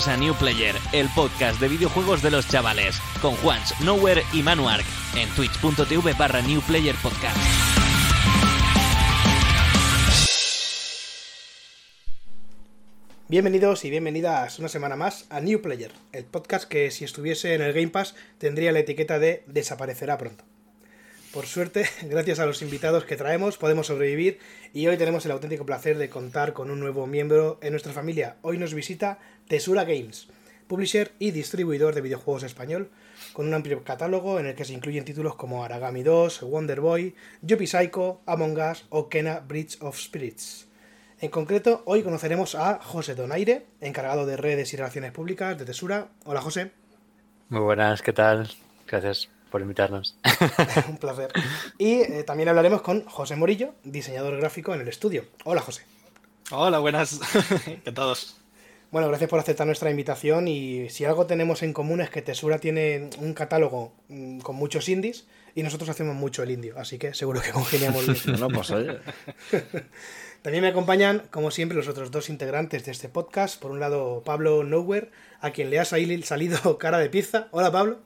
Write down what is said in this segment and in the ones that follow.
Bienvenidos a New Player, el podcast de videojuegos de los chavales, con Juans, Nowhere y Manuark, en twitch.tv barra New Player Podcast. Bienvenidos y bienvenidas una semana más a New Player, el podcast que si estuviese en el Game Pass tendría la etiqueta de desaparecerá pronto. Por suerte, gracias a los invitados que traemos, podemos sobrevivir y hoy tenemos el auténtico placer de contar con un nuevo miembro en nuestra familia. Hoy nos visita Tesura Games, publisher y distribuidor de videojuegos español, con un amplio catálogo en el que se incluyen títulos como Aragami 2, Wonder Boy, Yuppie Psycho, Among Us o Kena Bridge of Spirits. En concreto, hoy conoceremos a José Donaire, encargado de redes y relaciones públicas de Tesura. Hola José. Muy buenas, ¿qué tal? Gracias por invitarnos. Un placer. Y eh, también hablaremos con José Morillo, diseñador gráfico en el estudio. Hola José. Hola, buenas. ¿Qué todos? Bueno, gracias por aceptar nuestra invitación y si algo tenemos en común es que Tesura tiene un catálogo mm, con muchos indies y nosotros hacemos mucho el indio, así que seguro que congeniamos bien. No, pues oye. También me acompañan, como siempre, los otros dos integrantes de este podcast. Por un lado, Pablo Nowhere, a quien le ha sali- salido cara de pizza. Hola, Pablo.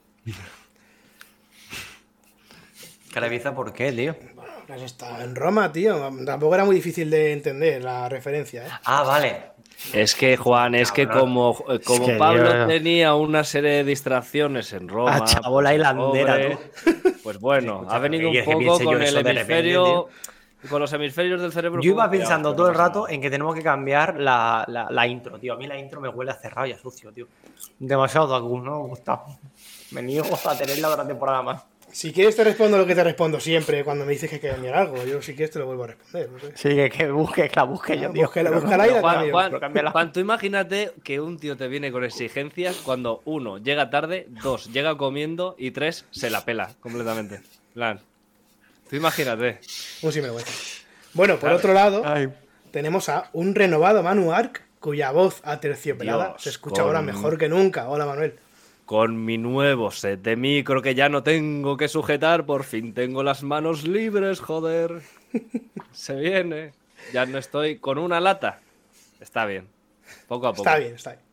Carabiza, ¿por qué, tío? Has estado en Roma, tío. Tampoco era muy difícil de entender la referencia, ¿eh? Ah, vale. Es que, Juan, es que como, como que Pablo yo- tenía una serie de distracciones en Roma. Ah, chabola pues, hilandera, pobre, Pues bueno, Escucha, ha venido ¿qué un poco con el de repente, hemisferio. Con los hemisferios del cerebro. Yo iba como pensando pillado, todo el no rato en que tenemos que cambiar la, la- la intro, tío. A mí la intro me huele a cerrado y a sucio, tío. Demasiado otaku, no me gusta. Me niego a tenerla otra temporada más. Si quieres te respondo lo que te respondo siempre cuando me dices que hay que cambiar algo. Yo si quieres te lo vuelvo a responder. No sé. Sí, que, que busque, que la busque yo, búsquela, Pero búscala y la Juan. Juan, tú imagínate que un tío te viene con exigencias cuando uno llega tarde, dos llega comiendo y tres se la pela completamente. En plan, Tú imagínate. Un sinvergüenza. Bueno, por Claro. otro lado, Ay, tenemos a un renovado Manu Ark, cuya voz aterciopelada Dios, se escucha con- ahora mejor que nunca. Hola, Manuel. Con mi nuevo set de micro que ya no tengo que sujetar, por fin tengo las manos libres, joder. Se viene. Ya no estoy con una lata. Está bien. Poco a poco. Está bien, está bien.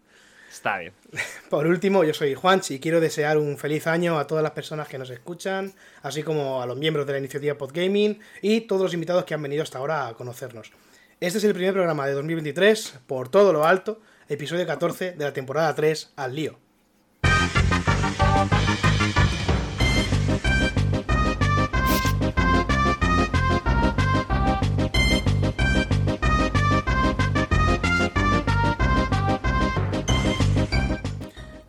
Está bien. Por último, yo soy Juanchi y quiero desear un feliz año a todas las personas que nos escuchan, así como a los miembros de la iniciativa Podgaming y todos los invitados que han venido hasta ahora a conocernos. Este es el primer programa de 2023, por todo lo alto, episodio 14 de la temporada 3, Al Lío.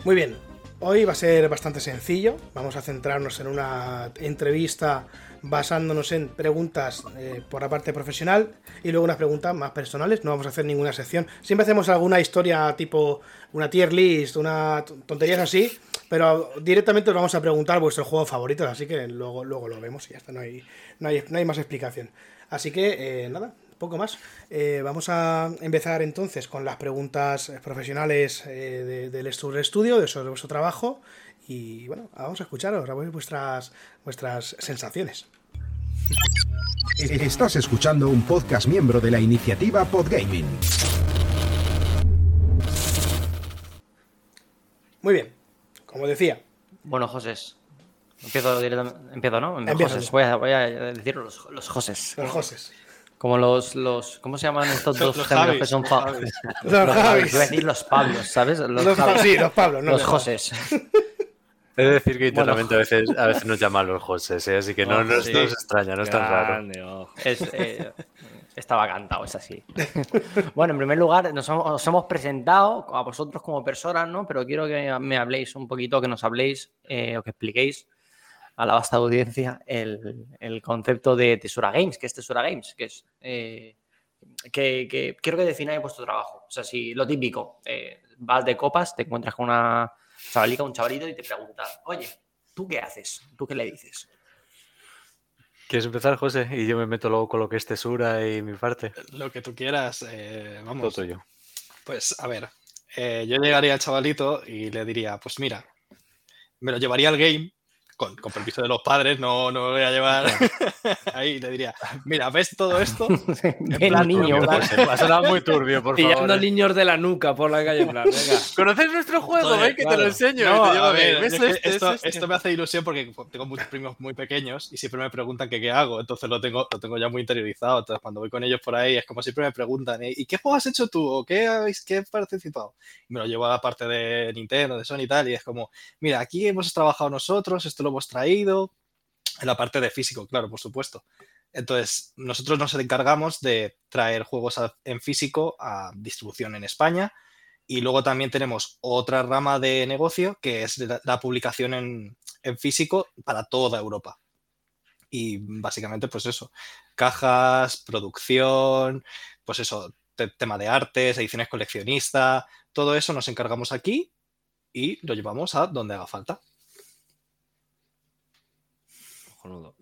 Muy bien, hoy va a ser bastante sencillo. Vamos a centrarnos en una entrevista basándonos en preguntas eh, por la parte profesional y luego unas preguntas más personales. No vamos a hacer ninguna sección. Siempre hacemos alguna historia tipo una tier list, una tonterías así, pero directamente os vamos a preguntar vuestro juego favorito, así que luego, luego lo vemos y ya está, no hay, no hay, no hay más explicación. Así que eh, nada, poco más. Eh, vamos a empezar entonces con las preguntas profesionales eh, de- del estu- estudio, de sobre vuestro trabajo. Y bueno, vamos a escucharos, a ver vuestras, vuestras sensaciones. Estás escuchando un podcast miembro de la iniciativa Podgaming. Muy bien, como decía, Bueno, José. Empiezo directamente. Empiezo, ¿no? Empieza. Joses. Voy a, voy a decir los, los Joses. los Joses. Como los, los. ¿Cómo se llaman estos dos Los géneros Javis, que son los fa- Javis. Los Los Javis. Javis. Iba a decir los Pablos, ¿sabes? Los, Los, Javis. sí, los Pablos, no los Joses. He de decir que internamente a, veces, a veces nos llaman los Joses, ¿eh? así que no, Oh, no, sí. no os extraña, no es tan raro. Es, eh, estaba cantado, es así. Bueno, en primer lugar, nos hemos, os hemos presentado a vosotros como personas, ¿no? Pero quiero que me habléis un poquito, que nos habléis eh, o que expliquéis a la vasta audiencia el, concepto de Tesura Games, que es Tesura Games, que es... eh, que, que quiero que defináis vuestro trabajo. O sea, si lo típico, eh, vas de copas, te encuentras con una chavalica, un chavalito y te pregunta, oye, ¿tú qué haces? ¿Tú qué le dices? ¿Quieres empezar, José? Y yo me meto luego con lo que es tesura y mi parte. Lo que tú quieras, eh, Todo vamos. tuyo. Pues a ver, eh, yo llegaría al chavalito y le diría, pues mira, me lo llevaría al game con, con permiso de los padres, no, no me voy a llevar ahí. Le diría, mira, ¿ves todo esto? Ven, plan, niño. Ha sonado muy turbio, por Pillando favor. niños de la nuca por la calle en plan, venga. ¿Conoces nuestro juego? Joder, Ven que te claro. lo enseño. No, te a a ver, ver, ¿ves es que este, esto, es este? esto me hace ilusión porque tengo muchos primos muy pequeños y siempre me preguntan que qué hago, entonces lo tengo, lo tengo ya muy interiorizado. Entonces, cuando voy con ellos por ahí, es como siempre me preguntan, ¿y qué juego has hecho tú? ¿O qué habéis qué has participado? Y me lo llevo a la parte de Nintendo, de Sony y tal, y es como, mira, aquí hemos trabajado nosotros, esto lo traído, en la parte de físico, claro, por supuesto. Entonces, nosotros nos encargamos de traer juegos en físico a distribución en España y luego también tenemos otra rama de negocio que es la, publicación en, físico para toda Europa. Y básicamente, pues eso, cajas, producción, pues eso, te- tema de artes, ediciones coleccionistas, todo eso nos encargamos aquí y lo llevamos a donde haga falta. Cojonudo.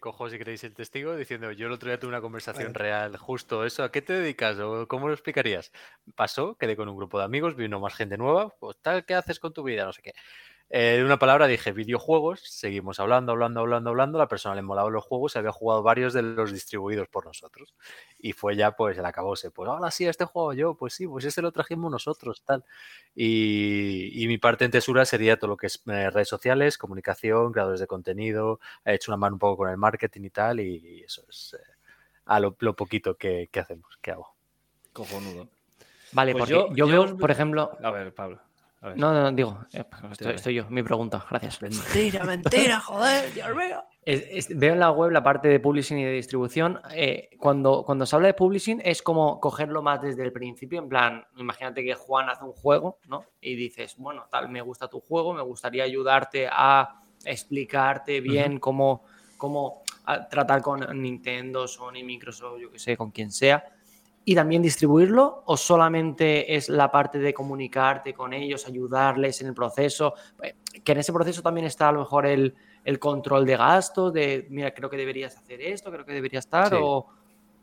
Cojo, si queréis, el testigo diciendo, yo el otro día tuve una conversación real, justo eso, ¿a qué te dedicas? ¿O cómo lo explicarías? Pasó, quedé con un grupo de amigos, vino más gente nueva, pues tal, ¿qué haces con tu vida? No sé qué. Eh, de una palabra dije videojuegos, seguimos hablando, hablando, hablando, hablando, la persona le molaban los juegos y había jugado varios de los distribuidos por nosotros. Y fue ya, pues, el acabose, pues, ahora sí, este juego yo, pues sí, pues este lo trajimos nosotros, tal. Y, y mi parte en Tesura sería todo lo que es eh, redes sociales, comunicación, creadores de contenido, he hecho una mano un poco con el marketing y tal, y eso es eh, a lo, lo poquito que, que hacemos, que hago. Cojonudo. Vale, Pues porque yo- yo, yo veo, os- por ejemplo. A ver, Pablo. A ver. No, no, digo, eh, estoy, bien. estoy yo, mi pregunta, gracias. Mentira, mentira, joder, Dios mío. Es- es- veo en la web la parte de publishing y de distribución. eh, cuando, cuando se habla de publishing es como cogerlo más desde el principio. En plan, imagínate que Juan hace un juego, ¿no? Y dices, bueno, tal, me gusta tu juego, me gustaría ayudarte a explicarte bien cómo, cómo a- tratar con Nintendo, Sony, Microsoft, yo que sé, con quien sea. Y también distribuirlo, o solamente es la parte de comunicarte con ellos, ayudarles en el proceso, Eh, que en ese proceso también está a lo mejor el, el control de gastos, de mira, creo que deberías hacer esto, creo que debería estar, Sí. o,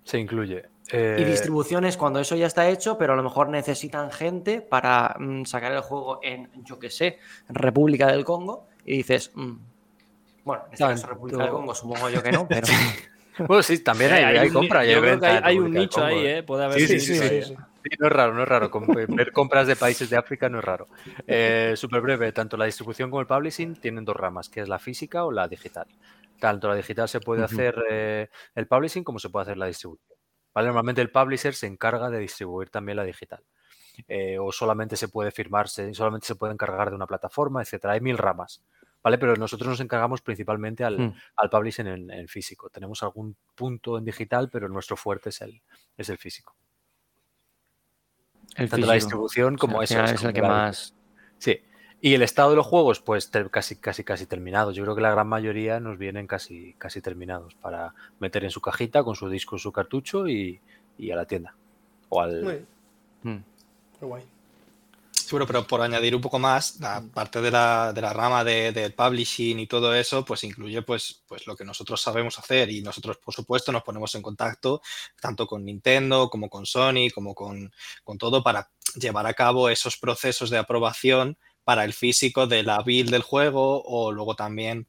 Se incluye. y Eh, distribuciones cuando eso ya está hecho, pero a lo mejor necesitan gente para mm, sacar el juego en, yo qué sé, República del Congo, y dices, mm, bueno, en este caso República del Congo supongo yo que no, pero Bueno, sí, también hay, Eh, hay compra. y yo hay creo que hay, venta en hay un nicho ahí, Congo, ¿eh? Puede haber Sí, sí, sí, no es raro, no es raro. Ver compras de países de África no es raro. Eh, Súper breve, tanto la distribución como el publishing tienen dos ramas, que es la física o la digital. Tanto la digital se puede hacer eh, el publishing como se puede hacer la distribución. ¿Vale? Normalmente el publisher se encarga de distribuir también la digital. Eh, o solamente se puede firmarse, solamente se puede encargar de una plataforma, etcétera. Hay mil ramas. ¿Vale? Pero nosotros nos encargamos principalmente al, Mm. al publishing en, en físico. Tenemos algún punto en digital, pero nuestro fuerte es el, es el físico. el Tanto la distribución O sea, como al eso. es el que más... Sí. Y el estado de los juegos, pues te- casi, casi, casi terminados. Yo creo que la gran mayoría nos vienen casi, casi terminados para meter en su cajita con su disco, su cartucho y, y a la tienda. O al. Muy bien, Mm. qué guay. Seguro, pero por añadir un poco más, la parte de la, de la rama de- del publishing y todo eso, pues incluye pues, pues lo que nosotros sabemos hacer y nosotros, por supuesto, nos ponemos en contacto tanto con Nintendo como con Sony, como con, con todo para llevar a cabo esos procesos de aprobación para el físico de la build del juego o luego también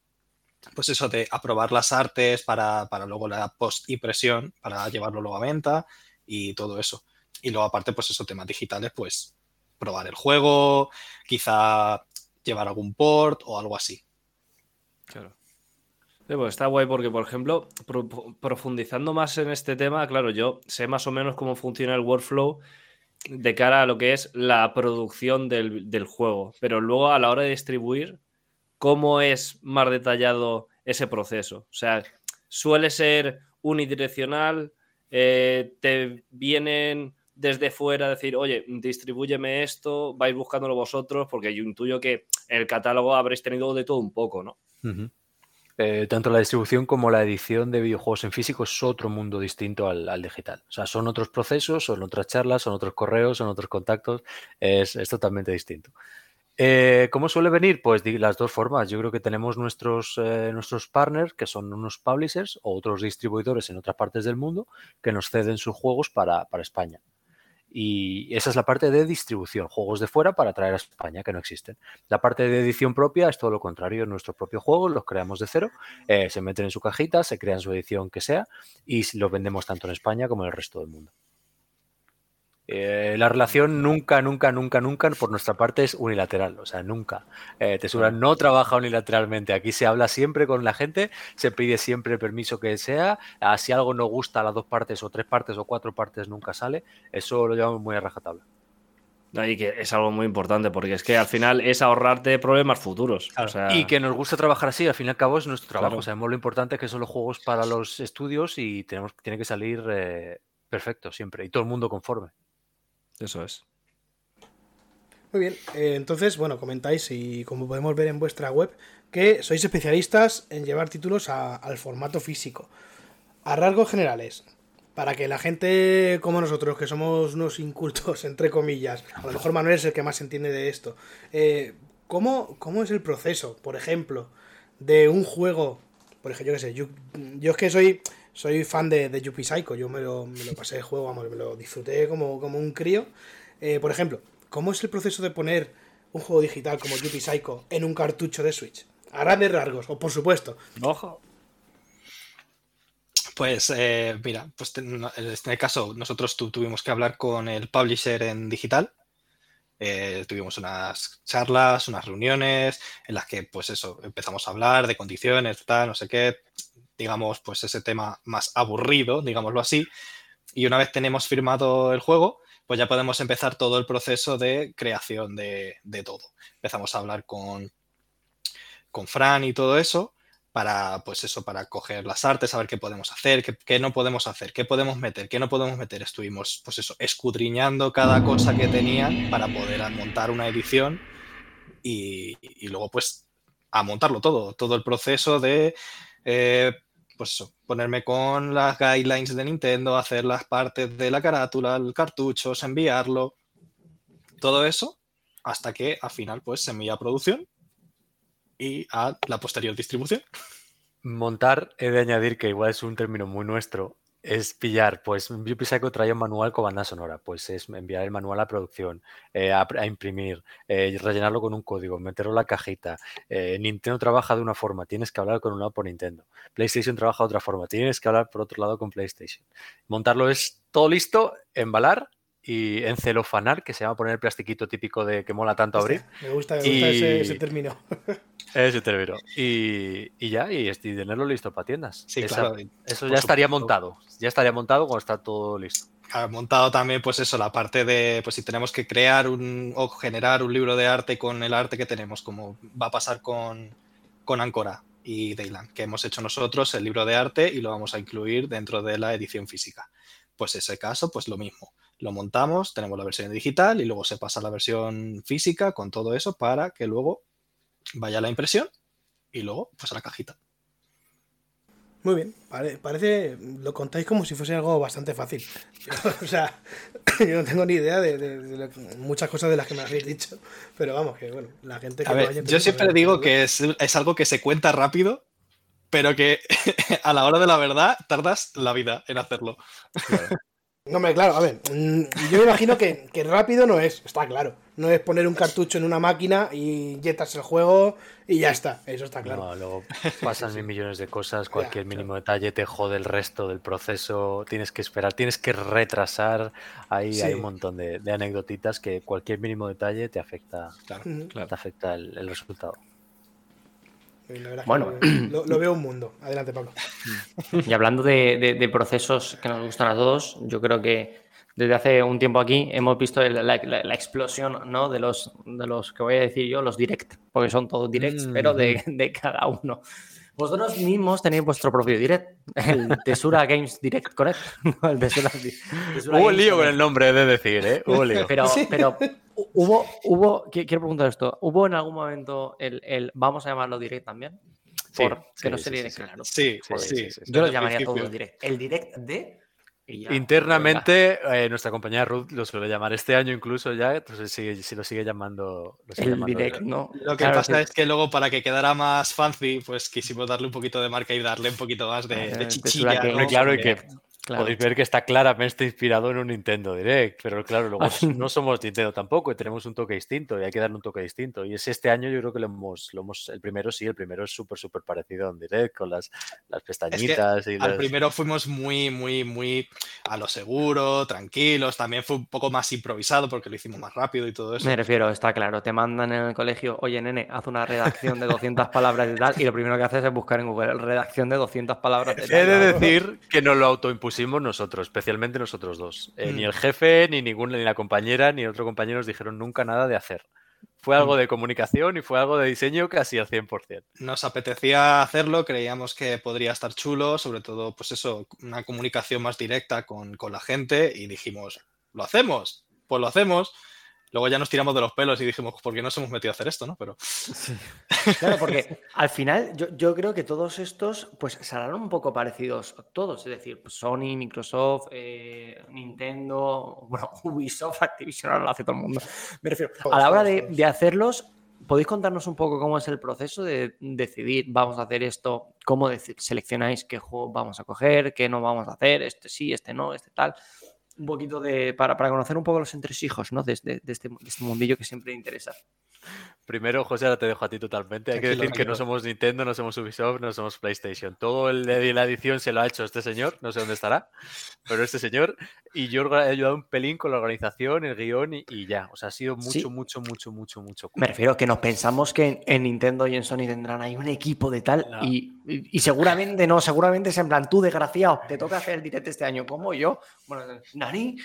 pues eso de aprobar las artes para, para luego la post impresión, para llevarlo luego a venta y todo eso. Y luego aparte, pues eso, temas digitales, pues probar el juego, quizá llevar algún port o algo así. Claro. Sí, pues está guay porque, por ejemplo, pro- profundizando más en este tema, claro, yo sé más o menos cómo funciona el workflow de cara a lo que es la producción del, del juego, pero luego a la hora de distribuir, ¿cómo es más detallado ese proceso? O sea, suele ser unidireccional, eh, te vienen desde fuera decir, oye, distribúyeme esto, vais buscándolo vosotros, porque yo intuyo que el catálogo habréis tenido de todo un poco, ¿no? Eh, tanto la distribución como la edición de videojuegos en físico es otro mundo distinto al, al digital. O sea, son otros procesos, son otras charlas, son otros correos, son otros contactos. Es, totalmente distinto. Eh, ¿Cómo suele venir? Pues las dos formas. Yo creo que tenemos nuestros, eh, nuestros partners, que son unos publishers o otros distribuidores en otras partes del mundo, que nos ceden sus juegos para, para España. Y esa es la parte de distribución, juegos de fuera para traer a España que no existen. La parte de edición propia es todo lo contrario, nuestros propios juegos los creamos de cero, eh, se meten en su cajita, se crean su edición que sea y los vendemos tanto en España como en el resto del mundo. Eh, la relación nunca, nunca, nunca, nunca por nuestra parte es unilateral, o sea, nunca. Eh, Tesura no trabaja unilateralmente, aquí se habla siempre con la gente, se pide siempre el permiso que sea, ah, si algo no gusta a las dos partes o tres partes o cuatro partes nunca sale, eso lo llevamos muy a rajatabla. Y que es algo muy importante porque es que al final es ahorrarte problemas futuros. O sea, Y que nos gusta trabajar así, al fin y al cabo es nuestro trabajo. Sabemos lo importante que son los juegos para los estudios y tenemos, tiene que salir eh, perfecto siempre y todo el mundo conforme. Eso es. Muy bien, eh, entonces, bueno, comentáis y como podemos ver en vuestra web, que sois especialistas en llevar títulos al formato físico. A rasgos generales, para que la gente como nosotros, que somos unos incultos, entre comillas, a lo mejor Manuel es el que más entiende de esto, eh, ¿cómo, cómo es el proceso, por ejemplo, de un juego, por ejemplo, yo qué sé, yo es que soy, soy fan de, de Yuppie Psycho, yo me lo, me lo pasé el juego, vamos, me lo disfruté como, como un crío. Eh, por ejemplo, ¿cómo es el proceso de poner un juego digital como Yuppie Psycho en un cartucho de Switch? A grandes rasgos, o por supuesto. Ojo. Pues eh, mira, pues en este caso nosotros tu- tuvimos que hablar con el publisher en digital. Eh, tuvimos unas charlas, unas reuniones en las que pues eso, empezamos a hablar de condiciones, tal, no sé qué, digamos, pues ese tema más aburrido, digámoslo así. Y una vez tenemos firmado el juego, pues ya podemos empezar todo el proceso de creación de, de todo. Empezamos a hablar con, con Fran y todo eso para, pues eso, para coger las artes, saber qué podemos hacer, qué, no podemos hacer, qué podemos meter, qué no podemos meter. Estuvimos, pues eso, escudriñando cada cosa que tenían para poder montar una edición y, y luego, pues, a montarlo todo, todo el proceso de, eh, pues eso, ponerme con las guidelines de Nintendo, hacer las partes de la carátula, el cartuchos, enviarlo, todo eso, hasta que al final, pues, se envía a producción y a la posterior distribución. Montar, he de añadir que igual es un término muy nuestro, es pillar, pues Yuppie Psycho traía un manual con banda sonora, pues es enviar el manual a producción, eh, a, a imprimir, eh, rellenarlo con un código, meterlo en la cajita. Eh, Nintendo trabaja de una forma, tienes que hablar con un lado por Nintendo. PlayStation trabaja de otra forma, tienes que hablar por otro lado con PlayStation. Montarlo es todo listo, embalar y encelofanar, que se llama poner el plastiquito típico de que mola tanto abrir. Me gusta, me gusta Y- ese, ese término. Ese término. Y, y ya, y, y tenerlo listo para tiendas. Sí, Esa- claro. Eso ya estaría montado. Ya estaría montado cuando está todo listo. ha montado también, pues eso, la parte de, pues si tenemos que crear un, o generar un libro de arte con el arte que tenemos, como va a pasar con, con Ancora y Dayland, que hemos hecho nosotros el libro de arte y lo vamos a incluir dentro de la edición física. Pues ese caso, pues lo mismo. Lo montamos, tenemos la versión digital y luego se pasa a la versión física con todo eso para que luego vaya la impresión y luego pues a la cajita. Muy bien, pare- parece, lo contáis como si fuese algo bastante fácil. Yo, o sea, yo no tengo ni idea de, de- de lo- muchas cosas de las que me habéis dicho, pero vamos, que bueno, la gente que A ver, haya yo siempre pues, digo que es, es algo que se cuenta rápido, pero que a la hora de la verdad tardas la vida en hacerlo. No, hombre, claro, a ver, mm, yo me imagino que, que rápido no es, está claro. No es poner un cartucho en una máquina y yetas el juego y ya está, eso está claro. No, luego pasan mil millones de cosas, cualquier mínimo detalle te jode el resto del proceso, tienes que esperar, tienes que retrasar. Ahí Sí. hay un montón de, de anecdotitas que cualquier mínimo detalle te afecta, Claro. Te afecta el, el resultado. Y la verdad es que Bueno. lo, lo veo un mundo. Adelante, Pablo. Y hablando de, de- de procesos que nos gustan a todos, yo creo que desde hace un tiempo aquí hemos visto el- la, la- la explosión ¿no? de, los, de los que voy a decir yo, los direct, porque son todos directs, Mm. pero de, de cada uno. Vosotros mismos tenéis vuestro propio direct, el Tesura Games Direct, ¿correcto? No, el Tesura, Tesura Hubo Games lío con el nombre, he de decir, ¿eh? Hubo lío. Pero, pero hubo, hubo, qui- quiero preguntar esto, ¿hubo en algún momento el, el vamos a llamarlo direct también? Sí, Por que sí, no sí, se sí, direct, sí. claro. Sí, Sí, sí, sí, sí, sí. Yo lo el llamaría todo principio. direct. El direct de. ya, Internamente, eh, nuestra compañera Ruth lo suele llamar este año incluso ya, entonces sigue, si lo sigue llamando. Lo sigue El llamando direct, ¿no? Lo que Claro, pasa sí. es que luego para que quedara más fancy, pues quisimos darle un poquito de marca y darle un poquito más de, Eh, de chichilla. ¿no? Claro, y que. Claro. Podéis ver que está claramente inspirado en un Nintendo Direct, pero claro, luego no somos Nintendo tampoco y tenemos un toque distinto y hay que darle un toque distinto. Y es este año yo creo que lo hemos, lo hemos el primero sí, el primero es súper, súper parecido a un Direct con las, las Es que pestañitas y al las... primero fuimos muy, muy, muy a lo seguro, tranquilos. También fue un poco más improvisado porque lo hicimos más rápido y todo eso. Me refiero, está claro, te mandan en el colegio, oye nene, haz una redacción de 200 palabras de tal, y lo primero que haces es buscar en Google redacción de 200 palabras de He de decir que nos lo nosotros, especialmente nosotros dos. Eh, Ni Mm. el jefe, ni ningún, ni la compañera, ni otro compañero nos dijeron nunca nada de hacer. Fue Mm. algo de comunicación y fue algo de diseño casi al 100%. Nos apetecía hacerlo, creíamos que podría estar chulo, sobre todo, pues eso, una comunicación más directa con, con la gente y dijimos, ¿lo hacemos? Pues lo hacemos. Luego ya nos tiramos de los pelos y dijimos, ¿por qué nos hemos metido a hacer esto? ¿no? Pero Claro, porque al final yo, yo creo que todos estos pues serán un poco parecidos todos, es decir, pues, Sony, Microsoft, eh, Nintendo, bueno, Ubisoft, Activision, ahora lo hace todo el mundo. Me refiero, a la hora de, de hacerlos, ¿podéis contarnos un poco cómo es el proceso de decidir, vamos a hacer esto, cómo seleccionáis qué juego vamos a coger, qué no vamos a hacer, este sí, este no, este tal? Un poquito de, para, para conocer un poco los entresijos, ¿no? De, de- de este, de este mundillo que siempre interesa. Primero, José, ahora te dejo a ti totalmente. Hay que decir que no somos Nintendo, no somos Ubisoft, no somos PlayStation. Todo el de la edición se lo ha hecho este señor, no sé dónde estará, pero este señor. Y yo he ayudado un pelín con la organización, el guion y, y ya. O sea, ha sido mucho, Sí. mucho, mucho, mucho, mucho. Me refiero que nos pensamos que en, en Nintendo y en Sony tendrán ahí un equipo de tal No. y, y- y seguramente no, seguramente es en plan, tú desgraciado, te toca hacer el directo este año, como yo. Bueno, Nani,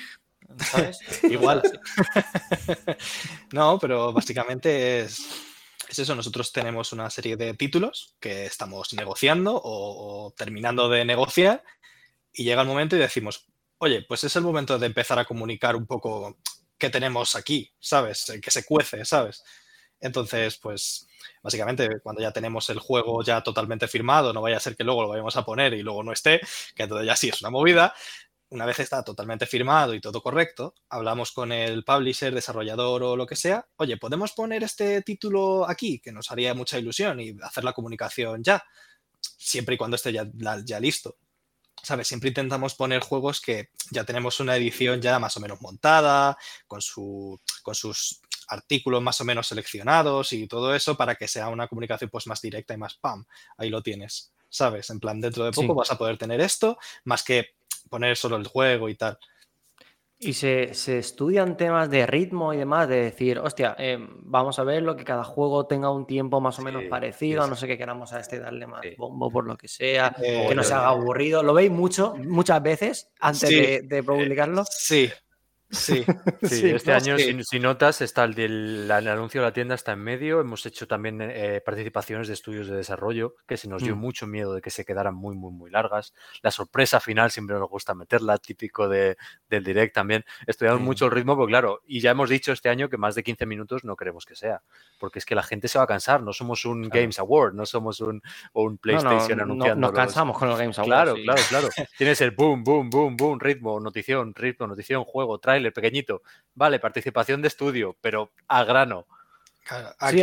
¿sabes? igual. no, pero básicamente es, es eso. Nosotros tenemos una serie de títulos que estamos negociando o, o terminando de negociar y llega el momento y decimos, oye, pues es el momento de empezar a comunicar un poco qué tenemos aquí, ¿sabes? Eh, Que se cuece, ¿sabes? Entonces, pues básicamente cuando ya tenemos el juego ya totalmente firmado, no vaya a ser que luego lo vayamos a poner y luego no esté, que entonces ya sí es una movida. Una vez está totalmente firmado y todo correcto, hablamos con el publisher, desarrollador o lo que sea. Oye, ¿podemos poner este título aquí? Que nos haría mucha ilusión y hacer la comunicación ya, siempre y cuando esté ya, ya listo. ¿Sabes? Siempre intentamos poner juegos que ya tenemos una edición ya más o menos montada, con, su, con sus artículos más o menos seleccionados y todo eso para que sea una comunicación pues más directa y más pam. Ahí lo tienes, ¿sabes? En plan, dentro de poco Sí. vas a poder tener esto, más que poner solo el juego y tal. Y se, se estudian temas de ritmo y demás, de decir, hostia, eh, vamos a ver lo que cada juego tenga un tiempo más o menos Sí, parecido, a no sé qué queramos a este darle más Sí. bombo por lo que sea, Eh, que no se haga aburrido. ¿Lo veis mucho, muchas veces antes Sí. de, de publicarlo? Sí, sí. Sí, Sí, este ¿no? año, Sí. si, si notas, está el del el anuncio de la tienda está en medio. Hemos hecho también eh, participaciones de estudios de desarrollo, que se nos dio Mm. mucho miedo de que se quedaran muy, muy, muy largas. La sorpresa final siempre nos gusta meterla, típico de, del direct también. Estudiamos Sí. mucho el ritmo, porque claro, y ya hemos dicho este año que más de 15 minutos no queremos que sea, porque es que la gente se va a cansar. No somos un Claro. Games Award, no somos un, un No, no, PlayStation no, anunciando. nos cansamos con los Games Awards. Claro, sí. claro, claro. Tienes el boom, boom, boom, boom, ritmo, notición, ritmo, notición, juego, tráiler, pequeñito. Vale, participación de estudio, pero al grano. Claro, Aquí,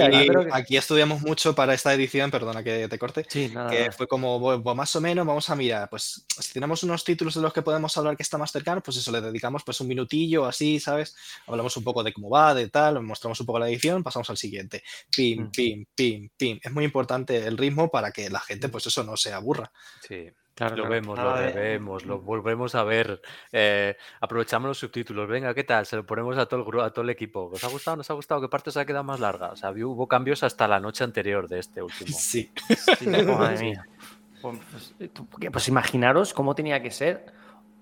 que- estudiamos mucho para esta edición, perdona que te corte, Sí, nada, que nada. fue como, bueno, pues más o menos, vamos a mirar, pues si tenemos unos títulos de los que podemos hablar que está más cercano, pues eso, le dedicamos pues un minutillo así, ¿sabes? Hablamos un poco de cómo va, de tal, mostramos un poco la edición, pasamos al siguiente. Pim, Mm. pim, pim, pim. Es muy importante el ritmo para que la gente, pues eso, no se aburra. Sí, Claro, lo claro. vemos, lo Nada de- revemos, lo volvemos a ver. eh, aprovechamos los subtítulos. Venga, ¿qué tal? Se lo ponemos a todo el, gru- a todo el equipo. ¿Os ha gustado? ¿Nos ha gustado? ¿Qué parte os ha quedado más larga? O sea, había- hubo cambios hasta la noche anterior de este último. Sí. Sí, madre mía. Pues, pues, pues imaginaros cómo tenía que ser.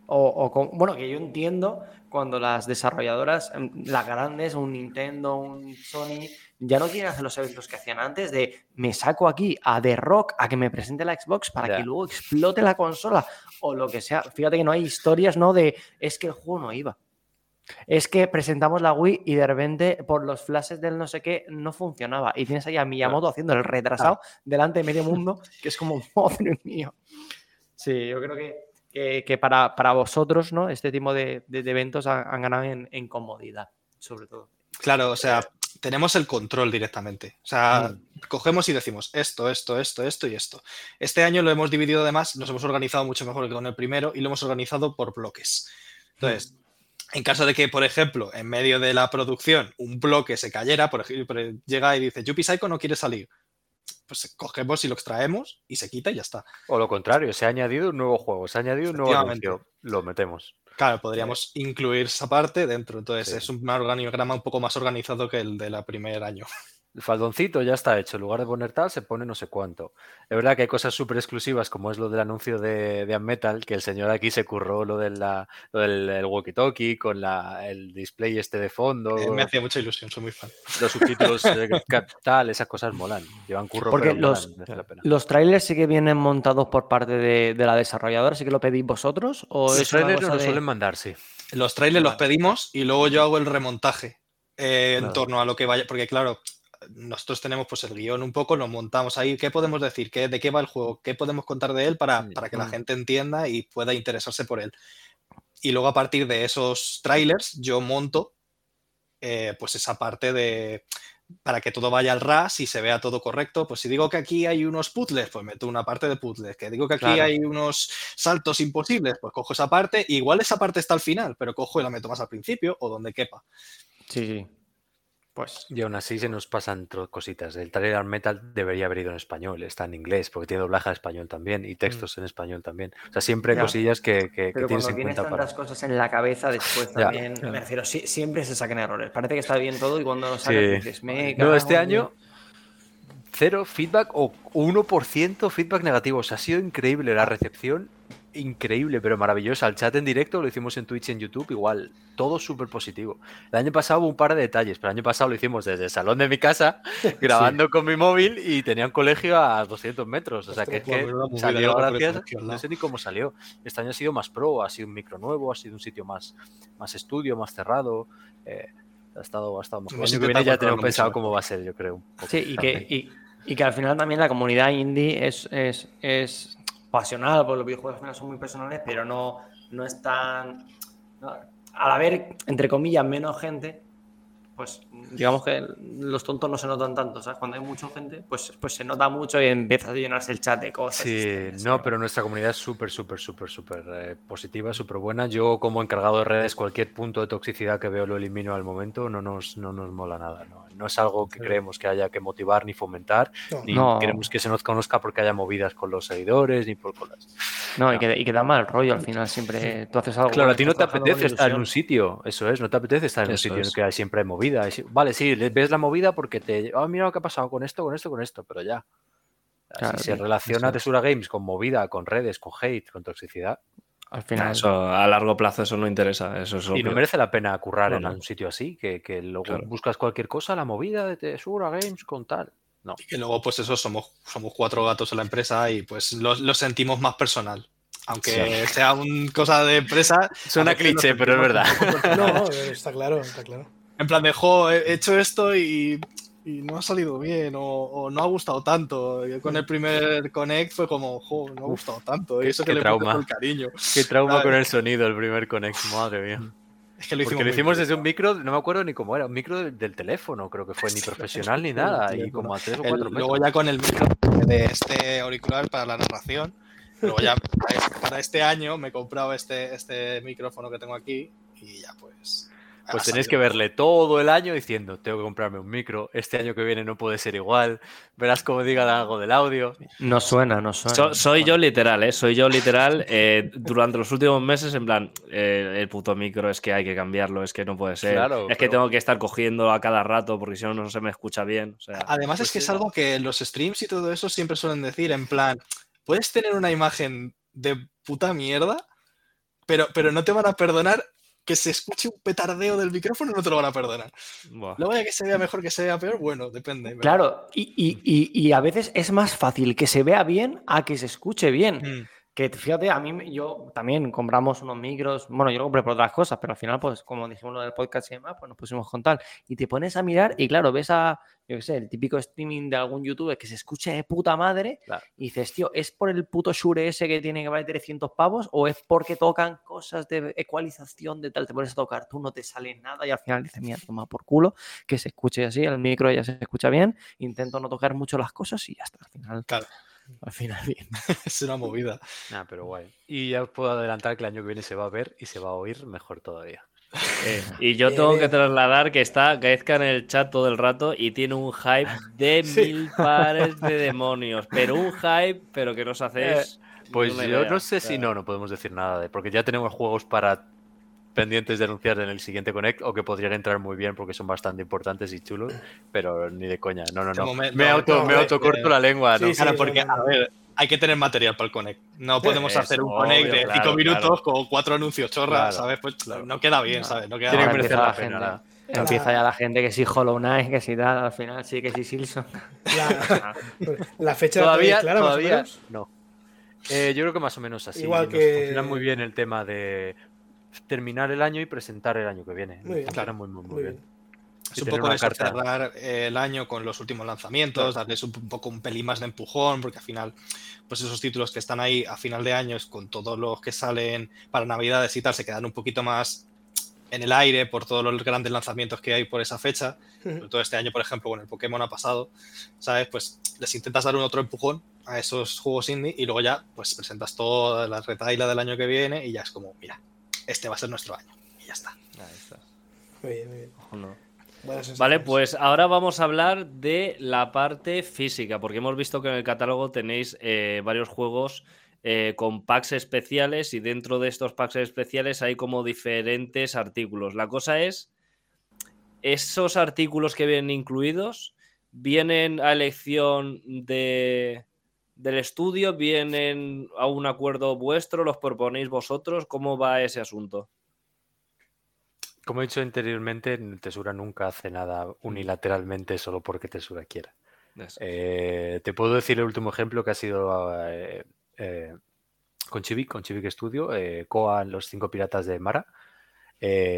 O, o con- bueno, que yo entiendo cuando las desarrolladoras, em, las grandes, un Nintendo, un Sony, ya no quieren hacer los eventos que hacían antes de me saco aquí a The Rock a que me presente la Xbox para que luego explote la consola o lo que sea. Fíjate que no hay historias, ¿no? De es que el juego no iba. Es que presentamos la Wii y de repente por los flashes del no sé qué no funcionaba. Y tienes ahí a Miyamoto haciendo el retrasado delante de medio mundo, que es como, madre mía. Sí, yo creo que, que- que para, para vosotros, ¿no? Este tipo de, de- de eventos han, han ganado en, en comodidad, sobre todo. Claro, o sea, tenemos el control directamente. O sea, cogemos y decimos esto, esto, esto, esto y esto. Este año lo hemos dividido además, nos hemos organizado mucho mejor que con el primero y lo hemos organizado por bloques. Entonces, en caso de que, por ejemplo, en medio de la producción un bloque se cayera, por ejemplo, llega y dice, Yuppie Psycho no quiere salir. Pues cogemos y lo extraemos y se quita y ya está. O lo contrario, se ha añadido un nuevo juego, se ha añadido un nuevo anuncio, lo metemos. Claro, podríamos incluir esa parte dentro. Entonces, es un organigrama un poco más organizado que el del primer año. El faldoncito ya está hecho. En lugar de poner tal, se pone no sé cuánto. Es verdad que hay cosas súper exclusivas, como es lo del anuncio de, de Unmetal, que el señor aquí se curró lo, de la, lo del el walkie-talkie con la, el display este de fondo. Eh, me hacía mucha ilusión, soy muy fan. Los subtítulos, eh, tal, esas cosas molan. Llevan curro, Porque pero molan, los, la pena. los trailers sí que vienen montados por parte de, de la desarrolladora, sí que lo pedís vosotros. ¿O Los trailers nos de- suelen mandar, sí. Los trailers los pedimos y luego yo hago el remontaje eh, en Claro. torno a lo que vaya, porque claro, nosotros tenemos pues el guion un poco, lo montamos ahí, ¿qué podemos decir? ¿Qué, ¿De qué va el juego? ¿Qué podemos contar de él para, para que la gente entienda y pueda interesarse por él? Y luego a partir de esos trailers yo monto eh, pues esa parte de para que todo vaya al RAS y se vea todo correcto. Pues si digo que aquí hay unos puzzles, pues meto una parte de puzzles. Que digo que aquí Claro. hay unos saltos imposibles, pues cojo esa parte. Igual esa parte está al final, pero cojo y la meto más al principio o donde quepa. Sí, sí. Pues Y aún así se nos pasan cositas. El trailer metal debería haber ido en español, está en inglés, porque tiene doblaje a español también y textos en español también. O sea, siempre hay Ya. cosillas que, que- que Pero tienes cuando en tienes cuenta para. tantas cosas en la cabeza, después Ya. también, me refiero, sí- siempre se saquen errores. Parece que está bien todo y cuando lo sacas Sí. dices, me No, este en año cero feedback o 1% feedback negativo. O sea, ha sido increíble la recepción, increíble, pero maravillosa. El chat en directo lo hicimos en Twitch y en YouTube, igual, todo súper positivo. El año pasado hubo un par de detalles, pero el año pasado lo hicimos desde el salón de mi casa, grabando con mi móvil y tenía un colegio a 200 metros. O sea, que, es que pues, salió gracias. No sé ni cómo salió. Este año ha sido más pro, ha sido un micro nuevo, ha sido un sitio más, más estudio, más cerrado. eh, ha estado, ha estado mejor. El año que viene ya tenemos pensado mucho cómo va a ser, yo creo. Sí, y que, y, y que al final también la comunidad indie es, es, es pasional, porque los videojuegos al final son muy personales, pero no, no es tan... no- al haber, entre comillas, menos gente, pues digamos que los tontos no se notan tanto, ¿sabes? Cuando hay mucha gente, pues, pues se nota mucho y empieza a llenarse el chat de cosas. Sí, no, pero nuestra comunidad es súper, súper, súper, súper eh, positiva, súper buena. Yo, como encargado de redes, cualquier punto de toxicidad que veo lo elimino al momento, no nos, no nos mola nada. No, No es algo que creemos que haya que motivar ni fomentar, No. ni No. queremos que se nos conozca porque haya movidas con los seguidores, ni por colas. No, y que, y que da mal rollo al final, siempre tú haces algo. Claro, a ti no te apetece estar en un sitio, eso es, no te apetece estar en un Eso sitio en el que hay- siempre hay movida. Vale, sí, ves la movida porque te. Ah, mira lo que ha pasado con esto, con esto, con esto, pero ya. Claro, si se relaciona eso es. Tesura Games con movida, con redes, con hate, con toxicidad, Al final. Eso, a largo plazo eso no interesa. Eso es y no obvio. merece la pena currar No, en no. un sitio así, que, que luego Claro. buscas cualquier cosa, la movida de Tesura Games con tal. No. Y que luego, pues eso, somos, somos cuatro gatos en la empresa y pues lo, lo sentimos más personal. Aunque sea una cosa de empresa. Suena cliché, pero es verdad. No, está claro, está claro. En plan de, jo, he hecho esto y, y no ha salido bien o, o no ha gustado tanto. Yo con el primer Connect fue como, jo, no ha gustado tanto. Y eso qué que le trauma. el cariño. Qué trauma con el sonido, el primer Connect, madre mía. Es que lo hicimos, Porque lo hicimos desde un micro, no me acuerdo ni cómo era, un micro del, del teléfono, creo que fue, ni profesional ni nada, y como a tres o El- cuatro luego metros. ya con el micro de este auricular para la narración. Luego ya para este- para este año me he comprado este, este micrófono que tengo aquí y ya pues. Pues ha tenéis que verle todo el año diciendo, tengo que comprarme un micro, este año que viene no puede ser igual, verás cómo digan algo del audio. No suena, no suena. So- soy yo literal, ¿eh? Soy yo literal. eh, durante los últimos meses, en plan, eh, el puto micro es que hay que cambiarlo, es que no puede ser. Claro, es que tengo que estar cogiendo a cada rato porque si no, no se me escucha bien. O sea, Además Pues es que sí. es algo que los streams y todo eso siempre suelen decir, en plan, puedes tener una imagen de puta mierda, pero, pero no te van a perdonar que se escuche un petardeo del micrófono, no te lo van a perdonar. buah. Luego que se vea mejor, que se vea peor, bueno, depende. Claro, y, y- y- y a veces es más fácil que se vea bien a que se escuche bien. Mm. Que fíjate, a mí yo también compramos unos micros, bueno, yo lo compré por otras cosas, pero al final, pues como dijimos lo del podcast y demás, pues nos pusimos con tal. Y te pones a mirar y claro, ves a, yo qué sé, el típico streaming de algún youtuber que se escuche de puta madre Claro. y dices, tío, ¿es por el puto Shure ese que tiene que valer 300 pavos o es porque tocan cosas de ecualización de tal? Te pones a tocar, tú no te sale nada y al final dices, mira, toma por culo, que se escuche así, el micro ya se escucha bien, intento no tocar mucho las cosas y ya está, al final. Claro. Al final bien. Es una movida. Nah, pero guay. Y ya os puedo adelantar que el año que viene se va a ver y se va a oír mejor todavía. Eh, y yo Eh, tengo que trasladar que está Gaizka en el chat todo el rato y tiene un hype de Sí. mil pares de demonios. Pero un hype, pero que no os hacéis. ni Pues yo idea. no sé si no, no podemos decir nada de, porque ya tenemos juegos para pendientes de anunciar en el siguiente Connect o que podrían entrar muy bien porque son bastante importantes y chulos, pero ni de coña. No, no, no. momento, me auto, no, me eh, autocorto eh, la lengua, ¿no? sí, sí. Claro, porque, no, no, a ver, hay que tener material para el Connect. No podemos hacer un obvio, Connect de 5 claro, minutos claro. con cuatro anuncios chorras, Claro, ¿sabes? Pues claro. no queda bien, ¿sabes? No queda Tiene que merecer empieza la la pena. gente. Empieza ya la gente que sí Hollow Knight, que sí tal, al final sí, que sí Silson. La, la fecha Todavía, clara, más o todavía menos. no. Eh, yo creo que más o menos así. Igual Nos que- funciona muy bien el tema de terminar el año y presentar el año que viene. Muy bien. Funciona muy, muy, muy, Muy bien. bien. Es un poco eso, carta- cerrar eh, el año con los últimos lanzamientos, darles un, un poco un pelín más de empujón, porque al final, pues esos títulos que están ahí a final de años, con todos los que salen para Navidades y tal, se quedan un poquito más en el aire por todos los grandes lanzamientos que hay por esa fecha. Sobre todo este año, por ejemplo, con el Pokémon ha pasado, ¿sabes? Pues les intentas dar un otro empujón a esos juegos indie y luego ya, pues presentas toda la retaila del año que viene y ya es como, mira, este va a ser nuestro año. Y ya está. Ahí está. Muy bien, muy bien. Ojo, no. Vale, pues ahora vamos a hablar de la parte física, porque hemos visto que en el catálogo tenéis eh, varios juegos eh, con packs especiales y dentro de estos packs especiales hay como diferentes artículos. La cosa es, esos artículos que vienen incluidos vienen a elección de, del estudio, vienen a un acuerdo vuestro, los proponéis vosotros, ¿cómo va ese asunto? Como he dicho anteriormente, Tesura nunca hace nada unilateralmente solo porque Tesura quiera. Eh, te puedo decir el último ejemplo que ha sido eh, eh, con Chibi, con Chibi Studio, eh, Koa, los cinco piratas de Mara.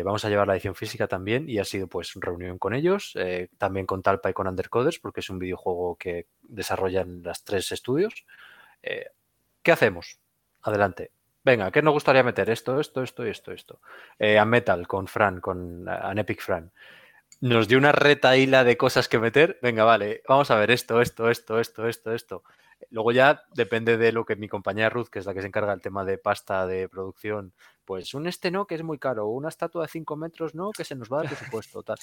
Vamos a llevar la edición física también y ha sido pues reunión con ellos, también con Talpa y con Undercoders, porque es un videojuego que desarrollan las tres estudios. ¿Qué hacemos? Adelante. Venga, ¿qué nos gustaría meter? Esto, esto, esto y esto, esto. Eh, a Metal con Fran, con An Epic Fran nos dio una retaíla de cosas que meter. Venga, vale, vamos a ver esto, esto, esto, esto, esto, esto. Luego ya depende de lo que mi compañera Ruth, que es la que se encarga del tema de pasta de producción, pues un este no, que es muy caro, una estatua de 5 metros no, que se nos va de presupuesto, tal.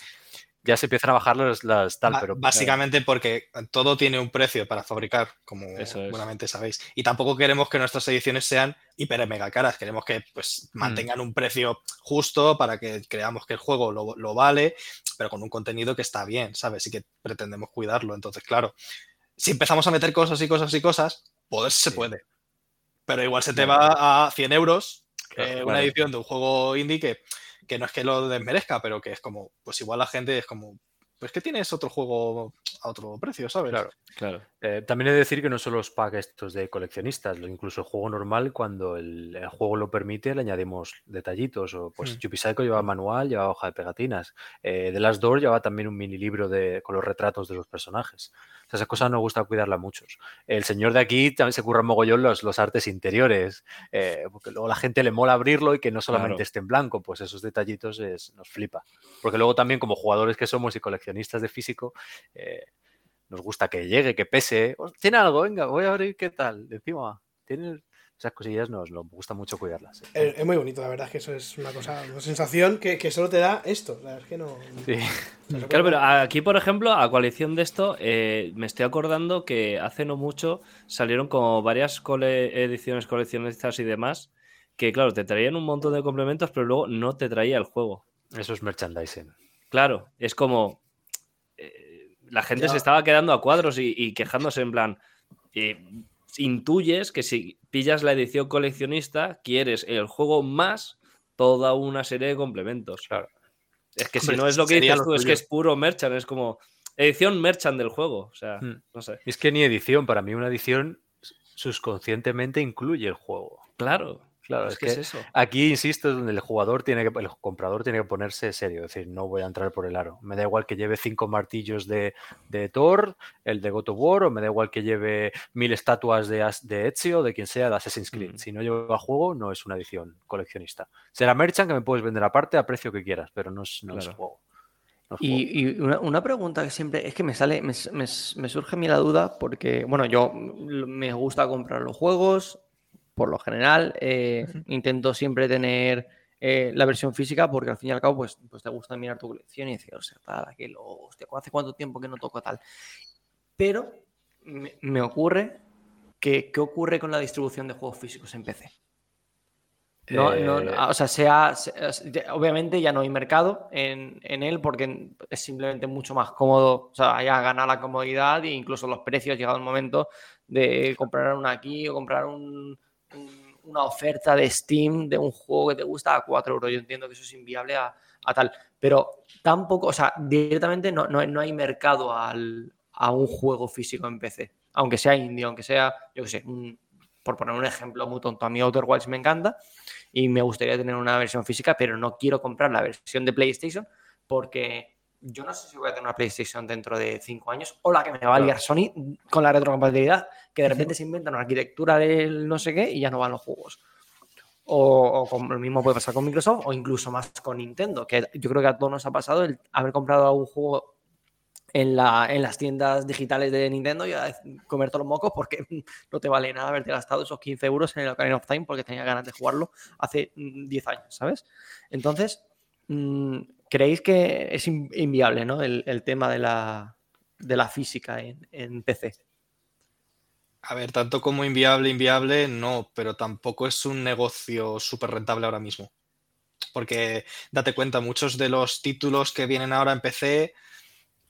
Ya se empiezan a bajar las, las tal, pero Básicamente porque todo tiene un precio para fabricar, como Eso es. buenamente sabéis. Y tampoco queremos que nuestras ediciones sean hiper mega caras. Queremos que pues, Mm. mantengan un precio justo para que creamos que el juego lo, lo vale, pero con un contenido que está bien, ¿sabes? Y que pretendemos cuidarlo. Entonces, claro, si empezamos a meter cosas y cosas y cosas, pues se Sí. puede. Pero igual se te va a 100 euros Claro, eh, una claro. edición de un juego indie que, que no es que lo desmerezca, pero que es como, pues igual la gente es como, pues que tienes otro juego a otro precio, ¿sabes? Claro. Claro. Eh, también he de decir que no son los packs estos de coleccionistas, incluso el juego normal, cuando el, el juego lo permite, le añadimos detallitos. O pues Mm. Chupisaiko lleva manual, lleva hoja de pegatinas. Eh, The Last Door lleva también un mini libro de, con los retratos de los personajes. O sea, esa cosa nos gusta cuidarla muchos. El señor de aquí también se curra mogollón los, los artes interiores, eh, porque luego la gente le mola abrirlo y que no solamente Claro. esté en blanco, pues esos detallitos es- nos flipa. Porque luego también como jugadores que somos y coleccionistas de físico, eh, nos gusta que llegue, que pese. "Oh, Tiene algo, venga, voy a abrir qué tal. Encima, tiene esas cosillas, nos, nos gusta mucho cuidarlas. ¿eh? Es, es muy bonito, la verdad es que eso es una cosa, una sensación que, que solo te da esto. La verdad es que no. Sí. no Claro, pero aquí, por ejemplo, a coalición de esto, eh, me estoy acordando que hace no mucho salieron como varias cole- ediciones coleccionistas y demás, que claro, te traían un montón de complementos, pero luego no te traía el juego. Eso es merchandising. Claro, es como. La gente Ya. se estaba quedando a cuadros y, y quejándose en plan. eh, intuyes que si pillas la edición coleccionista, quieres el juego más toda una serie de complementos. Claro. Es que si no es lo que dices tú, es que es puro merchant, es como edición merchant del juego. O sea, Hmm. no sé. Es que ni edición, para mí una edición subconscientemente incluye el juego. Claro. Claro, es que es eso. Aquí, insisto, es donde el jugador tiene que, el comprador tiene que ponerse serio, es decir, no voy a entrar por el aro. Me da igual que lleve cinco martillos de, de Thor, el de God of War, o me da igual que lleve mil estatuas de, de Ezio, de quien sea, de Assassin's Creed. Mm. Si no lleva juego, no es una edición coleccionista. Será merchant que me puedes vender aparte a precio que quieras, pero no es, no es juego. No es juego. Y, una, una pregunta que siempre es que me sale, me, me- me surge a mí la duda porque, bueno, yo mm, me gusta comprar los juegos, por lo general, eh, intento siempre tener eh, la versión física porque al fin y al cabo, pues, pues te gusta mirar tu colección y decir, o sea, tal, aquello, hostia, ¿hace cuánto tiempo que no toco tal? Pero me, me ocurre que, ¿qué ocurre con la distribución de juegos físicos en PC? No, no, Eh, o sea, sea, obviamente ya no hay mercado en, en él porque es simplemente mucho más cómodo, o sea, ya gana la comodidad e incluso los precios, llegado el momento de comprar una aquí o comprar un- un- una oferta de Steam de un juego que te gusta a 4 euros. Yo entiendo que eso es inviable a, tal, pero tampoco, o sea, directamente no, no, no hay mercado al- a un juego físico en PC, aunque sea indie, aunque sea, yo qué sé, por poner un ejemplo muy tonto, a mí Outer Wilds me encanta y me gustaría tener una versión física, pero no quiero comprar la versión de PlayStation porque yo no sé si voy a tener una PlayStation dentro de 5 años o la que me va a liar Sony con la retrocompatibilidad, que de repente se inventa una arquitectura del no sé qué y ya no van los juegos. O, o con- lo mismo puede pasar con Microsoft o incluso más con Nintendo, que yo creo que a todos nos ha pasado el haber comprado algún juego en, la, en las tiendas digitales de Nintendo y a comer todos los mocos porque no te vale nada haberte gastado esos 15 euros en el Ocarina of Time porque tenía ganas de jugarlo hace mm, 10 años, ¿sabes? Entonces, mm, ¿creéis que es in- inviable ¿no? el, el tema de la, de la física en, en PC? A ver, tanto como inviable, inviable, no, pero tampoco es un negocio súper rentable ahora mismo. Porque date cuenta, muchos de los títulos que vienen ahora en PC,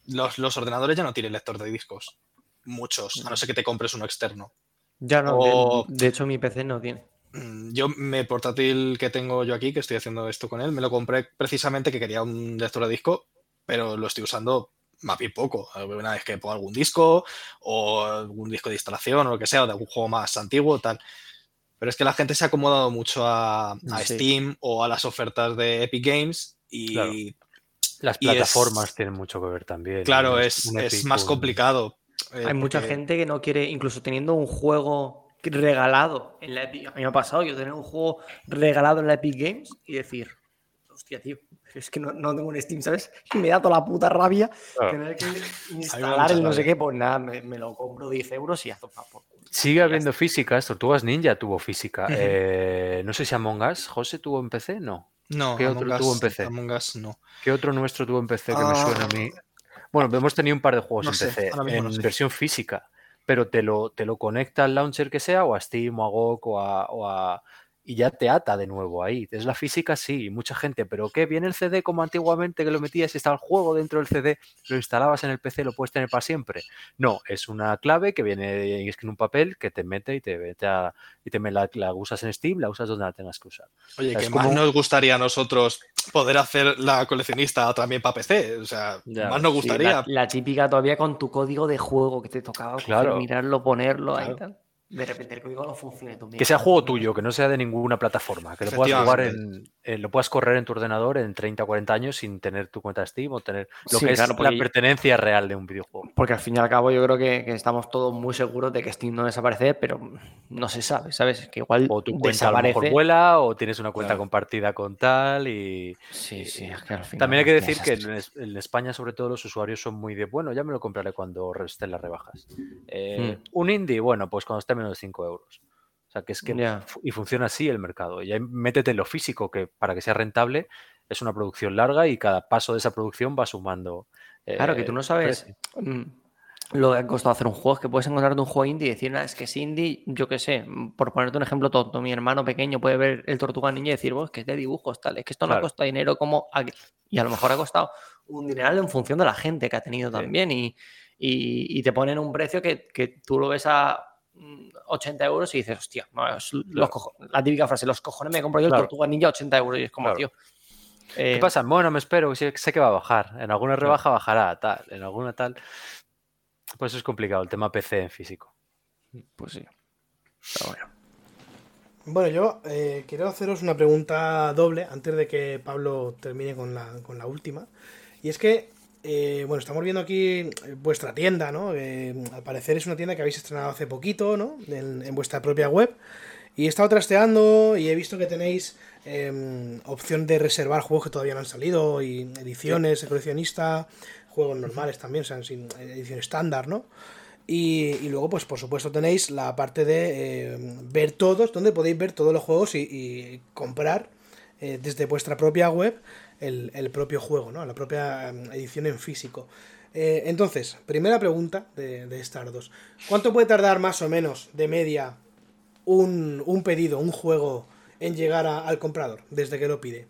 los, los ordenadores ya no tienen lector de discos. Muchos, a no ser que te compres uno externo. Ya no, O- de, de hecho mi PC no tiene. Mm, Yo, mi portátil que tengo yo aquí, que estoy haciendo esto con él, me lo compré precisamente que quería un lector de disco, pero lo estoy usando más bien poco. Una vez que pongo algún disco o algún disco de instalación o lo que sea, o de algún juego más antiguo, tal. Pero es que la gente se ha acomodado mucho a, a Sí. Steam o a las ofertas de Epic Games y Claro. Las es- plataformas tienen mucho que ver también. claro, es, es más complicado. eh, Hay mucha gente que no quiere, incluso teniendo un juego regalado en la Epic. A mí me ha pasado yo tener un juego regalado en la Epic Games y decir, hostia, tío, es que no, no tengo un Steam, ¿sabes? Y me da toda la puta rabia Claro. tener que instalar el no sé qué, pues nada, me, me lo compro 10 euros y ya toma por culo. Sigue habiendo físicas. Tortugas Ninja tuvo física. Eh, no sé si Among Us. ¿José tuvo en PC? No. No, ¿Qué Among otro tuvo en PC? Among Us no. ¿Qué otro nuestro tuvo en PC que me Ah. suena a mí? Bueno, hemos tenido un par de juegos No en sé, PC, en no sé. versión física, pero te lo, te lo conecta al launcher que sea, o a Steam, o a GOG, o a, o a- Y ya te ata de nuevo ahí. Es la física, sí, mucha gente, pero ¿qué? ¿Viene el CD como antiguamente que lo metías y estaba el juego dentro del CD, lo instalabas en el PC, lo puedes tener para siempre? No, es una clave que viene es que en un papel que te mete y te mete a- y te la, la usas en Steam, la usas donde la tengas que usar. Oye, Es que como- más nos gustaría a nosotros poder hacer la coleccionista también para PC. O sea, Ya, más nos Sí, gustaría. la, la típica todavía con tu código de juego que te tocaba Claro. mirarlo, ponerlo ahí Claro. tal. De repente el código no funciona. y tú Que sea juego tuyo, que no sea de ninguna plataforma, que lo puedas jugar en, eh, lo puedas correr en tu ordenador en 30 o 40 años sin tener tu cuenta Steam o tener lo Sí, que claro, es porque- la pertenencia real de un videojuego. Porque al fin y al cabo yo creo que, que estamos todos muy seguros de que Steam no desaparece, pero no se sabe, ¿sabes? Que igual O tu cuenta a lo mejor desaparece. vuela o tienes una cuenta Claro. compartida con tal y... Sí, sí, es que al final También hay que decir que en, es- en España sobre todo los usuarios son muy de, bueno, ya me lo compraré cuando estén las rebajas. Eh, Hmm. Un indie, bueno, pues cuando esté menos de 5 euros. O sea, que es que y funciona así el mercado. Y ahí métete en lo físico, que para que sea rentable es una producción larga y cada paso de esa producción va sumando. Claro, que eh, tú no sabes precio. mm, lo que ha costado hacer un juego. Es que puedes encontrarte un juego indie y decir, "Nah, es que es indie, yo qué sé, mm, por ponerte un ejemplo tonto, mi hermano pequeño puede ver el Tortuga Ninja y decir, vos, que es de dibujos, tal, es que esto no Claro. ha costado dinero como... aqu-". Y a lo mejor ha costado un dineral en función de la gente que ha tenido también y, y- y te ponen un precio que, que tú lo ves a 80 euros y dices, hostia, no, es los Claro. cojo- la típica frase, los cojones me compro yo el Claro. Tortuga Ninja a 80 euros y es como, Claro. tío... ¿Qué eh, pasa? Bueno, me espero, sé, sé que va a bajar. En alguna rebaja bajará, tal. En alguna tal. Pues es complicado el tema PC en físico. Pues sí. Pero bueno. Bueno, yo eh, quiero haceros una pregunta doble antes de que Pablo termine con la, con la última. Y es que, eh, bueno, estamos viendo aquí eh, vuestra tienda, ¿no? Eh, al parecer es una tienda que habéis estrenado hace poquito, ¿no? En, en vuestra propia web. Y he estado trasteando y he visto que tenéis eh, opción de reservar juegos que todavía no han salido y ediciones de coleccionista, juegos normales también, o sea, sin edición estándar, ¿no? Y, y luego, pues por supuesto, tenéis la parte de eh, ver todos, donde podéis ver todos los juegos y, y comprar desde vuestra propia web el, el propio juego, ¿no? La propia eh, edición en físico. Eh, entonces, primera pregunta de, de Stardust. ¿Cuánto puede tardar más o menos de media un, un pedido, un juego, en llegar a- al comprador desde que lo pide?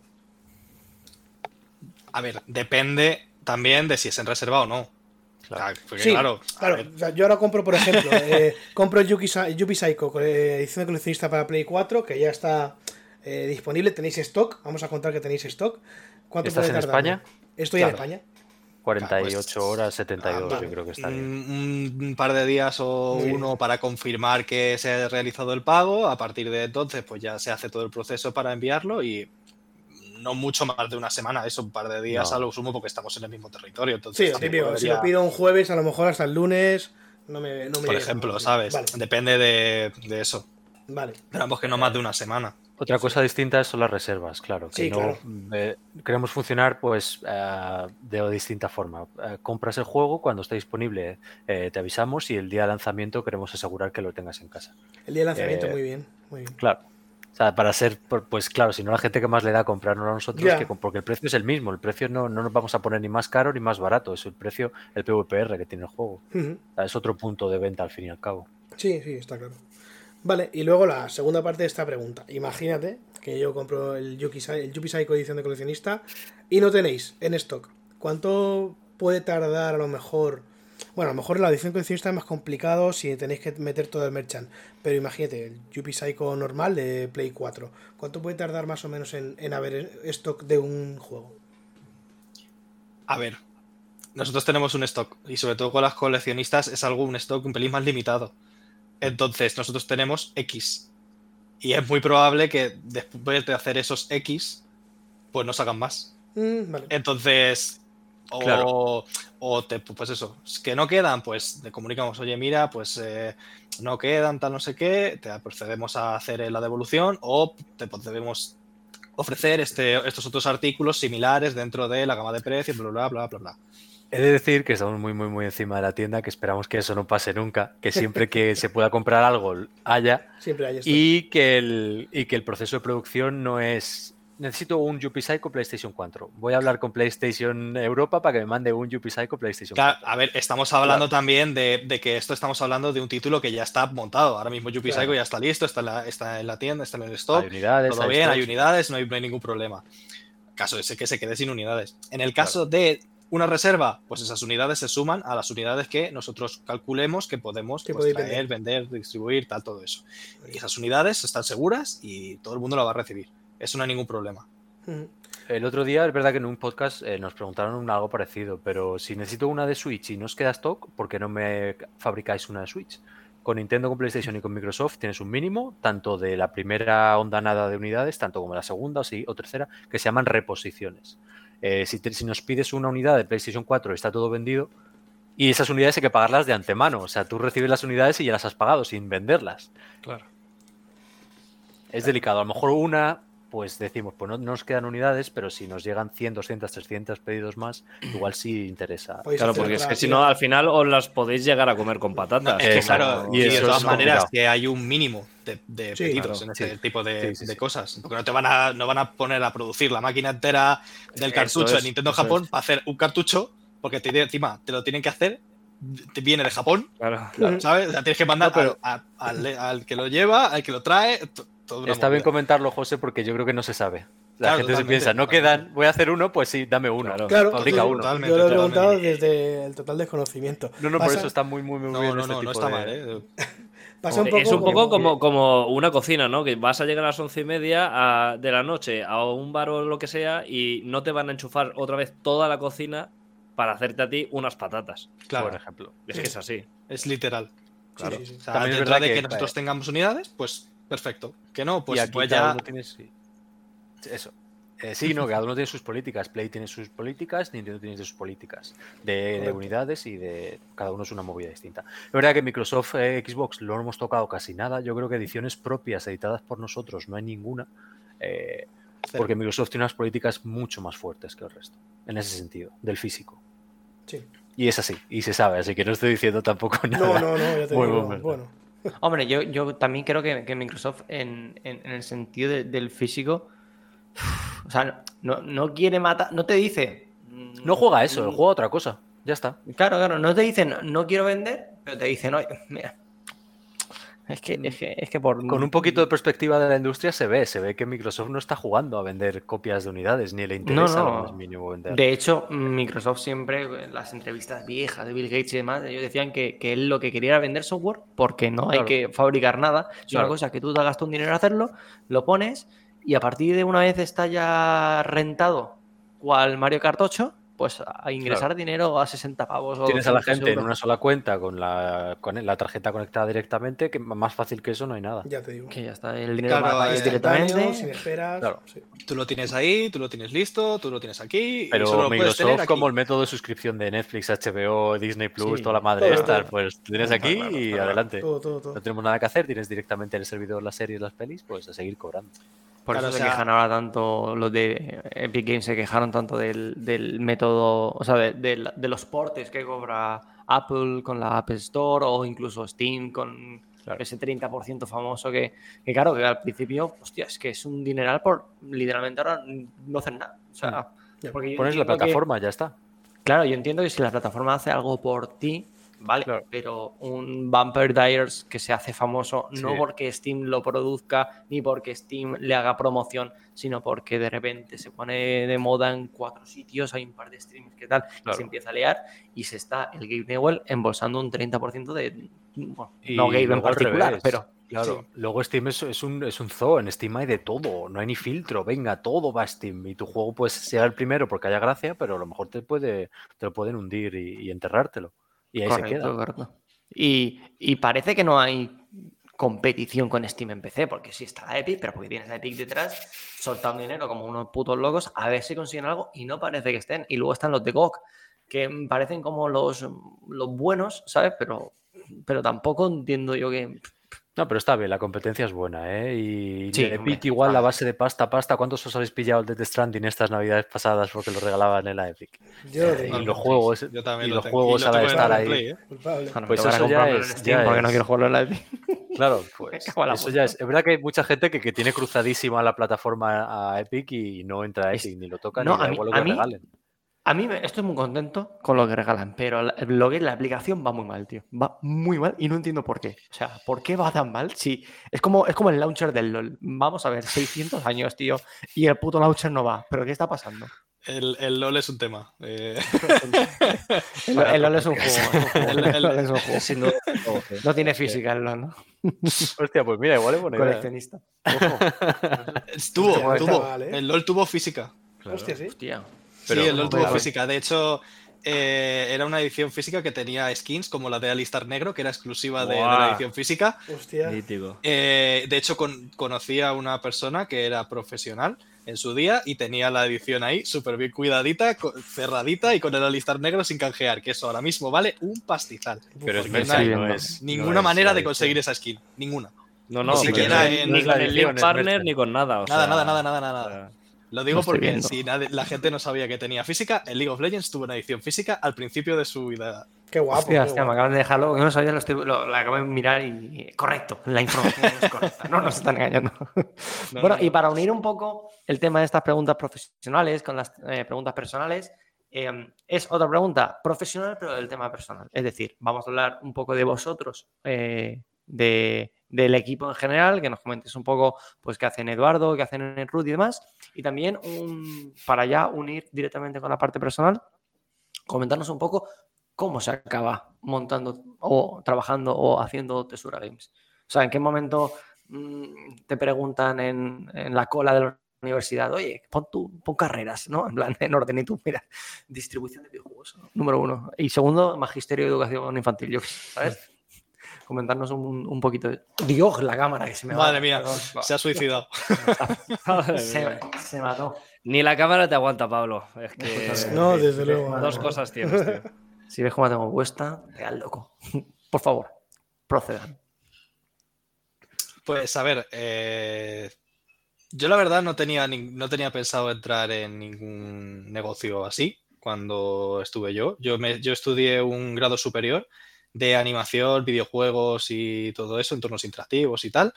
A ver, depende también de si es en reserva o no. Porque Sí, claro, a claro. ver, o sea, yo ahora compro, por ejemplo, eh, compro el Yuki, Yuppie Psycho, eh, edición de coleccionista para Play 4, que ya está eh, disponible. Tenéis stock. Vamos a contar que tenéis stock. ¿Cuánto ¿Estás puede en tardar? España? Estoy Claro. en España. 48 pues, horas, 72, ah, vale. yo creo que está bien. un, un par de días o Muy bien. uno para confirmar que se ha realizado el pago. A partir de entonces, pues ya se hace todo el proceso para enviarlo y no mucho más de una semana, eso un par de días No. a lo sumo porque estamos en el mismo territorio. Sí, Entonces, lo tampoco típico. Si lo pido un jueves, a lo mejor hasta el lunes. No me, no me por ejemplo, ¿sabes? Vale, Depende de, de eso. vale. Esperamos que no más de una semana. Otra cosa distinta son las reservas, claro. Que Sí, no, claro. eh, queremos funcionar pues eh, de distinta forma. Eh, compras el juego, cuando esté disponible eh, te avisamos y el día de lanzamiento queremos asegurar que lo tengas en casa. El día de lanzamiento, Eh, muy bien. Muy bien. Claro. O sea, para ser, pues claro, si no la gente que más le da comprarnos a nosotros, Ya. que porque el precio es el mismo, el precio no, no nos vamos a poner ni más caro ni más barato, es el precio, el PVPR que tiene el juego. Ujú. O sea, es otro punto de venta al fin y al cabo. Sí, sí, está claro. Vale, y luego la segunda parte de esta pregunta. Imagínate que yo compro el Yuki, el Yuppie Psycho edición de coleccionista y no tenéis en stock. ¿Cuánto puede tardar a lo mejor? Bueno, a lo mejor la edición coleccionista es más complicado si tenéis que meter todo el merchant. Pero imagínate, el Yuppie Psycho normal de Play 4. ¿Cuánto puede tardar más o menos en, en haber stock de un juego? A ver, nosotros tenemos un stock y sobre todo con las coleccionistas es algo, un stock un pelín más limitado. Entonces, nosotros tenemos X. Y es muy probable que después de hacer esos X, pues no sacan más. Mm, vale. Entonces, o, Claro. o te, pues eso, que no quedan, pues te comunicamos, oye, mira, pues eh, no quedan, tal, no sé qué, te procedemos a hacer la devolución o te podemos ofrecer este, estos otros artículos similares dentro de la gama de precios, bla, bla, bla, bla, bla. He de decir que estamos muy, muy, muy encima de la tienda, que esperamos que eso no pase nunca, que siempre que se pueda comprar algo haya Siempre hay y que el, y que el proceso de producción no es... Necesito un Yuppie Psycho PlayStation 4. Voy a hablar con PlayStation Europa para que me mande un Yuppie Psycho PlayStation Claro, 4. a ver, estamos hablando también de, de que esto estamos hablando de un título que ya está montado. Ahora mismo Yuppie Claro. Psycho ya está listo, está en la, está en la tienda, está en el stock. Hay unidades, todo hay bien, hay unidades, no hay, no hay ningún problema. Caso de que se quede sin unidades. En el caso de una reserva, pues esas unidades se suman a las unidades que nosotros calculemos que podemos pues, traer, vender, distribuir, tal, todo eso. Y esas unidades están seguras y todo el mundo la va a recibir. Eso no hay ningún problema. Mm. El otro día es verdad que en un podcast eh, nos preguntaron un algo parecido, pero si necesito una de Switch y no os queda stock, ¿por qué no me fabricáis una de Switch? Con Nintendo, con PlayStation y con Microsoft tienes un mínimo, tanto de la primera ondanada de unidades, tanto como la segunda o, sí, o tercera, que se llaman reposiciones. Eh, si, te- si nos pides una unidad de PlayStation 4 está todo vendido, y esas unidades hay que pagarlas de antemano. O sea, tú recibes las unidades y ya las has pagado sin venderlas. Claro. Es delicado. A lo mejor una, pues decimos, pues no, no nos quedan unidades, pero si nos llegan 100, 200, 300 pedidos más, igual sí interesa. Podéis Claro, porque es que si no, al final os las podéis llegar a comer con patatas. Es que claro, y de todas es maneras complicado. que hay un mínimo de, de Sí, pedidos claro. en este Sí. tipo de, Sí, sí, de sí. cosas. Porque no te van a, no van a poner a producir la máquina entera del Eso cartucho de Nintendo Japón es. para hacer un cartucho, porque te, encima te lo tienen que hacer, te viene de Japón, Claro. ¿sabes? O sea, tienes que mandar No, pero- al, a- al- al que lo lleva, al que lo trae, Está bien comentarlo, José, porque yo creo que no se sabe. La Claro, gente se piensa, no totalmente. quedan, voy a hacer uno, pues sí, dame uno. Claro. Claro, Fabrica sí, uno. totalmente, yo lo he preguntado desde el total desconocimiento. No, no, por eso está muy, muy, muy No, bien no, este no, no tipo está de- mal, ¿eh? Pasa un poco, es un poco como- como, una cocina, ¿no? Que vas a llegar a las once y media a- de la noche a un bar o lo que sea y no te van a enchufar otra vez toda la cocina para hacerte a ti unas patatas. Claro, Por ejemplo. Es que es así. es literal. Sí, sí, sí. O sea, También es verdad de que, que- nosotros tengamos unidades, pues perfecto. Que no, y pues, aquí pues cada ya. uno tiene sí. Eso. Eh, sí, no, cada uno tiene sus políticas. Play tiene sus políticas, Nintendo tiene sus políticas de, unidades y de cada uno es una movida distinta. Es verdad que Microsoft eh, Xbox lo hemos tocado casi nada. Yo creo que ediciones propias editadas por nosotros no hay ninguna. eh, porque Microsoft tiene unas políticas mucho más fuertes que el resto, en ese sentido, del físico. Sí. Y es así, y se sabe, así que no estoy diciendo tampoco nada. No, no, no, ya te digo. buen Bueno, Hombre, yo, yo también creo que, que Microsoft en, en- en el sentido de- del físico, o sea, no, no quiere matar, no te dice... mm, No juega eso, mm, juega otra cosa. Ya está. Claro, claro, no te dicen no quiero vender, pero te dicen, oye, mira, es que, es que, es que por... Con un poquito de perspectiva de la industria se ve, se ve que Microsoft no está jugando a vender copias de unidades, ni le interesa no. lo más mínimo vender. De hecho, Microsoft siempre, en las entrevistas viejas de Bill Gates y demás, ellos decían que, que él lo que quería era vender software porque no hay que fabricar nada. Es Claro. una cosa que tú te gastas un dinero en hacerlo, lo pones y a partir de una vez está ya rentado, cual Mario Kart 8, pues a ingresar dinero a 60 pavos. O Tienes a la 200 gente en una sola cuenta con la, con la tarjeta conectada directamente, que más fácil que eso no hay nada. ya te digo. Que ya está, el dinero Claro, va eh, directamente. Instantáneo, sin esperas. Claro. sí. Tú lo tienes ahí, tú lo tienes listo, tú lo tienes aquí. y Pero lo tener Microsoft, aquí. como el método de suscripción de Netflix, HBO, Disney Plus, Sí. toda la madre Todo, esta, todo. pues tienes aquí claro, y adelante. Todo, todo, todo. No tenemos nada que hacer, tienes directamente en el servidor las series, las pelis, pues a seguir cobrando. Por Claro, eso o se quejan ahora tanto los de Epic Games, se quejaron tanto del, del método, o sea, de, de de los portes que cobra Apple con la App Store o incluso Steam con Claro. ese 30% famoso que, que, claro, que al principio, hostia, es que es un dineral por literalmente ahora no hacer nada. O sea, porque yo Pones la que- plataforma, ya está. Claro, yo entiendo que si la plataforma hace algo por ti, vale, Claro. pero un Vampire Diaries que se hace famoso no porque Steam lo produzca ni porque Steam le haga promoción, sino porque de repente se pone de moda en cuatro sitios, hay un par de streams que tal, y se empieza a liar y se está el Gabe Newell embolsando un 30% de... bueno, Y no Gabe en particular, revés, pero... Claro, luego Steam es, es un, es un zoo, en Steam hay de todo, no hay ni filtro, venga, todo va a Steam. Y tu juego puede ser el primero porque haya gracia, pero a lo mejor te, puede, te lo pueden hundir y, y enterrártelo. Y ahí se Correcto, queda. correcto. Y, y parece que no hay competición con Steam en PC, porque sí está la Epic, pero porque tienes a Epic detrás, soltando dinero como unos putos locos, a ver si consiguen algo y no parece que estén. Y luego están los de GOG, que parecen como los, los buenos, ¿sabes? Pero, pero tampoco entiendo yo que... No, pero está bien, la competencia es buena, ¿eh? Y Sí, de hombre, Epic igual la base de pasta, pasta, ¿cuántos os habéis pillado el Death Stranding estas navidades pasadas porque lo regalaban en la Epic? Yo lo Y los juegos, Yo también y lo los tengo. juegos a la de estar ahí. Play, ¿eh? Culpable. Bueno, Pues eso ya es- ya porque no es. quiero jugarlo en la Epic. Claro, pues eso ya es. Es verdad que hay mucha gente que, que tiene cruzadísima la plataforma a Epic y no entra a Es- Epic, ni lo toca, no, ni da a mí- igual lo a que mí- regalen. A mí me- estoy muy contento con lo que regalan, pero la- lo que es la aplicación va muy mal, tío. Va muy mal y no entiendo por qué. O sea, ¿por qué va tan mal? Si es como, es como el launcher del LOL. Vamos a ver, 600 años, tío, y el puto launcher no va. ¿Pero qué está pasando? El, el LOL es un tema. eh, El, el LOL es un juego. El- LOL es un juego. Sin duda. No tiene física el LOL, ¿no? Hostia, pues mira, igual es buena idea. Coleccionista. Ojo, tuvo, Hostia, tuvo. ¿eh? El LOL tuvo física. Hostia, sí. hostia. Pero sí, el tuvo física. De hecho, eh, era una edición física que tenía skins como la de Alistar Negro, que era exclusiva de, de la edición física. Hostia. Eh, de hecho, con- conocí a una persona que era profesional en su día y tenía la edición ahí súper bien cuidadita, cerradita y con el alistar negro sin canjear, que eso ahora mismo vale un pastizal. Pero es hay no es. Ninguna no es manera de conseguir esa skin. Ninguna. No, no, Ni siquiera ni- en- con el partner ni con nada. o Nada, sea, nada, nada, nada, nada. o sea, Lo digo Lo porque viendo. si nadie- la gente no sabía que tenía física, el League of Legends tuvo una edición física al principio de su vida. Qué guapo. Hostia, qué hostia, me guapo. acaban de dejarlo, que no sabía, lo, estoy, lo, lo acabo de mirar y. Correcto, la información es correcta. No nos están engañando. bueno, y para unir un poco el tema de estas preguntas profesionales con las eh, preguntas personales, eh, es otra pregunta profesional, pero del tema personal. Es decir, vamos a hablar un poco de vosotros, eh, de, del equipo en general, que nos comentes un poco pues qué hacen Eduardo, qué hacen Ruth y demás. Y también para ya unir directamente con la parte personal, comentarnos un poco cómo se acaba montando o trabajando o haciendo Tesura Games. O sea, en qué momento mm, te preguntan en, la cola de la universidad, oye, pon, tu, pon carreras, ¿no? En plan, en orden y tú, mira, distribución de videojuegos, número uno. Y segundo, magisterio de educación infantil, yo ¿sabes? Comentarnos un, un poquito. de- Dios, la cámara que se me va. Madre mía, Perdón. se ha suicidado. Se, mía. se mató. Ni la cámara te aguanta, Pablo. Es que. No, desde luego. Dos cosas tienes, tío. Si ves cómo tengo puesta, real loco. Por favor, procedan. Pues a ver, eh, yo la verdad no tenía, ni- no tenía pensado entrar en ningún negocio así cuando estuve yo. Yo, me, yo estudié un grado superior de animación, videojuegos y todo eso, entornos interactivos y tal.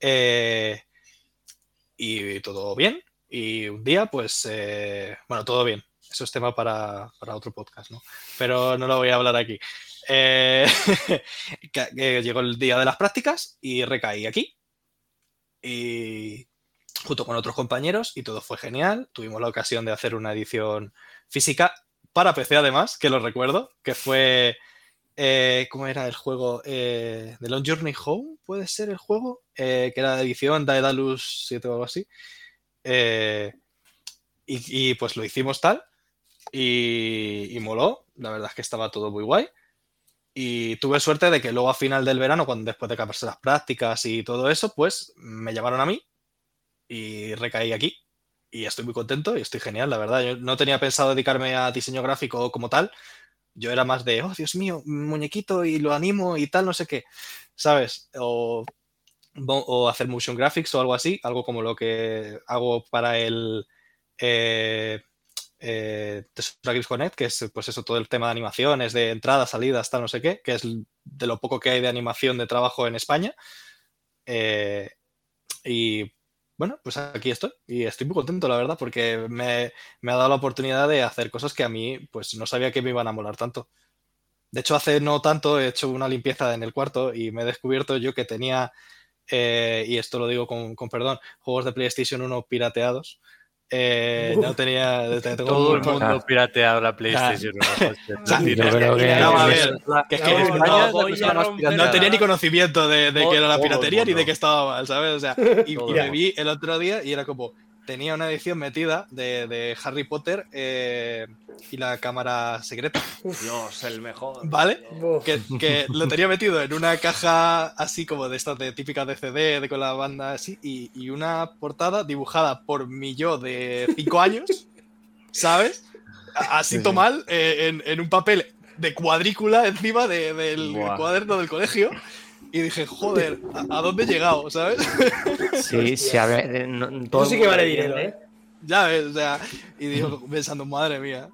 Eh, y todo bien. Y un día, pues, eh, bueno, todo bien. Eso es tema para, para otro podcast, ¿no? Pero no lo voy a hablar aquí. Eh, llegó el día de las prácticas y recaí aquí. Y junto con otros compañeros y todo fue genial. Tuvimos la ocasión de hacer una edición física para PC además, que lo recuerdo, que fue... eh, ¿Cómo era el juego? Eh, The Long Journey Home, ¿puede ser el juego? Eh, que era de edición Daedalus 7 o algo así. Eh, y, pues lo hicimos tal y, y moló. La verdad es que estaba todo muy guay. Y tuve suerte de que luego a final del verano, cuando después de acabarse las prácticas y todo eso, pues me llamaron a mí y recaí aquí. Y estoy muy contento y estoy genial, la verdad. Yo no tenía pensado dedicarme a diseño gráfico como tal. Yo era más de, oh, Dios mío, muñequito y lo animo y tal, no sé qué, ¿sabes? O, o hacer motion graphics o algo así, algo como lo que hago para el eh, eh, Connect, que es pues eso, todo el tema de animaciones, de entradas, salidas, tal, no sé qué, que es de lo poco que hay de animación de trabajo en España. Eh, y bueno, pues aquí estoy y estoy muy contento, la verdad, porque me, me, ha dado la oportunidad de hacer cosas que a mí pues no sabía que me iban a molar tanto. De hecho, hace no tanto he hecho una limpieza en el cuarto y me he descubierto yo que tenía, eh, y esto lo digo con, con, perdón, juegos de PlayStation 1 pirateados. Eh, no tenía. Tengo Todo el mundo pirateado la PlayStation 1. No tenía ni conocimiento de, de que era la piratería ni de que estaba mal, ¿sabes? O sea, y, y me vi el otro día y era como. Tenía una edición metida de, de Harry Potter eh, y la cámara secreta. Dios, el mejor. ¿Vale? Que, que, lo tenía metido en una caja así como de estas de típicas de CD, de con la banda así, y, y una portada dibujada por mi yo de 5 años, ¿sabes? Así sí, mal, sí. Eh, en, en, un papel de cuadrícula encima de, del Buah. cuaderno del colegio. Y dije, joder, ¿a, a dónde he llegado? ¿Sabes? Sí, sí, a ver. No, todo Eso sí que vale dinero, ¿eh? Ya ves, o sea, y digo, pensando, madre mía.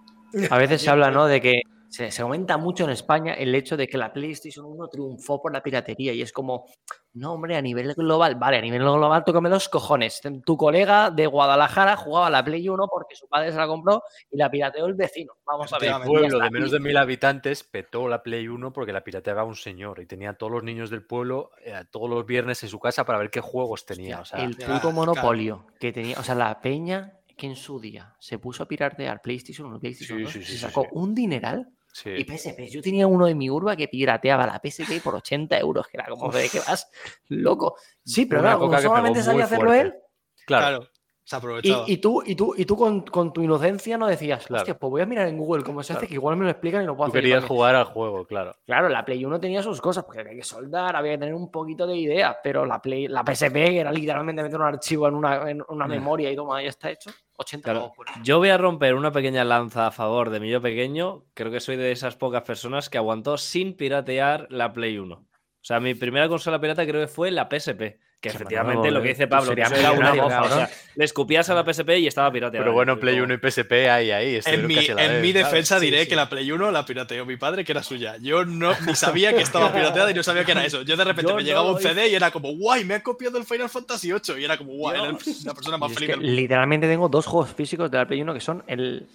A veces se habla, ¿no? De que se, se, comenta mucho en España el hecho de que la PlayStation 1 triunfó por la piratería y es como, no, hombre, a nivel global, vale, a nivel global, tócame los cojones. Tu colega de Guadalajara jugaba a la Play 1 porque su padre se la compró y la pirateó el vecino. Vamos a ver. El pueblo de menos de mil habitantes petó la Play 1 porque la pirateaba un señor y tenía a todos los niños del pueblo eh, todos los viernes en su casa para ver qué juegos tenía. O sea, el puto monopolio claro. que tenía, o sea, la peña que en su día se puso a piratear PlayStation 1, PlayStation sí, 2, sí, sí, se sacó sí, un dineral. Sí. Y PSP, yo tenía uno de mi urba que pirateaba la PSP por 80 euros, que era como de que vas loco. Sí, pero claro, como solamente sabía hacerlo fuerte. él. Claro. claro. Se aprovechaba. Y, y, tú, y tú, y tú con, con tu inocencia no decías, claro. hostia, pues voy a mirar en Google cómo se claro. hace, que igual me lo explican y lo puedo tú hacer. querías jugar al juego, claro. Claro, la Play 1 tenía sus cosas, porque había que soldar, había que tener un poquito de idea, pero la Play, la PSP era literalmente meter un archivo en una, en una memoria y toma, ya está hecho. 80 claro. Yo voy a romper una pequeña lanza a favor de mi yo pequeño. Creo que soy de esas pocas personas que aguantó sin piratear la Play 1. O sea, mi primera consola pirata creo que fue la PSP. Que Sí, efectivamente lo que dice Pablo, que sería una millonario, mofa. O sea, cabrón. le escupías a la PSP y estaba pirateada. Pero bueno, Play 1 y PSP hay ahí. En mi, en mi defensa diré que la Play 1 la pirateó mi padre, que era suya. Yo no ni sabía que estaba pirateada y no sabía que era eso. Yo de repente Yo me no llegaba un. CD y era como, guay, me ha copiado el Final Fantasy 8. Y era como, guay, era la persona más es feliz literalmente tengo dos juegos físicos de la Play 1 que son el,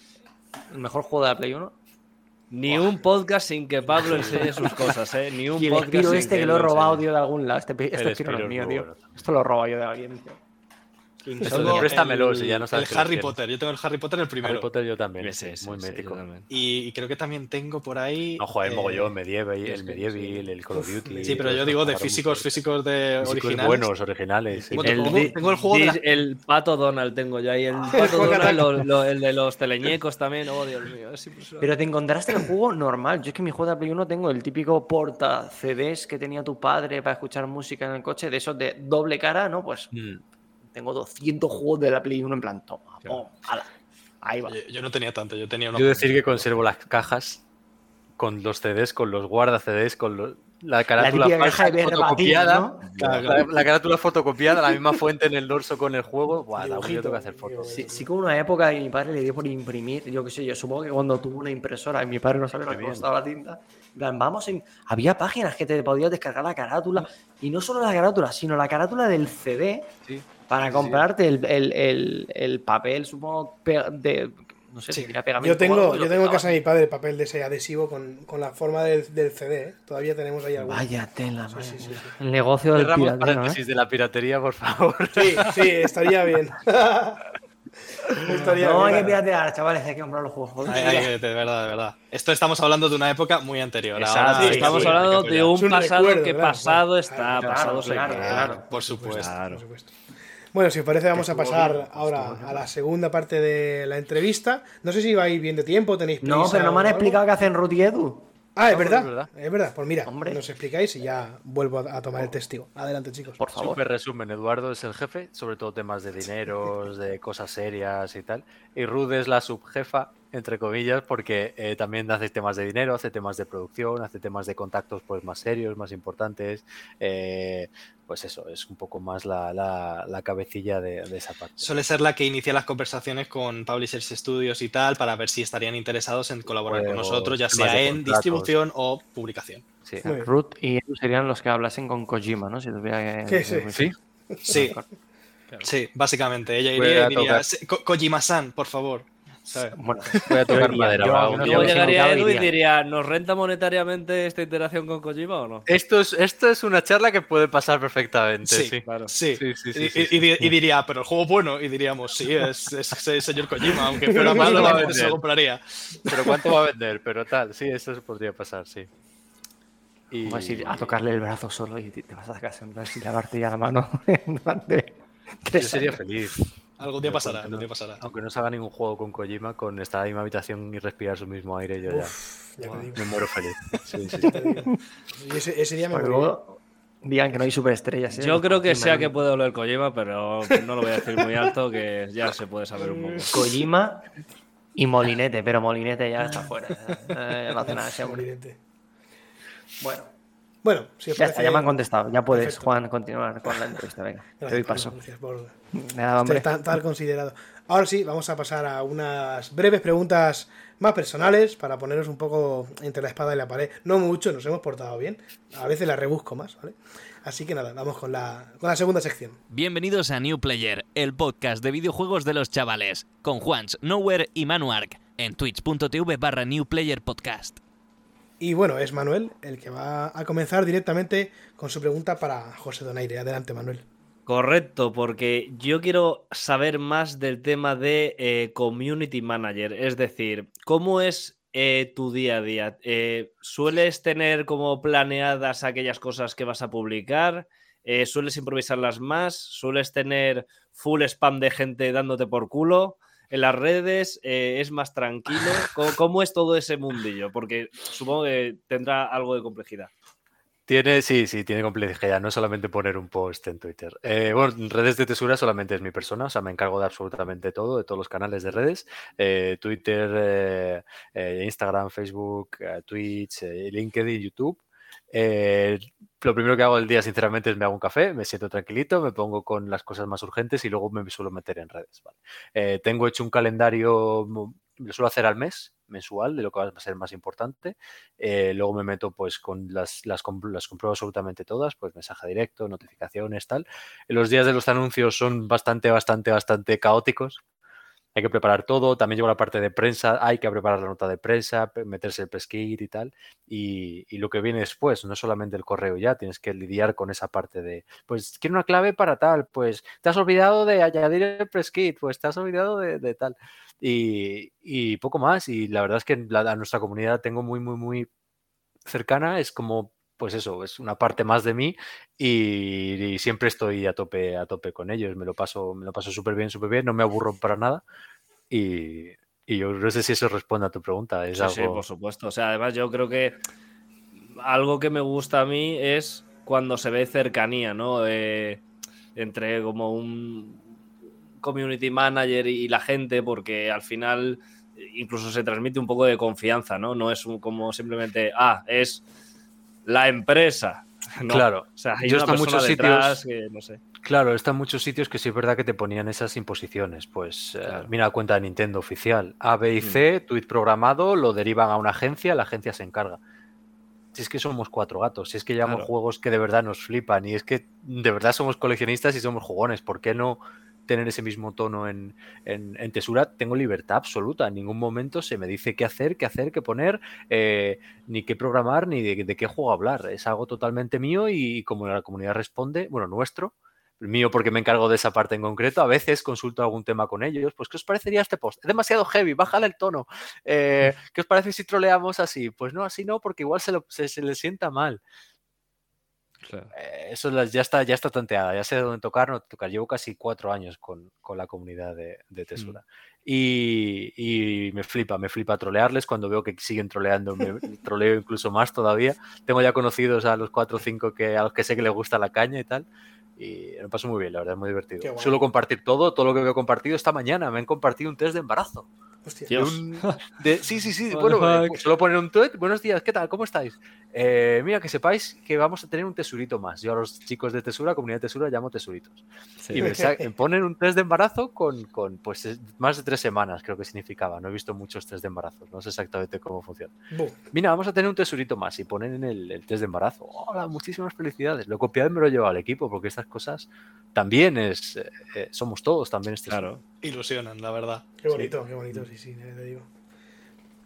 el mejor juego de la Play 1 Ni un podcast sin que Pablo enseñe sus cosas, ¿eh? Ni un y el podcast sin este que que lo he robado, tío, de algún lado. Este, este es mío, tío. bueno. Esto lo he robado yo de alguien, tío. Tengo el- y ya no sabes El Harry. Potter, yo tengo el Harry Potter el primero. Harry Potter yo también. Ese, sí, ese, muy ese, yo mítico. también. Y, y creo que también tengo por ahí. No, joder, eh, mogollón, Medieval, el Medieval, el Call of Duty. Sí, pero yo digo de físicos, físicos de Físicos originales. buenos, originales. sí. El, tengo- el juego de la- el pato Donald tengo yo ahí. El pato Donald, ataque. lo- lo- el de los teleñecos también. Oh, Dios mío. Es. Pero te encontraste el juego normal. Yo es que en mi juego de Play 1 tengo el típico porta CDs que tenía tu padre para escuchar música en el coche, de esos de doble cara, ¿no? Pues Mm. Tengo 200 juegos de la Play 1 en plan, toma, ala. Ahí va. Yo, yo no tenía tanto, yo tenía unos. Yo decir que conservo las cajas con los CDs, con los guarda CDs, con los- la La carátula falsa verbatim, fotocopiada. ¿no? Claro, La, claro. la carátula fotocopiada, la misma fuente en el dorso con el juego. Buah, la Dibujito, yo tengo que hacer fotos. Sí, sí que hubo una época que mi padre le dio por imprimir, yo qué sé, yo supongo que cuando tuvo una impresora y mi padre no sabía lo que costaba la tinta, vamos, en- había páginas que te podías descargar la carátula, y no solo la carátula, sino la carátula del CD Sí. Para sí. comprarte el, el- el- el papel, supongo, de, no sé, Sí. si diría pegamento Yo tengo, yo tengo en casa de mi padre el papel de ese adhesivo con, con la forma del, del CD. ¿eh? Todavía tenemos ahí algo. Vaya tela, sí, sí, mía. sí. El negocio del ¿eh? de la piratería, por favor. Sí, sí, estaría bien. estaría No hay que piratear, chavales, hay que comprar los juegos. joder. Ay, ay, de verdad, de verdad. Esto estamos hablando de una época muy anterior. Exacto, ahora sí, estamos sí, hablando de un pasado recuerdo, que ¿verdad? pasado Claro, está, claro, pasado se claro, queda. Claro, por supuesto. Claro. Por supuesto. Bueno, si os parece, vamos a pasar ahora a la segunda parte de la entrevista. No sé si vais bien de tiempo, tenéis prisa No, pero no me han explicado qué hacen Ruth y Edu. Ah, es No, verdad, es verdad. es verdad. Pues mira, Hombre. nos explicáis y ya vuelvo a tomar el testigo. Adelante, chicos. Por favor. Súper resumen, Eduardo es el jefe, sobre todo temas de dineros, de cosas serias y tal. Y Ruth es la subjefa, entre comillas, porque eh, también hace temas de dinero, hace temas de producción, hace temas de contactos pues más serios, más importantes. Eh, pues eso, es un poco más la, la- la cabecilla de, de esa parte. Suele ser la que inicia las conversaciones con Publishers Studios y tal para ver si estarían interesados en colaborar con Juegos, nosotros, ya sea en contratos. distribución o publicación. Sí. Ruth y Edu serían los que hablasen con Kojima, ¿no? Si tuviera que. Sí, sí. Sí, Sí, sí, básicamente. Ella iría y diría, tocar. "Sí, Ko- Kojima-san, por favor. ¿Sabes? Bueno, voy a tocar madera. yo- Luego llegaría Edu y iría. diría, ¿nos renta monetariamente esta interacción con Kojima o no? Esto es, esto es una charla que puede pasar perfectamente. Sí, Sí, Claro. Sí, Sí, sí, sí, y, sí, y- y y diría, pero el juego es bueno. Y diríamos, sí, es, es, es el señor Kojima, aunque fuera malo, ¿cuánto va a la gente se compraría. Pero ¿cuánto va a vender? Pero tal, sí, eso se podría pasar, sí. Y... A ir a tocarle el brazo solo y te vas a casa en sin lavarte ya la mano durante Yo sería años. feliz. Algún día pasará, algún día pasará. Aunque no se haga ningún juego con Kojima, con estar en la misma habitación y respirar su mismo aire, yo Uf, ya me muero feliz. Sí, sí. Y ese, ese día me morí. luego digan que no hay superestrellas. ¿eh? Yo creo que Kojima, sea que puede oler Kojima, pero no lo voy a decir muy alto, que ya se puede saber un poco. Kojima y Molinete, pero Molinete ya está fuera. Eh, no hace nada hombre. Morirete. Bueno, Bueno, si os ya está, ya me han contestado. Ya puedes, Perfecto. Juan, continuar con la entrevista. Venga, te doy Gracias, paso. Gracias por Nada, hombre. tan, tan considerado. Ahora sí, vamos a pasar a unas breves preguntas más personales para poneros un poco entre la espada y la pared. No mucho, nos hemos portado bien. A veces la rebusco más, ¿vale? Así que nada, vamos con la, con la segunda sección. Bienvenidos a New Player, el podcast de videojuegos de los chavales, con Juans, Nowhere y Manuark, en twitch.tv barra New Player Podcast. Y bueno, es Manuel el que va a comenzar directamente con su pregunta para José Donaire. Adelante, Manuel. Correcto, porque yo quiero saber más del tema de eh, community manager, es decir, ¿cómo es eh, tu día a día? Eh, ¿Sueles tener como planeadas aquellas cosas que vas a publicar? ¿Sueles improvisarlas más? ¿Sueles tener full spam de gente dándote por culo? ¿En las redes eh, es más tranquilo? ¿Cómo, cómo es todo ese mundillo? Porque supongo que tendrá algo de complejidad. Tiene, sí, sí, tiene complejidad, no es solamente poner un post en Twitter. Eh, bueno, en redes de tesura solamente es mi persona, o sea, me encargo de absolutamente todo, de todos los canales de redes, eh, Twitter, Instagram, Facebook, Twitch, LinkedIn, YouTube. Eh, lo primero que hago el día, sinceramente, es me hago un café, me siento tranquilito, me pongo con las cosas más urgentes y luego me suelo meter en redes. Eh, tengo hecho un calendario, lo suelo hacer al mes, mensual, de lo que va a ser más importante. Eh, luego me meto pues con las, las, las absolutamente todas, pues mensaje directo, notificaciones, tal. Los días de los anuncios son bastante, bastante, bastante caóticos. Hay que preparar todo. También llevo la parte de prensa, hay que preparar la nota de prensa, meterse el press y tal. Y, lo que viene después, no solamente el correo ya, tienes que lidiar con esa parte de, pues quiero una clave para tal, pues te has olvidado de añadir el press kit, pues te has olvidado de, tal. Y, y, poco más. Y la verdad es que la, a nuestra comunidad tengo muy, muy, muy cercana. Es como pues eso, es una parte más de mí y, y, siempre estoy a tope, a tope con ellos. Me lo paso, me lo paso súper bien, súper bien, no me aburro para nada. Y, y, yo no sé si eso responde a tu pregunta. Es sí, algo... sí, por supuesto. O sea, además yo creo que algo que me gusta a mí es cuando se ve cercanía, ¿no? Eh, entre como un community manager y la gente, porque al final incluso se transmite un poco de confianza, ¿no? No es como simplemente, ah, es la empresa. No, claro. O sea, hay Yo una muchos sitios. que no sé. Claro, está en muchos sitios que sí es verdad que te ponían esas imposiciones. Pues eh, mira la cuenta de Nintendo oficial. A, B y Mm. C, tweet programado, lo derivan a una agencia, la agencia se encarga. Si es que somos cuatro gatos, si es que llevamos Claro. juegos que de verdad nos flipan y es que de verdad somos coleccionistas y somos jugones, ¿por qué no tener ese mismo tono en, en- en Tesura? Tengo libertad absoluta, en ningún momento se me dice qué hacer, qué hacer, qué poner, eh, ni qué programar, ni de, de qué juego hablar. Es algo totalmente mío y como la comunidad responde, bueno, nuestro, mío porque me encargo de esa parte en concreto. A veces consulto algún tema con ellos. Pues, ¿qué os parecería este post? Es demasiado heavy, bájale el tono. Eh, ¿Qué os parece si troleamos así? Pues no, así no, porque igual se, lo- se, se le sienta mal. Eh, eso las- ya está, ya está tanteada, ya sé dónde tocar, no tocar. Llevo casi cuatro años con, con la comunidad de, de Tesura. Y, y me flipa, me flipa trolearles cuando veo que siguen troleando, me troleo incluso más todavía. Tengo ya conocidos a los cuatro o cinco que, a los que sé que les gusta la caña y tal. Y me paso muy bien, la verdad, es muy divertido. Suelo compartir todo, todo lo que veo compartido esta mañana. Me han compartido un test de embarazo. Hostia. De Dios. un- de- sí, sí, sí. Bueno, eh, pues solo poner un tweet. Buenos días, ¿qué tal? ¿Cómo estáis? Eh, mira, que sepáis que vamos a tener un tesurito más. Yo a los chicos de Tesura, comunidad de Tesura, llamo tesuritos. Y me, ponen un test de embarazo con, con, pues, es- más de tres semanas, creo que significaba. No he visto muchos test de embarazo, no sé exactamente cómo funciona. Buh. Mira, vamos a tener un tesurito más y ponen en el, el test de embarazo. Hola, muchísimas felicidades. Lo he copiado y me lo he llevado al equipo porque estas cosas también es. eh, eh, somos todos, también es Tesura. Claro. Ilusionan, la verdad. Qué bonito, qué bonito, sí, sí, te digo.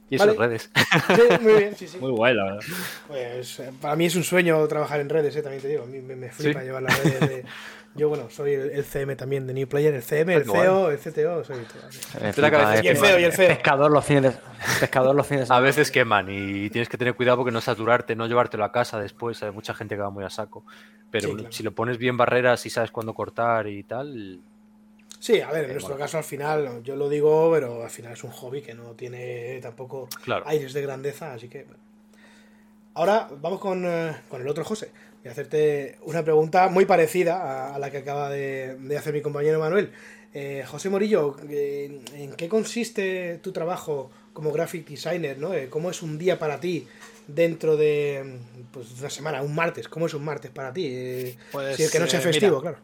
Y esas Vale. redes. Sí, muy bien, sí, sí. Muy guay, la verdad. Pues eh, para mí es un sueño trabajar en redes, eh, también te digo. A mí me, me flipa Sí. llevar las redes de... Yo, bueno, soy el, el CM también de New Player, el CM, el Ah. CEO, el CTO, soy todo. Me Espera que a flipa, veces es Y el feo, y el feo. Pescador los fines de, pescador los fines de A veces queman y tienes que tener cuidado porque no saturarte, no llevártelo a casa después. Hay mucha gente que va muy a saco. Pero Sí, claro. si lo pones bien barreras y sabes cuándo cortar y tal, Sí, a ver, en Eh, nuestro caso al final, yo lo digo, pero al final es un hobby que no tiene tampoco claro. aires de grandeza, así que... bueno. Ahora vamos con, eh, con el otro José. Voy a hacerte una pregunta muy parecida a, a la que acaba de, de hacer mi compañero Manuel. Eh, José Morillo, eh, ¿en qué consiste tu trabajo como graphic designer? ¿no? ¿Cómo es un día para ti dentro de pues, una semana, un martes? ¿Cómo es un martes para ti? Pues, si el que no sea festivo, mira, claro.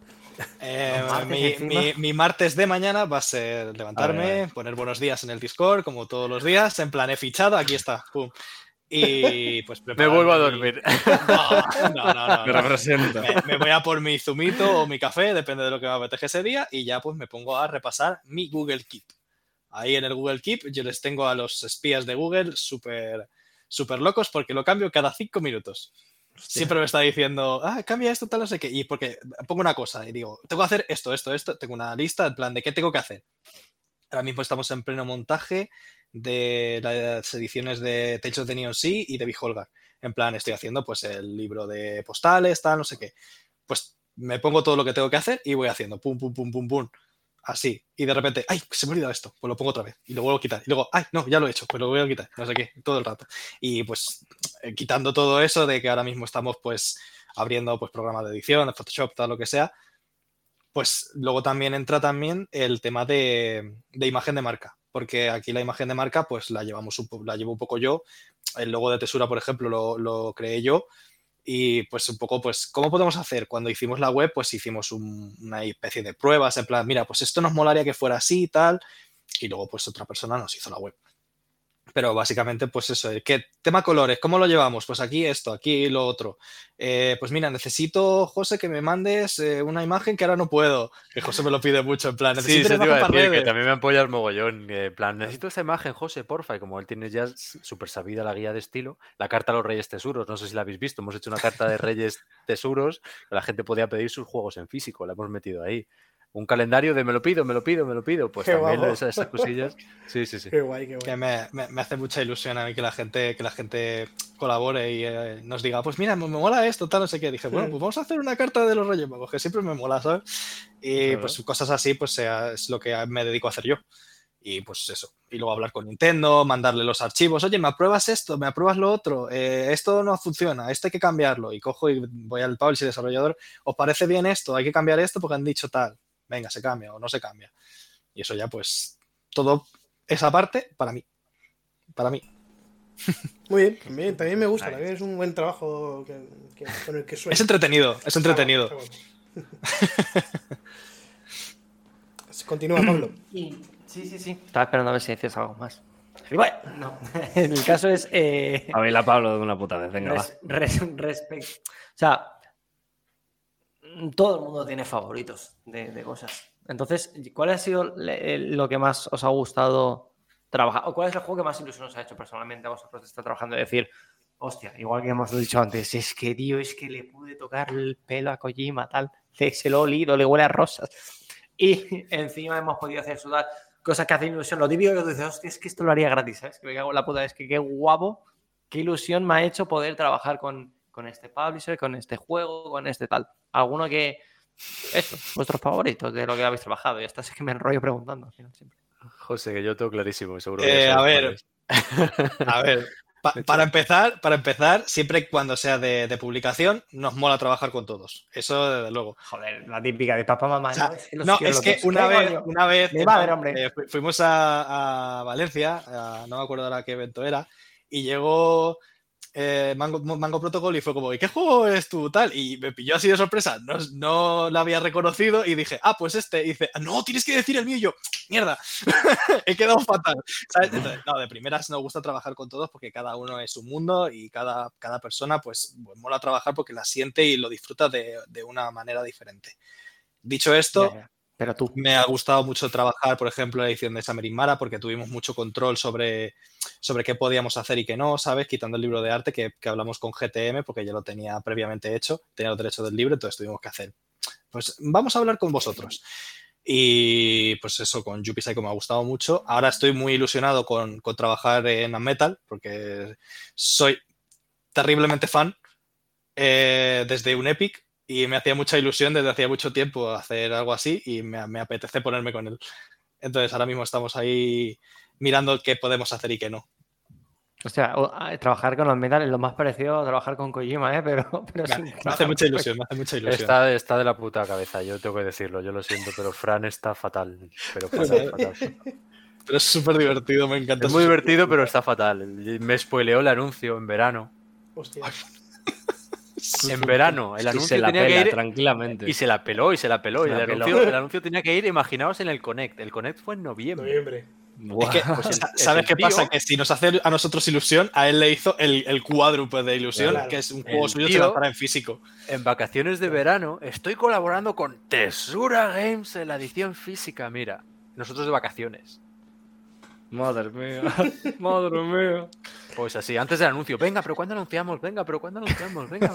Eh, martes mi, mi- mi martes de mañana va a ser levantarme, A poner buenos días en el Discord, como todos los días, en plan he fichado, aquí está, pum. Y pues Me vuelvo a mi- dormir. No, no, no, no, Me no. representa. Me, me voy a por mi zumito o mi café, depende de lo que me apetezca ese día, y ya pues me pongo a repasar mi Google Keep. Ahí en el Google Keep yo les tengo a los espías de Google súper súper locos porque lo cambio cada cinco minutos. Siempre me está diciendo, ah, cambia esto, tal, no sé qué. Y porque pongo una cosa y digo, tengo que hacer esto, esto, esto. Tengo una lista en plan de qué tengo que hacer. Ahora mismo estamos en pleno montaje de las ediciones de of the Neon Sea y de Beholgar. En plan, estoy haciendo pues el libro de postales, tal, no sé qué. Pues me pongo todo lo que tengo que hacer y voy haciendo pum, pum, pum, pum, pum. Así. Y de repente, ay, se me ha olvidado esto. Pues lo pongo otra vez. Y lo vuelvo a quitar. Y luego, ay, no, ya lo he hecho. Pues lo voy a quitar. No sé qué. Todo el rato. Y pues eh, quitando todo eso de que ahora mismo estamos pues abriendo pues programas de edición, Photoshop, tal lo que sea, pues luego también entra también el tema de, de imagen de marca, porque aquí la imagen de marca pues la llevamos un la llevo un poco yo, el logo de Tesura por ejemplo lo, lo creé yo y pues un poco pues cómo podemos hacer cuando hicimos la web pues hicimos un- una especie de pruebas en plan mira pues esto nos molaría que fuera así y tal y luego pues otra persona nos hizo la web Pero básicamente, pues eso, ¿qué tema colores? ¿Cómo lo llevamos? Pues aquí esto, aquí lo otro. Eh, pues mira, necesito, José, que me mandes eh, una imagen que ahora no puedo. Que José me lo pide mucho, en plan, Sí, eso te iba a decir, que también me apoya el mogollón. En plan, necesito esta imagen, José, porfa. Y como él tiene ya súper sabida la guía de estilo, la carta a los Reyes Tesuros, no sé si la habéis visto, hemos hecho una carta de Reyes Tesuros, que la gente podía pedir sus juegos en físico, la hemos metido ahí. Un calendario de me lo pido, me lo pido, me lo pido. Pues Qué también guapo. esas, esas cosillas. Sí, sí, sí. Qué guay, qué guay. Que me, me- me hace mucha ilusión a mí que la gente, que la gente colabore y eh, nos diga, pues mira, me, me mola esto, tal, no sé qué. Dije, bueno, pues vamos a hacer una carta de los Reyes Magos, que siempre me mola, ¿sabes? Y Claro. pues cosas así, pues sea, es lo que me dedico a hacer yo. Y pues eso. Y luego hablar con Nintendo, mandarle los archivos. Oye, ¿me apruebas esto? ¿Me apruebas lo otro? Eh, esto no funciona, esto hay que cambiarlo. Y cojo y voy al publisher desarrollador. ¿Os parece bien esto? Hay que cambiar esto porque han dicho tal. Venga, se cambia o no se cambia. Y eso ya, pues, todo esa parte para mí. Para mí. Muy bien, también, también me gusta, también es un buen trabajo que, que- con el que suena. Es entretenido, es entretenido. Continúa, Pablo. Sí, sí, sí. Estaba esperando a ver si decías algo más. Bueno, no. El caso es. eh, A mí la Pablo de una puta vez, venga, va. res- res- respect- O sea, todo el mundo tiene favoritos de, cosas. Entonces, ¿cuál ha sido lo que más os ha gustado trabajar? ¿O cuál es el juego que más ilusión os ha hecho personalmente a vosotros de estar trabajando? De decir, hostia, igual que hemos dicho antes, es que, tío, es que le pude tocar el pelo a Kojima, tal, se lo he olido, le huele a rosas. Y encima hemos podido hacer sudar cosas que hacen ilusión. Lo típico que tú dices, hostia, es que esto lo haría gratis, ¿sabes? Que me cago en la puta, es que qué guapo, qué ilusión me ha hecho poder trabajar con, con este publisher, con este juego, con este tal. Alguno que. Eso, vuestros favoritos de lo que habéis trabajado. Y hasta es que me enrollo preguntando al final siempre. José, que yo tengo clarísimo, seguro. Eh, que ya a ver. A ver, pa- para empezar, para empezar, siempre cuando sea de, de publicación, nos mola trabajar con todos. Eso desde luego. Joder, la típica de papá, mamá. O sea, no, es que, no, es una ¿Qué vez, una vez eh, hombre. eh, fu- fuimos a, a Valencia, a- no me acuerdo ahora qué evento era, y llegó eh, Mango, Mango Protocol y fue como, ¿y qué juego es tú? Tal, y me pilló así de sorpresa, no, no la había reconocido y dije, ah, pues este, y dice, "Ah, no, tienes que decir el mío, y yo, mierda, he quedado fatal. ¿sabes? Entonces, no, de primeras nos gusta trabajar con todos porque cada uno es un mundo y cada, cada persona pues, pues mola trabajar porque la siente y lo disfruta de, de una manera diferente. Dicho esto. Me ha gustado mucho trabajar, por ejemplo, la edición de Summer Mara, porque tuvimos mucho control sobre, sobre qué podíamos hacer y qué no, ¿sabes? Quitando el libro de arte que, que hablamos con GTM, porque ya lo tenía previamente hecho, tenía los derechos del libro, entonces tuvimos que hacer. Pues vamos a hablar con vosotros. Y pues eso, con Yuppie Psycho me ha gustado mucho. Ahora estoy muy ilusionado con, con trabajar en Metal, porque soy terriblemente fan eh, desde un Epic y me hacía mucha ilusión desde hacía mucho tiempo hacer algo así y me, me apetece ponerme con él. Entonces ahora mismo estamos ahí mirando qué podemos hacer y qué no. O sea, trabajar con los metales es lo más parecido a trabajar con Kojima, ¿eh? Pero, pero Me, hace mucha ilusión, me hace mucha ilusión. Está, está de la puta cabeza, yo tengo que decirlo, yo lo siento, pero Fran está fatal. Pero Pero- fatal, fatal. Pero es súper divertido, me encanta. Es muy divertido, pero está fatal. Me spoileó el anuncio en verano. Hostia. En verano, el Y se anuncio la tenía pela que ir tranquilamente. y se la peló y se la peló. Se y la el, peló. anuncio, el anuncio tenía que ir, imaginaos, en el Connect. El Connect fue en noviembre. Noviembre. Es que, Pues el- ¿Sabes qué tío- pasa? Que si nos hace a nosotros ilusión, a él le hizo el, el cuádruple de ilusión, Claro. que es un juego El suyo, se tío- lanzará en físico. En vacaciones de verano estoy colaborando con Tesura Games en la edición física. Mira, nosotros de vacaciones. Madre mía, madre mía. Pues así, antes del anuncio. Venga, pero ¿cuándo anunciamos? Venga, pero ¿cuándo anunciamos? Venga.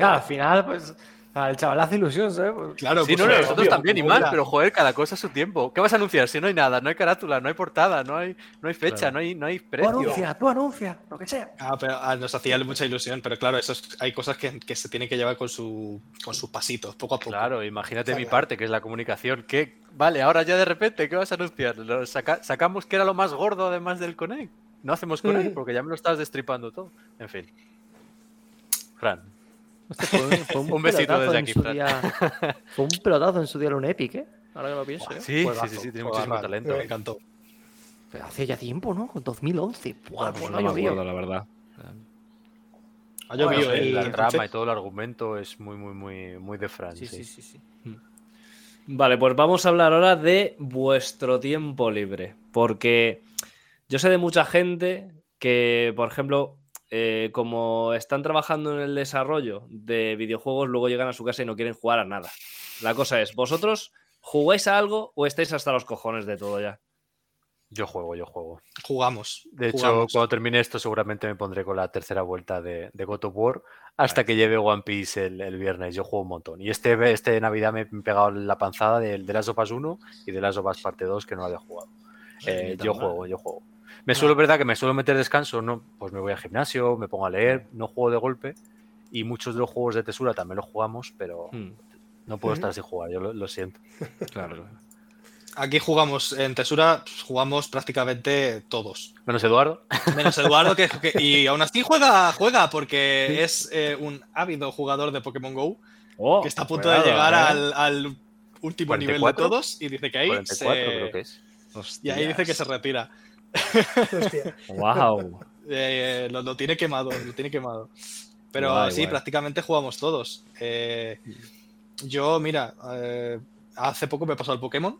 al final, pues, al chaval hace ilusión, ¿sabes? Pues, Claro, Sí, pues, no, no, obvio, nosotros también y mal, pero joder, cada cosa a su tiempo. ¿Qué vas a anunciar si no hay nada? No hay carátula, no hay portada, no hay, no hay fecha, Claro. no, hay, no hay tú precio. anuncia, tú anuncia, lo que sea. Ah, pero ah, nos hacía mucha ilusión, pero claro, eso es- hay cosas que, que se tienen que llevar con, su, con sus pasitos, poco a poco. Claro, imagínate mi parte, que es la comunicación. ¿Qué? Vale, ahora ya de repente, ¿qué vas a anunciar? Lo saca- sacamos que era lo más gordo además del Connect. No hacemos Connect Mm. porque ya me lo estás destripando todo. En fin. Fran. Fue, fue un, Un besito desde aquí, su Fran. día- Fue un pelotazo en su día en un Epic, ¿eh? Ahora que lo pienso, ¿eh? Sí, sí, sí, sí, tiene muchísimo talento. Me encantó. Pero hace ya tiempo, ¿no? 2011. Buah, Pues pues no no me llovido. acuerdo, la verdad. Ha llovido, Bueno, ¿eh? la y- trama y todo el argumento es muy, muy, muy, muy de Fran. Sí, sí. sí, sí, sí. Vale, pues vamos a hablar ahora de vuestro tiempo libre. Porque Yo sé de mucha gente que, por ejemplo, eh, como están trabajando en el desarrollo de videojuegos, luego llegan a su casa y no quieren jugar a nada. La cosa es, ¿vosotros jugáis a algo o estáis hasta los cojones de todo ya? Yo juego, yo juego. Jugamos. De hecho, cuando termine esto, seguramente me pondré con la tercera vuelta de, de God of War hasta que lleve One Piece el, el viernes. Yo juego un montón. Y este, este Navidad me he pegado la panzada del de Last of Us 1 y de Last of Us Parte 2 que no había jugado. Eh, yo juego, yo juego. Me suelo, verdad, que me suelo meter descanso, ¿no? Pues me voy al gimnasio, me pongo a leer, no juego de golpe. Y muchos de los juegos de Tesura también los jugamos, pero Hmm, no puedo estar sin jugar, yo lo, lo siento. claro, claro. Aquí jugamos en Tesura, pues, jugamos prácticamente todos. Menos Eduardo. Menos Eduardo, que, que- y aún así juega, juega porque es eh, un ávido jugador de Pokémon Go Oh, que está a punto cuidado, de llegar ¿eh? al, al último nivel de 44? todos y dice que ahí 44 se- creo que es. y ahí dice que se retira. Hostia. Wow. Eh, lo, lo tiene quemado, lo tiene quemado. Pero Guay, sí, guay. prácticamente jugamos todos. Eh, yo, mira, eh, hace poco me he pasado el Pokémon,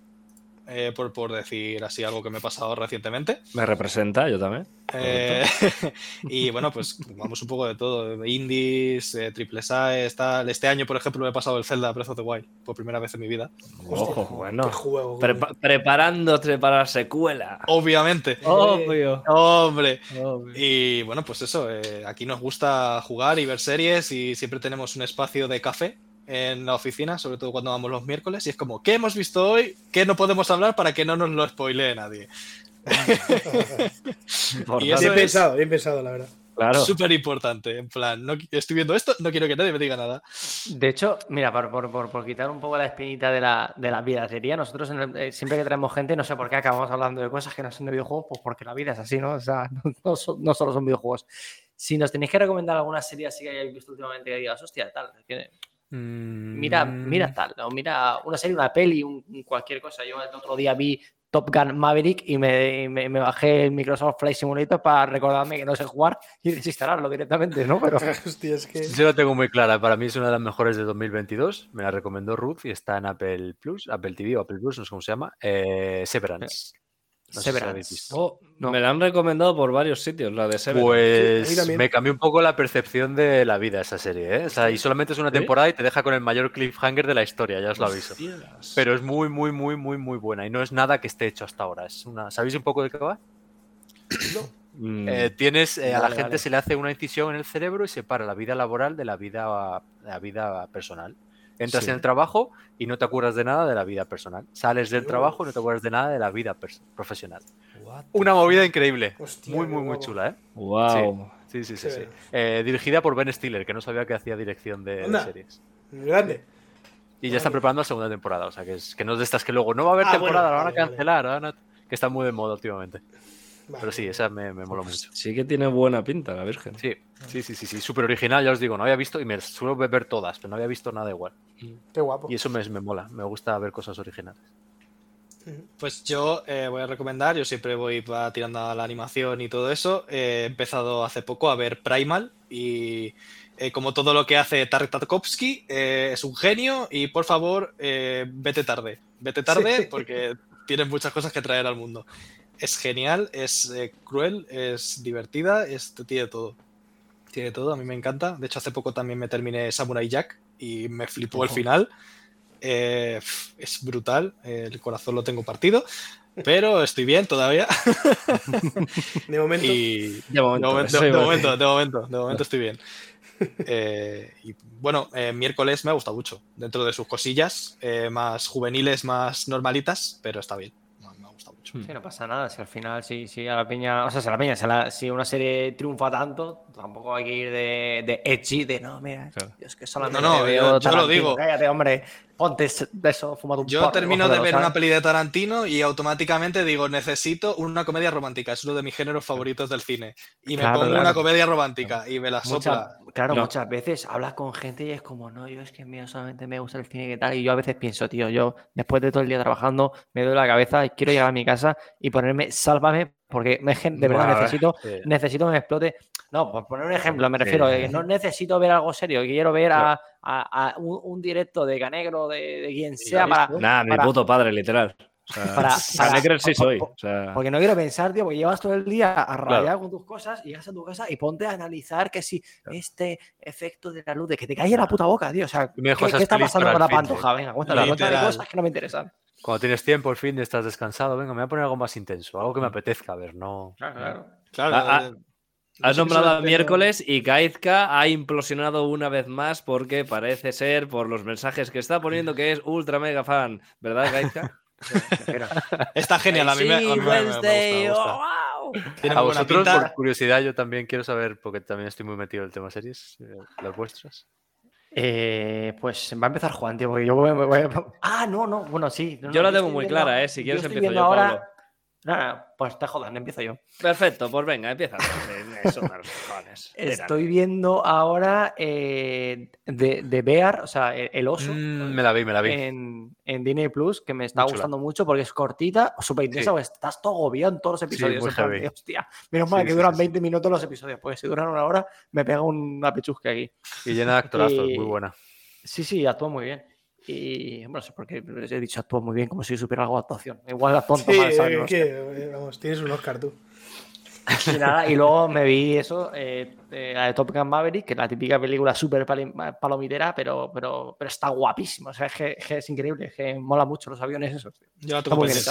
eh, por, por decir así algo que me he pasado recientemente. Me representa, yo también. Eh, y bueno, pues vamos un poco de todo. Indies, eh, triple A, tal. Este año, por ejemplo, me he pasado el Zelda Breath of the Wild por primera vez en mi vida. Ojo, Qué bueno. juego. Prepa- preparándote para la secuela. Obviamente. Obvio. Hombre. obvio. Y bueno, pues eso, eh, aquí nos gusta jugar y ver series y siempre tenemos un espacio de café en la oficina, sobre todo cuando vamos los miércoles, y es como, ¿qué hemos visto hoy? ¿Qué no podemos hablar para que no nos lo spoilee nadie? Y eso Bien es- pensado, bien pensado, la verdad. Claro. Súper importante, en plan, no, estoy viendo esto, no quiero que nadie me diga nada. De hecho, mira, por, por- por- por quitar un poco la espinita de la, de la vida sería, nosotros en el- eh, siempre que traemos gente, no sé por qué acabamos hablando de cosas que no son de videojuegos, pues porque la vida es así, ¿no? O sea, no, no son- no solo son videojuegos. Si nos tenéis que recomendar alguna serie así que hayáis visto últimamente que digas, hostia, tal, que- mira, Mm. mira tal, o mira una serie, una peli, un, un cualquier cosa. Yo el otro día vi Top Gun Maverick y me, me- me bajé el Microsoft Flight Simulator para recordarme que no sé jugar y desinstalarlo directamente, ¿no? Pero Hostia, es que. Yo la tengo muy clara. Para mí es una de las mejores de 2022. Me la recomendó Ruth y está en Apple Plus, Apple TV o Apple Plus, no sé cómo se llama. Eh, Severance. No si Severance. visto. Oh, No. Me la han recomendado por varios sitios, la de mí Pues me cambió un poco la percepción de la vida esa serie. ¿eh? O sea, y solamente es una ¿Sí? temporada y te deja con el mayor cliffhanger de la historia, ya os lo aviso. Hostias. Pero es muy, muy, muy, muy, muy buena. Y no es nada que esté hecho hasta ahora. Es una... ¿Sabéis un poco de qué va? Mm, Eh, tienes, eh, a la gente vale. se le hace una incisión en el cerebro y separa la vida laboral de la vida, de la vida personal. Entras Sí. en el trabajo y no te acuerdas de nada de la vida personal. Sales del Dios. trabajo y no te acuerdas de nada de la vida profesional. what Una movida increíble. Hostia, muy, muy, muy chula, ¿eh? Wow. Sí, sí, sí. Sí. sí. Eh, dirigida por Ben Stiller, que no sabía que hacía dirección de, de series. Grande. Y ya está preparando la segunda temporada. O sea, que, es, que no es de estas que luego no va a haber Ah, temporada, bueno, la van a vale, cancelar. la van a- Que está muy de moda últimamente. Vale. Pero sí, esa me, me mola mucho. Sí que tiene buena pinta, la Virgen. Sí, sí, sí, sí, sí, súper original, ya os digo, no había visto, y me suelo ver todas, pero no había visto nada igual. Qué guapo. Y eso me, me mola, me gusta ver cosas originales. Pues yo eh, voy a recomendar, yo siempre voy pa- tirando a la animación y todo eso. eh, he empezado hace poco a ver Primal y eh, como todo lo que hace Tarek Tarkovsky, eh, es un genio y por favor, eh, vete tarde. Vete tarde Sí. porque tienes muchas cosas que traer al mundo. Es genial, es eh, cruel, es divertida, es, tiene todo. Tiene todo, a mí me encanta. De hecho, hace poco también me terminé Samurai Jack y me flipó el final. Eh, es brutal, el corazón lo tengo partido, pero estoy bien todavía. De momento. Y De momento, de momento, de momento, decir. de momento, de momento estoy bien. Eh, y bueno, eh, miércoles me ha gustado mucho, dentro de sus cosillas, eh, más juveniles, más normalitas, pero está bien. Sí, no pasa nada. Si al final, si, si a la peña, o sea, si a la peña, si, a la- si una serie triunfa tanto, tampoco hay que ir de, de edgy, de no, mira, Claro. yo es que solamente No, no, veo yo- yo lo Tarantino". digo. Cállate, hombre, ponte eso, fumate un Yo porro, termino de ver ¿sabes? una peli de Tarantino y automáticamente digo, necesito una comedia romántica, es uno de mis géneros favoritos del cine. Y me Claro, pongo claro. una comedia romántica y me la Mucha- sopla. claro, No. muchas veces hablas con gente y es como, no, yo es que mío solamente me gusta el cine que tal. Y yo a veces pienso, tío, yo después de todo el día trabajando, me doy la cabeza y quiero llegar a mi casa y ponerme, sálvame, porque me, de verdad necesito, Sí. necesito que me explote. No, por poner un ejemplo, me Sí. refiero, eh, no necesito ver algo serio, quiero ver a, a- a un, un directo de Canegro, de, de quien sea, para, Nah, mi puto padre, literal. O sea, Para- para, para- sí soy. por- O sea, Porque no quiero pensar, tío, porque llevas todo el día a rayar con tus cosas y llegas a tu casa y ponte a analizar que si este efecto de la luz, de que te calle la puta boca, tío. O sea, ¿qué, está pasando con la pantoja? Venga, cuéntame, cuéntame cosas que no me interesan. Cuando tienes tiempo, el fin de estás descansado, venga, me voy a poner algo más intenso, algo que me apetezca ver, no. Claro, Claro. Ah, ah, eh, no Has nombrado a miércoles y Kaizka ha implosionado una vez más porque parece ser, por los mensajes que está poniendo, que es ultra mega fan. ¿Verdad, Kaizka? Está genial, a mí me, a mí me- me- me gusta, me gusta. oh, Tiene A vosotros, pinta. por curiosidad, yo también quiero saber, porque también estoy muy metido en el tema series, eh, las vuestras. Eh, pues va a empezar Juan, tío, porque yo voy, voy- voy- Ah, no, no, bueno, sí. no, Yo no, la tengo muy viendo- clara, ¿eh? Si quieres empiezo yo, ahora... Pablo. No, no, pues te jodan, empiezo yo. Perfecto, pues venga, empieza. Eso. Estoy viendo ahora eh, de, de Bear, o sea, el, el oso. Mm, me la vi, me la vi. en, en Disney Plus, que me está Muy chula. gustando mucho porque es cortita, súper intensa, Sí. porque estás todo agobiado en todos los episodios. muy heavy. de, hostia, menos mal Sí, que sí, duran sí, sí. 20 minutos los episodios, porque si duran una hora me pega una pechusca aquí. Y llena de actorazos, y- muy buena. Sí, sí, actúa muy bien. Y bueno, no sé por qué les he dicho actúa muy bien, como si supiera algo de actuación. Igual la tonto Sí, mal, ¿sabes? eh, que, vamos, tienes un Oscar tú. Y nada, y luego me vi eso, eh, eh, la de Top Gun Maverick, que es la típica película súper palomitera, pero, pero, pero está guapísima. O sea, es que, es que es increíble, es que mola mucho los aviones esos. tío. Yo la tengo pendiente.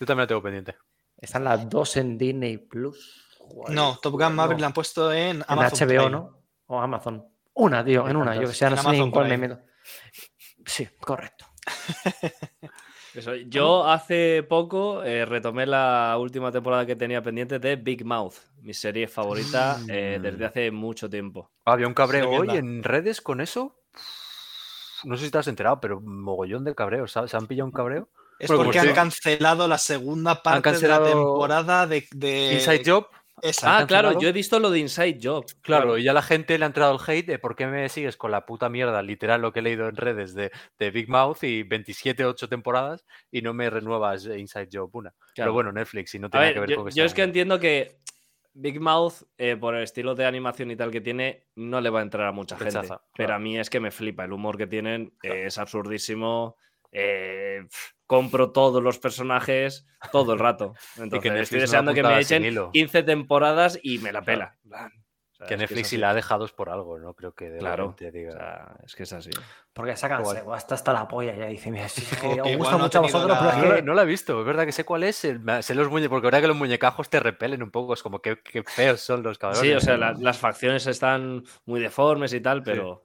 Yo también la tengo pendiente. Están las dos en Disney Plus. No, Top Gun Maverick no. la han puesto en En Amazon. HBO, Prime. ¿no? O Amazon. Una, tío, en una. Yo que sé, no En sé ni en cuál me meto. Sí, correcto. Eso, Yo hace poco eh, retomé la última temporada que tenía pendiente de Big Mouth, mi serie favorita eh, Mm. desde hace mucho tiempo. Ah, Había un cabreo hoy en redes con eso. No sé si te has enterado, pero mogollón de cabreos. ¿sabes? ¿Se han pillado un cabreo? Es porque como han cancelado la segunda parte cancelado de la temporada de, de- Inside Job. Esa. Ah, claro, yo he visto lo de Inside Job. Claro, y ya la gente le ha entrado el hate de por qué me sigues con la puta mierda, literal lo que he leído en redes de, de Big Mouth y 27, 8 temporadas y no me renuevas eh, Inside Job una. Claro. Pero bueno, Netflix, y no tiene ver, que ver yo, con que yo es que entiendo que Big Mouth, eh, por el estilo de animación y tal que tiene, no le va a entrar a mucha gente. Pero a mí es que me flipa. El humor que tienen eh, es absurdísimo. eh, compro todos los personajes todo el rato. Entonces, estoy deseando que me echen hilo. 15 temporadas y me la pela. Claro. En plan, o sea, que Netflix si así. la ha dejado es por algo, no creo que de Claro. repente diga. O sea, es que es así. Porque cansado, hasta hasta la polla ya dice, mira, sí, que os gusta no mucho a vosotros, pero no, es la- que no la he visto, es verdad que sé cuál es. el- sé los muñecos, porque ahora que los muñecajos te repelen un poco, es como que, que feos son los cabrones. Sí, o sea, las facciones están muy deformes y tal, pero.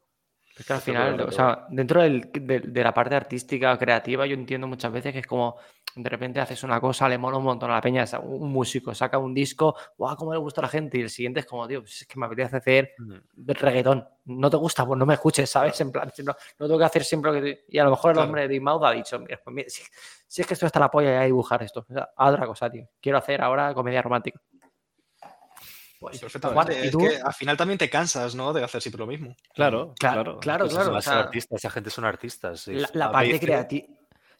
Es que al final, o sea, dentro del- de, de la parte artística o creativa, yo entiendo muchas veces que es como de repente haces una cosa, le mola un montón a la peña, un músico saca un disco, guau, cómo le gusta a la gente, y el siguiente es como, tío, pues es que me apetece hacer reggaetón. No te gusta, pues no me escuches, ¿sabes? En plan, no, no tengo que hacer siempre lo que. Y a lo mejor el Claro. hombre de Big Mouth ha dicho, mira, pues mira, si, si es que esto está la polla ya dibujar esto. O sea, haz otra cosa, tío. Quiero hacer ahora comedia romántica. Pues, Perfectamente. ¿y es tú? que al final también te cansas, ¿no? De hacer siempre lo mismo. Claro, Claro, claro. claro, Pues claro. van o a ser sea, artistas, esa gente son artistas. la, parte creativa.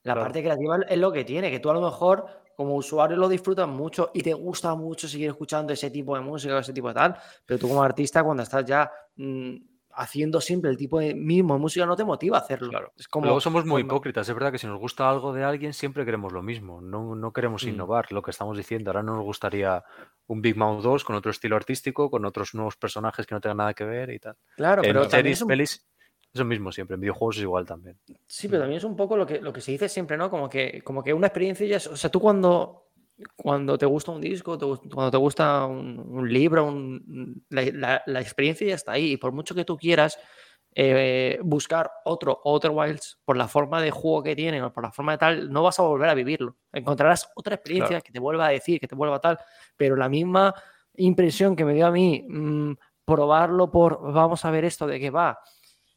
La Claro. parte creativa es lo que tiene, que tú a lo mejor como usuario lo disfrutas mucho y te gusta mucho seguir escuchando ese tipo de música o ese tipo de tal, pero tú como artista cuando estás ya mm, haciendo siempre el tipo de mismo de música no te motiva a hacerlo. Claro. Es como, Luego somos muy hipócritas, es verdad que si nos gusta algo de alguien siempre queremos lo mismo, no, no queremos Mm. innovar, lo que estamos diciendo. Ahora no nos gustaría un Big Mouth 2 con otro estilo artístico, con otros nuevos personajes que no tengan nada que ver y tal. Claro, en pero series, es un- pelis, es lo mismo siempre, en videojuegos es igual también. Sí, pero también es un poco lo que, lo que se dice siempre, ¿no? Como que, como que una experiencia ya es. O sea, tú cuando, cuando te gusta un disco, te cuando te gusta un, un libro, un- la, la- la experiencia ya está ahí. Y por mucho que tú quieras eh, buscar otro Outer Wilds por la forma de juego que tiene o por la forma de tal, no vas a volver a vivirlo. Encontrarás otra experiencia que te vuelva a decir, que te vuelva a tal, pero la misma impresión que me dio a mí mm, probarlo por vamos a ver esto de qué va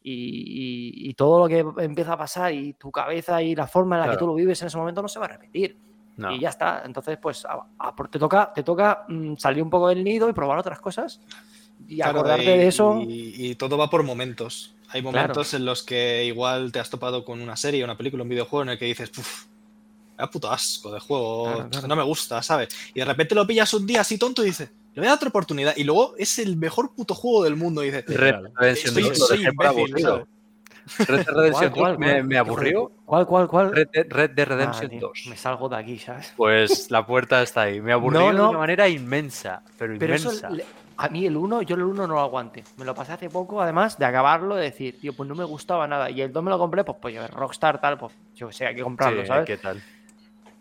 y, y- y todo lo que empieza a pasar y tu cabeza y la forma en la que Claro. tú lo vives en ese momento no se va a repetir. No. Y ya está. Entonces, pues a- a te toca, te toca mm, salir un poco del nido y probar otras cosas y Claro, acordarte y- de eso. Y, y todo va por momentos. Hay Claro. momentos en los que igual te has topado con una serie, una película, un videojuego en el que dices, "Puf, da puto asco de juego, Claro, claro. no me gusta, ¿sabes? Y de repente lo pillas un día así tonto y dices, le voy a dar otra oportunidad. Y luego es el mejor puto juego del mundo. Y dices, Redemption soy, 2 lo soy dejé por imbécil. Red Dead Redemption ¿Cuál, 2 cuál, me, aburrió. ¿Cuál, cuál, cuál? Red Dead, Red Dead Ah, Redemption tío, 2. Me salgo de aquí, ¿sabes? Pues la puerta está ahí. Me aburrió de no. una manera inmensa, pero, Pero inmensa. eso, a mí el 1, yo el 1 no lo aguante. Me lo pasé hace poco, además, de acabarlo, de decir, tío, pues no me gustaba nada. Y el 2 me lo compré, pues, pues yo, Rockstar, tal, pues yo sé, hay que comprarlo, Sí, ¿sabes? ¿Qué tal?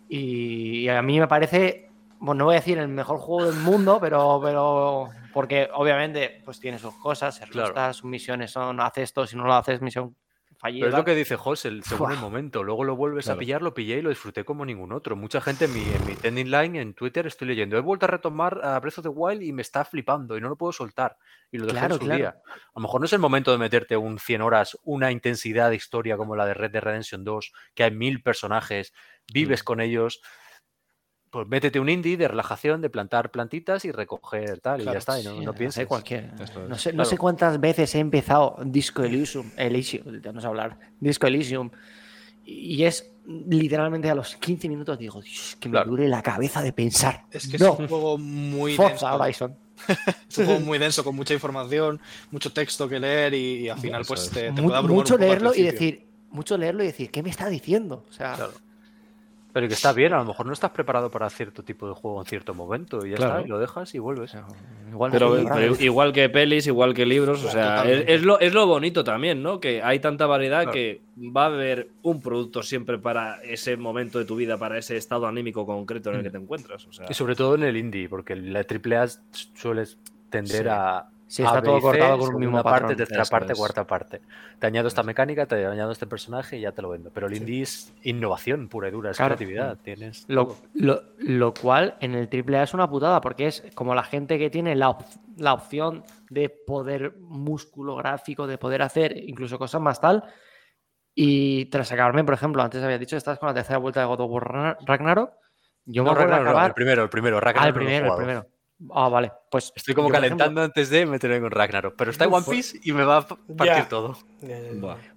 Y, y a mí me parece, bueno, no voy a decir el mejor juego del mundo, pero, pero porque obviamente pues tiene sus cosas, es Claro. Sus misiones son, haz esto, si no lo haces, misión fallida. Pero es lo que dice José, el- según el Fua. momento. Luego lo vuelves a pillar, lo pillé y lo disfruté como ningún otro. Mucha gente en mi, en mi trending line en Twitter estoy leyendo. He vuelto a retomar a Breath of the Wild y me está flipando y no lo puedo soltar. Y lo dejé Claro, en su claro. día. A lo mejor no es el momento de meterte un 100 horas, una intensidad de historia como la de Red Dead Redemption 2, que hay mil personajes, vives Mm. con ellos. Pues métete un indie de relajación, de plantar plantitas y recoger tal, y ya está. Y no, no pienses. cualquier- Esto es. No sé, no Claro. sé cuántas veces he empezado Disco Elysium, Elysium, ya no sé hablar, Disco Elysium, y es literalmente a los 15 minutos digo, Dios, que me Claro. dure la cabeza de pensar. Es que no, es un juego muy denso. Horizon. Es un juego muy denso, con mucha información, mucho texto que leer y, y al final pues es. te, te Mu- puede abrumar mucho un poco al leerlo y decir, mucho leerlo y decir, ¿qué me está diciendo? O sea, Claro. Pero que está bien, a lo mejor no estás preparado para cierto tipo de juego en cierto momento y ya Claro. está, y lo dejas y vuelves. igual Pero, pero igual que pelis, igual que libros, o sea, es, lo, es lo bonito también, ¿no? Que hay tanta variedad Claro. que va a haber un producto siempre para ese momento de tu vida, para ese estado anímico concreto en el que te encuentras. O sea, Y sobre todo en el indie, porque la AAA sueles tender Sí. a. Sí, A, está todo cortado con un mismo parte, patrón. tercera Eso parte, es. cuarta parte. Te añado esta mecánica, te añado este personaje y ya te lo vendo. Pero el indie es innovación pura y dura, es Claro. creatividad. Tienes Lo, lo- lo cual en el AAA es una putada, porque es como la gente que tiene la, op- la opción de poder músculo gráfico, de poder hacer incluso cosas más tal. Y tras acabarme, por ejemplo, antes había dicho, estás con la tercera vuelta de God of War Ragnar- Ragnarok. Yo me No, de Ragnarok no, acabar. el primero, el primero. Ah, Ragnarok el lo he primero, el primero. Ah, vale. Pues Estoy como yo, por ejemplo, calentando antes de meterme con Ragnarok. Pero está en One Piece y me va a partir Ya. todo.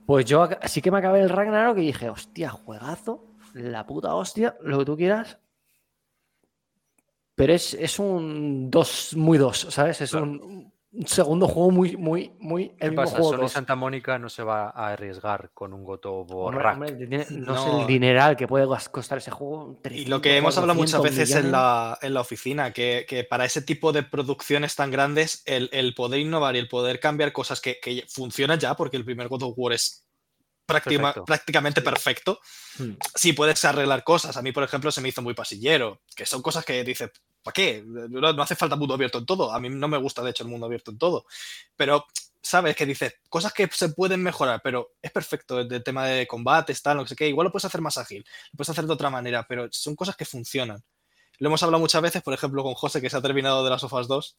Pues yo sí que me acabé el Ragnarok y dije, hostia, juegazo, la puta hostia, lo que tú quieras. Pero es, es un 2 muy 2, ¿sabes? Es Claro. un segundo juego muy, muy, muy. ¿Qué El mismo pasa? juego Sony. Santa Mónica no se va a arriesgar con un hombre, tiene- no, sé No. el dineral que puede costar ese juego. Y 300, lo que hemos hablado muchas 400 veces en la, en la oficina, que, que para ese tipo de producciones tan grandes, el, el poder innovar y el poder cambiar cosas que, que funcionan ya, porque el primer God of War es práctima- Perfecto. prácticamente perfecto, Hmm. sí puedes arreglar cosas. A mí, por ejemplo, se me hizo muy pasillero, que son cosas que dices, ¿para qué? No, hace falta mundo abierto en todo. A mí no me gusta, de hecho, el mundo abierto en todo. Pero, ¿sabes? Que dices, cosas que se pueden mejorar, pero es perfecto el tema de combates, tal, no sé qué. Igual lo puedes hacer más ágil, lo puedes hacer de otra manera, pero son cosas que funcionan. Lo hemos hablado muchas veces, por ejemplo, con José, que se ha terminado de las sofas 2,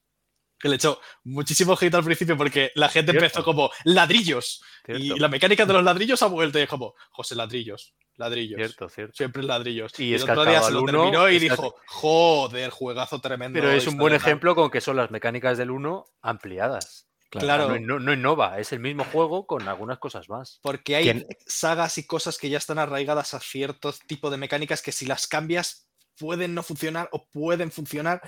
que le echó muchísimo hate al principio porque la gente Cierto. empezó como ladrillos. Cierto. Y la mecánica de los ladrillos ha vuelto y es como, José, ladrillos, ladrillos. Cierto, cierto. Siempre ladrillos. Y el otro día se lo uno, terminó y es dijo, joder, juegazo tremendo. Pero es un buen historia, tal". ejemplo con que son las mecánicas del 1 ampliadas. Claro. No, no innova, es el mismo juego con algunas cosas más. Porque hay ¿Quién? sagas y cosas que ya están arraigadas a cierto tipo de mecánicas que si las cambias pueden no funcionar o pueden funcionar.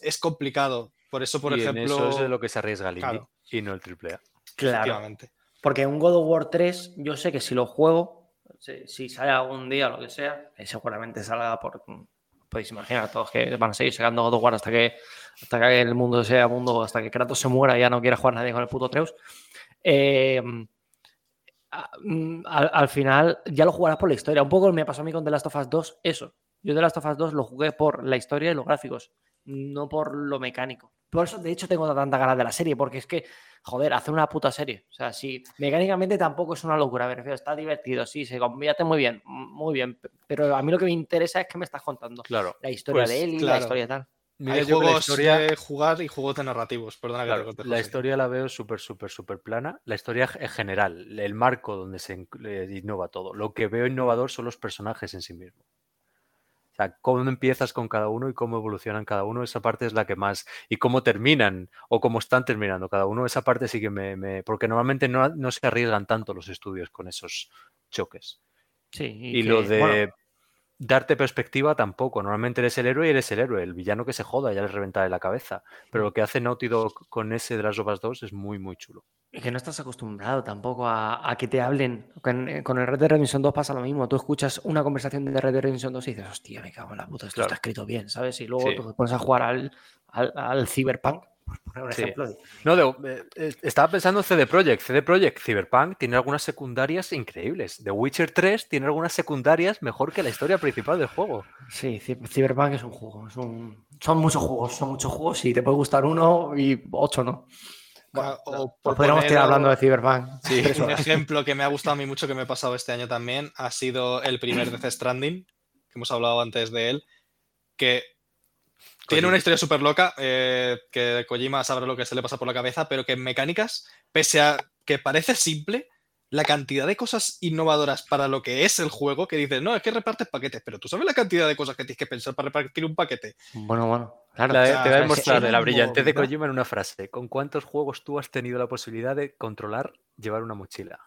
Es complicado. Por eso, por y ejemplo. en eso es de lo que se arriesga el indie Claro. y no el AAA. Claro. Porque un God of War 3, yo sé que si lo juego, si, si sale algún día o lo que sea, que seguramente salga por. Podéis imaginar todos que van a seguir sacando God of War hasta que, hasta que el mundo sea mundo, hasta que Kratos se muera y ya no quiera jugar nadie con el puto Treus. Eh, mm, al, al final ya lo jugarás por la historia. Un poco me pasó a mí con The Last of Us 2, eso. Yo The Last of Us 2 lo jugué por la historia y los gráficos, no por lo mecánico. Por eso, de hecho, tengo tanta ganas de la serie, porque es que, joder, hacer una puta serie. O sea, sí, mecánicamente tampoco es una locura. Me refiero, está divertido, sí, se convierte muy bien, muy bien. Pero a mí lo que me interesa es que me estás contando Claro. la historia Pues, de él y la historia tal. Mira, Hay yo que la juegos historia, de jugar y juegos de narrativos. Perdona que claro, te la historia la veo súper, súper, súper plana. La historia en general, el marco donde se eh, innova todo. Lo que veo innovador son los personajes en sí mismos. O sea, cómo empiezas con cada uno y cómo evolucionan cada uno, esa parte es la que más. Y cómo terminan o cómo están terminando cada uno, esa parte sí que me. me- porque normalmente no, no se arriesgan tanto los estudios con esos choques. Sí, Y, lo que, de bueno, darte perspectiva tampoco. Normalmente eres el héroe y eres el héroe. El villano que se joda ya le reventa de la cabeza. Pero lo que hace Naughty Dog con ese de las Robas 2 es muy, muy chulo. Es que no estás acostumbrado tampoco a, a que te hablen. Con, eh, con el Red Dead Redemption 2 pasa lo mismo. Tú escuchas una conversación de Red Dead Redemption 2 y dices, hostia, me cago en la puta, esto Claro. está escrito bien, ¿sabes? Y luego Sí. te pones a jugar al, al, al Cyberpunk, por poner un Sí. ejemplo. No, de- eh, eh, estaba pensando en CD Projekt. CD Projekt Cyberpunk tiene algunas secundarias increíbles. The Witcher 3 tiene algunas secundarias mejor que la historia principal del juego. Sí, Cy- Cyberpunk es un juego. es un- Son muchos juegos, son muchos juegos y te puede gustar uno y ocho no. Ah, o por podríamos estar hablando de Cyberpunk. Sí, un ejemplo que me ha gustado a mí mucho que me he pasado este año también ha sido el primer Death Stranding, que hemos hablado antes de él, que tiene una historia súper loca, eh, que Kojima sabrá lo que se le pasa por la cabeza, pero que en mecánicas, pese a que parece simple, la cantidad de cosas innovadoras para lo que es el juego, que dices, no, es que repartes paquetes, pero tú sabes la cantidad de cosas que tienes que pensar para repartir un paquete. Bueno, bueno. Claro. La- o sea, te voy a demostrar la brillantez de. Kojima en una frase. ¿Con cuántos juegos tú has tenido la posibilidad de controlar llevar una mochila?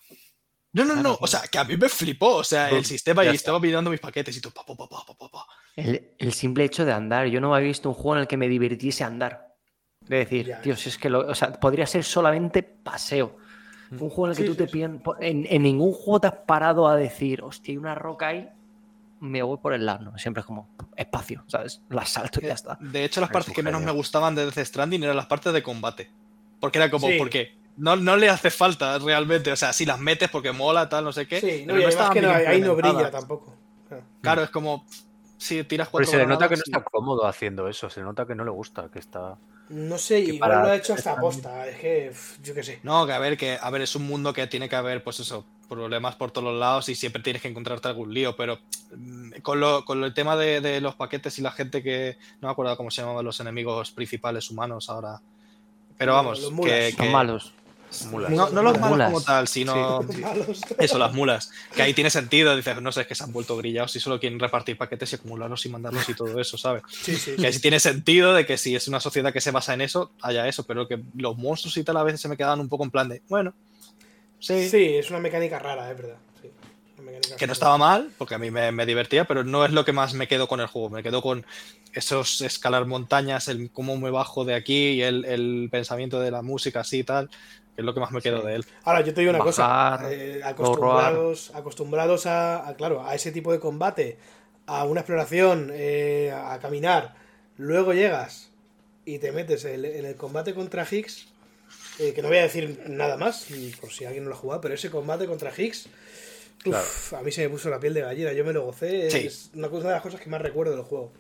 No, no, no, Claro, o sea, que a mí me flipó, o sea, el sistema y estaba mirando mis paquetes y tú, pa, pa, pa. El, el simple hecho de andar. Yo no había visto un juego en el que me divirtiese andar. De decir, si es que lo, o sea, podría ser solamente paseo. Un juego en el que Sí, tú te piden. En, en ningún juego te has parado a decir, hostia, hay una roca ahí, me voy por el lado. No, siempre es como espacio, ¿sabes? La salto y ya está. De hecho, las Es partes que menos me gustaban de Death Stranding eran las partes de combate. Porque era como, Sí. porque no, no le hace falta realmente. O sea, si las metes porque mola, tal, no sé qué. Sí, no, pero y estaban que no, ahí no brilla tampoco. Claro. Claro, es como, si tiras Pero cuatro se le nota que no está cómodo haciendo eso. Se nota que no le gusta, que está... No sé, Que igual para- lo ha hecho hasta aposta. Es que, yo qué sé. No, que a ver, que a ver, es un mundo que tiene que haber, pues eso, problemas por todos los lados y siempre tienes que encontrarte algún lío, pero mm, con, lo, con el tema de, de los paquetes y la gente que. No me acuerdo cómo se llamaban los enemigos principales humanos ahora. Pero vamos, que, Son malos. Mulas. No, no los Las malos mulas. como tal, sino Malos. eso, las mulas. Que ahí tiene sentido. Dices, no sé, es que se han vuelto grillados y solo quieren repartir paquetes y acumularlos y mandarlos y todo eso, ¿sabes? Sí, sí. Que sí tiene sentido de que si es una sociedad que se basa en eso, haya eso, pero que los monstruos y tal a veces se me quedaban un poco en plan de, bueno, sí, Sí, es una mecánica rara, es verdad. Sí, que no estaba mal, porque a mí me, me divertía, pero no es lo que más me quedo con el juego. Me quedo con esos escalar montañas, el cómo me bajo de aquí y el, el pensamiento de la música así y tal, que es lo que más me quedo Sí. de él. Ahora, yo te digo una cosa. Eh, acostumbrados acostumbrados a, a, claro, a ese tipo de combate, a una exploración, eh, a caminar, luego llegas y te metes en, en el combate contra Higgs, eh, que no voy a decir nada más, por si alguien no lo ha jugado, pero ese combate contra Higgs, uf, a mí se me puso la piel de gallina, yo me lo gocé, Sí. es una de las cosas que más recuerdo del juego.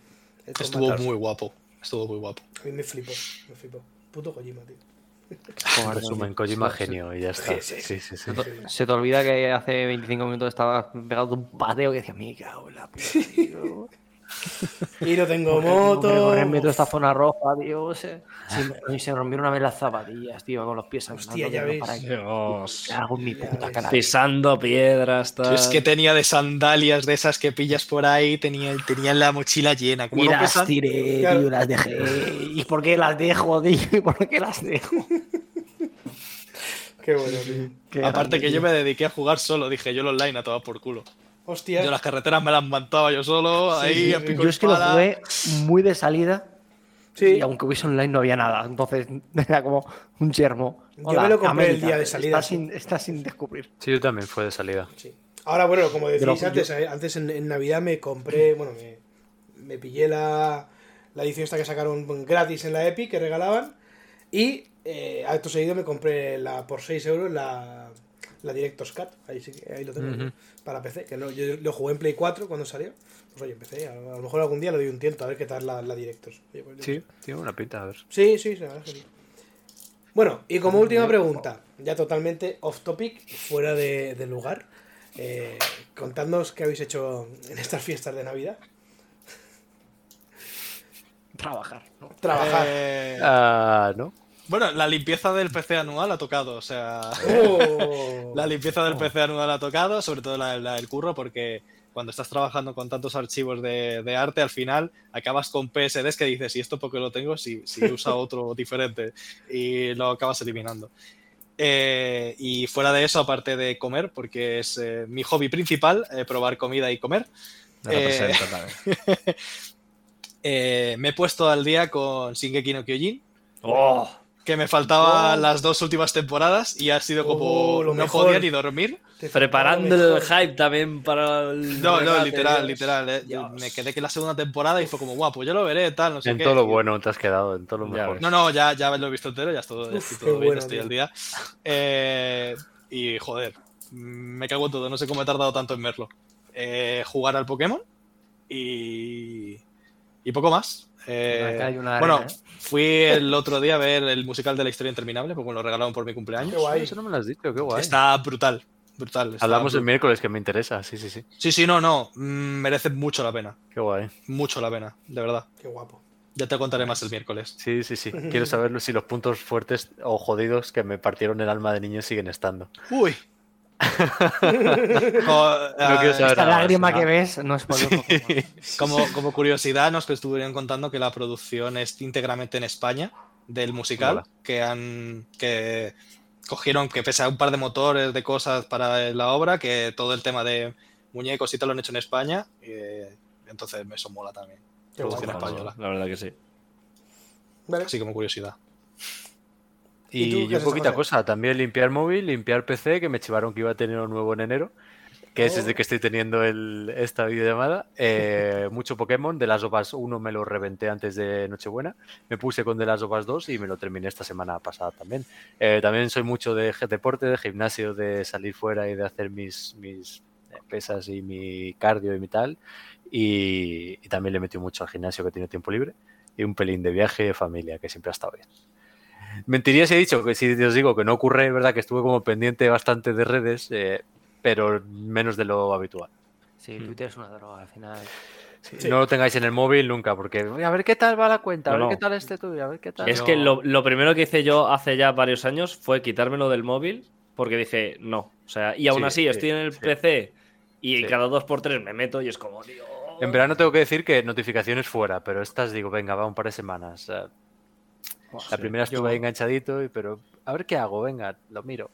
Estuvo muy guapo, estuvo muy guapo. A mí me flipó, me flipó. Puto Kojima, tío. En resumen, Kojima genio y ya está. Sí, sí, Sí, sí, sí. Se te olvida que hace 25 minutos estaba pegado un pateo que decía, me cago en la puta, tío. Y no tengo ¿Por qué tengo que moto. recorrerme toda esta zona roja, tío? Se, se, me- se me rompieron una vez las zapatillas, tío, con los pies Hostia, ya ves. para Dios. Me en mi Ya puta cara. Pisando piedras. Tal. es que tenía de sandalias de esas que pillas por ahí, tenía, tenía la mochila llena. Como Y no las pesan- tiré, Claro. tío, las dejé. ¿Y por qué las dejo, tío? ¿Y por qué las dejo? Qué bueno, tío. Qué Aparte grande, que yo me dediqué a jugar solo, dije yo el online a tomar por culo. Hostia. Yo las carreteras me las montaba yo solo, Sí, ahí sí, a sí. pico Yo es que lo jugué muy de salida. Sí. Y aunque hubiese online no había nada. Entonces era como un yermo. Yo me lo compré el día de salida, Está sin, está sin descubrir. Sí, yo también fue de salida. Sí. Ahora, bueno, como decís antes, eh, antes en, en Navidad me compré, bueno, me, me pillé la, la edición esta que sacaron gratis en la Epic, que regalaban, y eh, acto seguido me compré la por 6 euros la, la Director's Cut, ahí sí que ahí lo tengo, para PC, que no, yo lo jugué en Play 4 cuando salió, pues oye, empecé, a, a lo mejor algún día le doy un tiento a ver qué tal la, la Director's. Oye, pues, Sí, tiene una pinta, a ver. Sí, sí, sí, la verdad es que sí. Bueno, y como última pregunta, ya totalmente off topic, fuera de, de lugar, eh, contadnos qué habéis hecho en estas fiestas de Navidad. Trabajar, ¿no? Trabajar. Eh, Ah, ¿no? Bueno, la limpieza del PC anual ha tocado, o sea, Oh. la limpieza del PC anual ha tocado, sobre todo la, la del curro, porque cuando estás trabajando con tantos archivos de, de arte, al final acabas con PSDs que dices, ¿y esto por qué lo tengo? Si, si usa otro diferente, y lo acabas eliminando. Eh, y fuera de eso, aparte de comer, porque es eh, mi hobby principal, eh, probar comida y comer, me he puesto al día con Shingeki no Kyojin. ¡Oh! Que me faltaban las dos últimas temporadas y ha sido como Oh, lo no mejor. podía ni dormir. Te Preparando faltaba el hype también para el. No, no, literal, Dios. literal. eh. Me quedé que la segunda temporada y fue como, guapo, yo lo veré, tal, no sé En qué. todo lo bueno te has quedado, en todo lo Ya mejor. ves. No, no, ya, ya lo he visto entero, ya estoy, Uf, estoy qué todo bien, bueno, estoy tío. al día. Eh, y joder, me cago en todo, no sé cómo he tardado tanto en verlo. Eh, jugar al Pokémon y, y poco más. Eh, Acá hay una bueno, arena, ¿eh? fui el otro día a ver el musical de la historia interminable, porque me lo regalaron por mi cumpleaños. Qué guay. Eso no me lo has dicho, qué guay. Está brutal, brutal. está Hablamos el miércoles, que me interesa, sí, sí, sí. Sí, sí, no, no, mm, merece mucho la pena, Qué guay. mucho la pena, de verdad. Qué guapo. Ya te contaré más el miércoles. Sí, sí, sí. Quiero saber si los puntos fuertes o jodidos que me partieron el alma de niño siguen estando. Uy. Jo- No quiero saber Esta nada lágrima nada. que ves no es por Pokémon. Como, como curiosidad, nos estuvieron contando que la producción es íntegramente en España del musical, que han que cogieron que pese a un par de motores de cosas para la obra, que todo el tema de muñecos y tal lo han hecho en España. eh, entonces eso mola también. Qué Producción guapo. española. La verdad que sí. Vale. Así como curiosidad. ¿Y yo poquita cosa, también limpiar móvil, limpiar PC, que me chivaron que iba a tener uno nuevo en enero, que es Oh. desde que estoy teniendo el, esta videollamada. Eh, mucho Pokémon, de las Us 1 me lo reventé antes de Nochebuena, me puse con de las Us 2 y me lo terminé esta semana pasada también. Eh, también soy mucho de deporte, de gimnasio, de salir fuera y de hacer mis, mis eh, pesas y mi cardio y mi tal. Y, y también le metí mucho al gimnasio que tiene tiempo libre y un pelín de viaje de familia, que siempre ha estado bien. Mentiría si he dicho que si os digo que no ocurre, es verdad que estuve como pendiente bastante de redes, eh, pero menos de lo habitual. Sí, Twitter es una droga al final. Sí. No lo tengáis en el móvil nunca, porque "Voy a ver qué tal va la cuenta, a No, ver no. qué tal este tuyo, a ver qué tal. Es que lo, lo primero que hice yo hace ya varios años fue quitármelo del móvil porque dije, no. O sea, y aún Sí, así sí, estoy en el sí. PC y Sí. cada dos por tres me meto y es como, tío. En verano tengo que decir que notificaciones fuera, pero estas digo, venga, va un par de semanas. La primera estuve Yo- ahí enganchadito, y- pero a ver qué hago, venga, lo miro.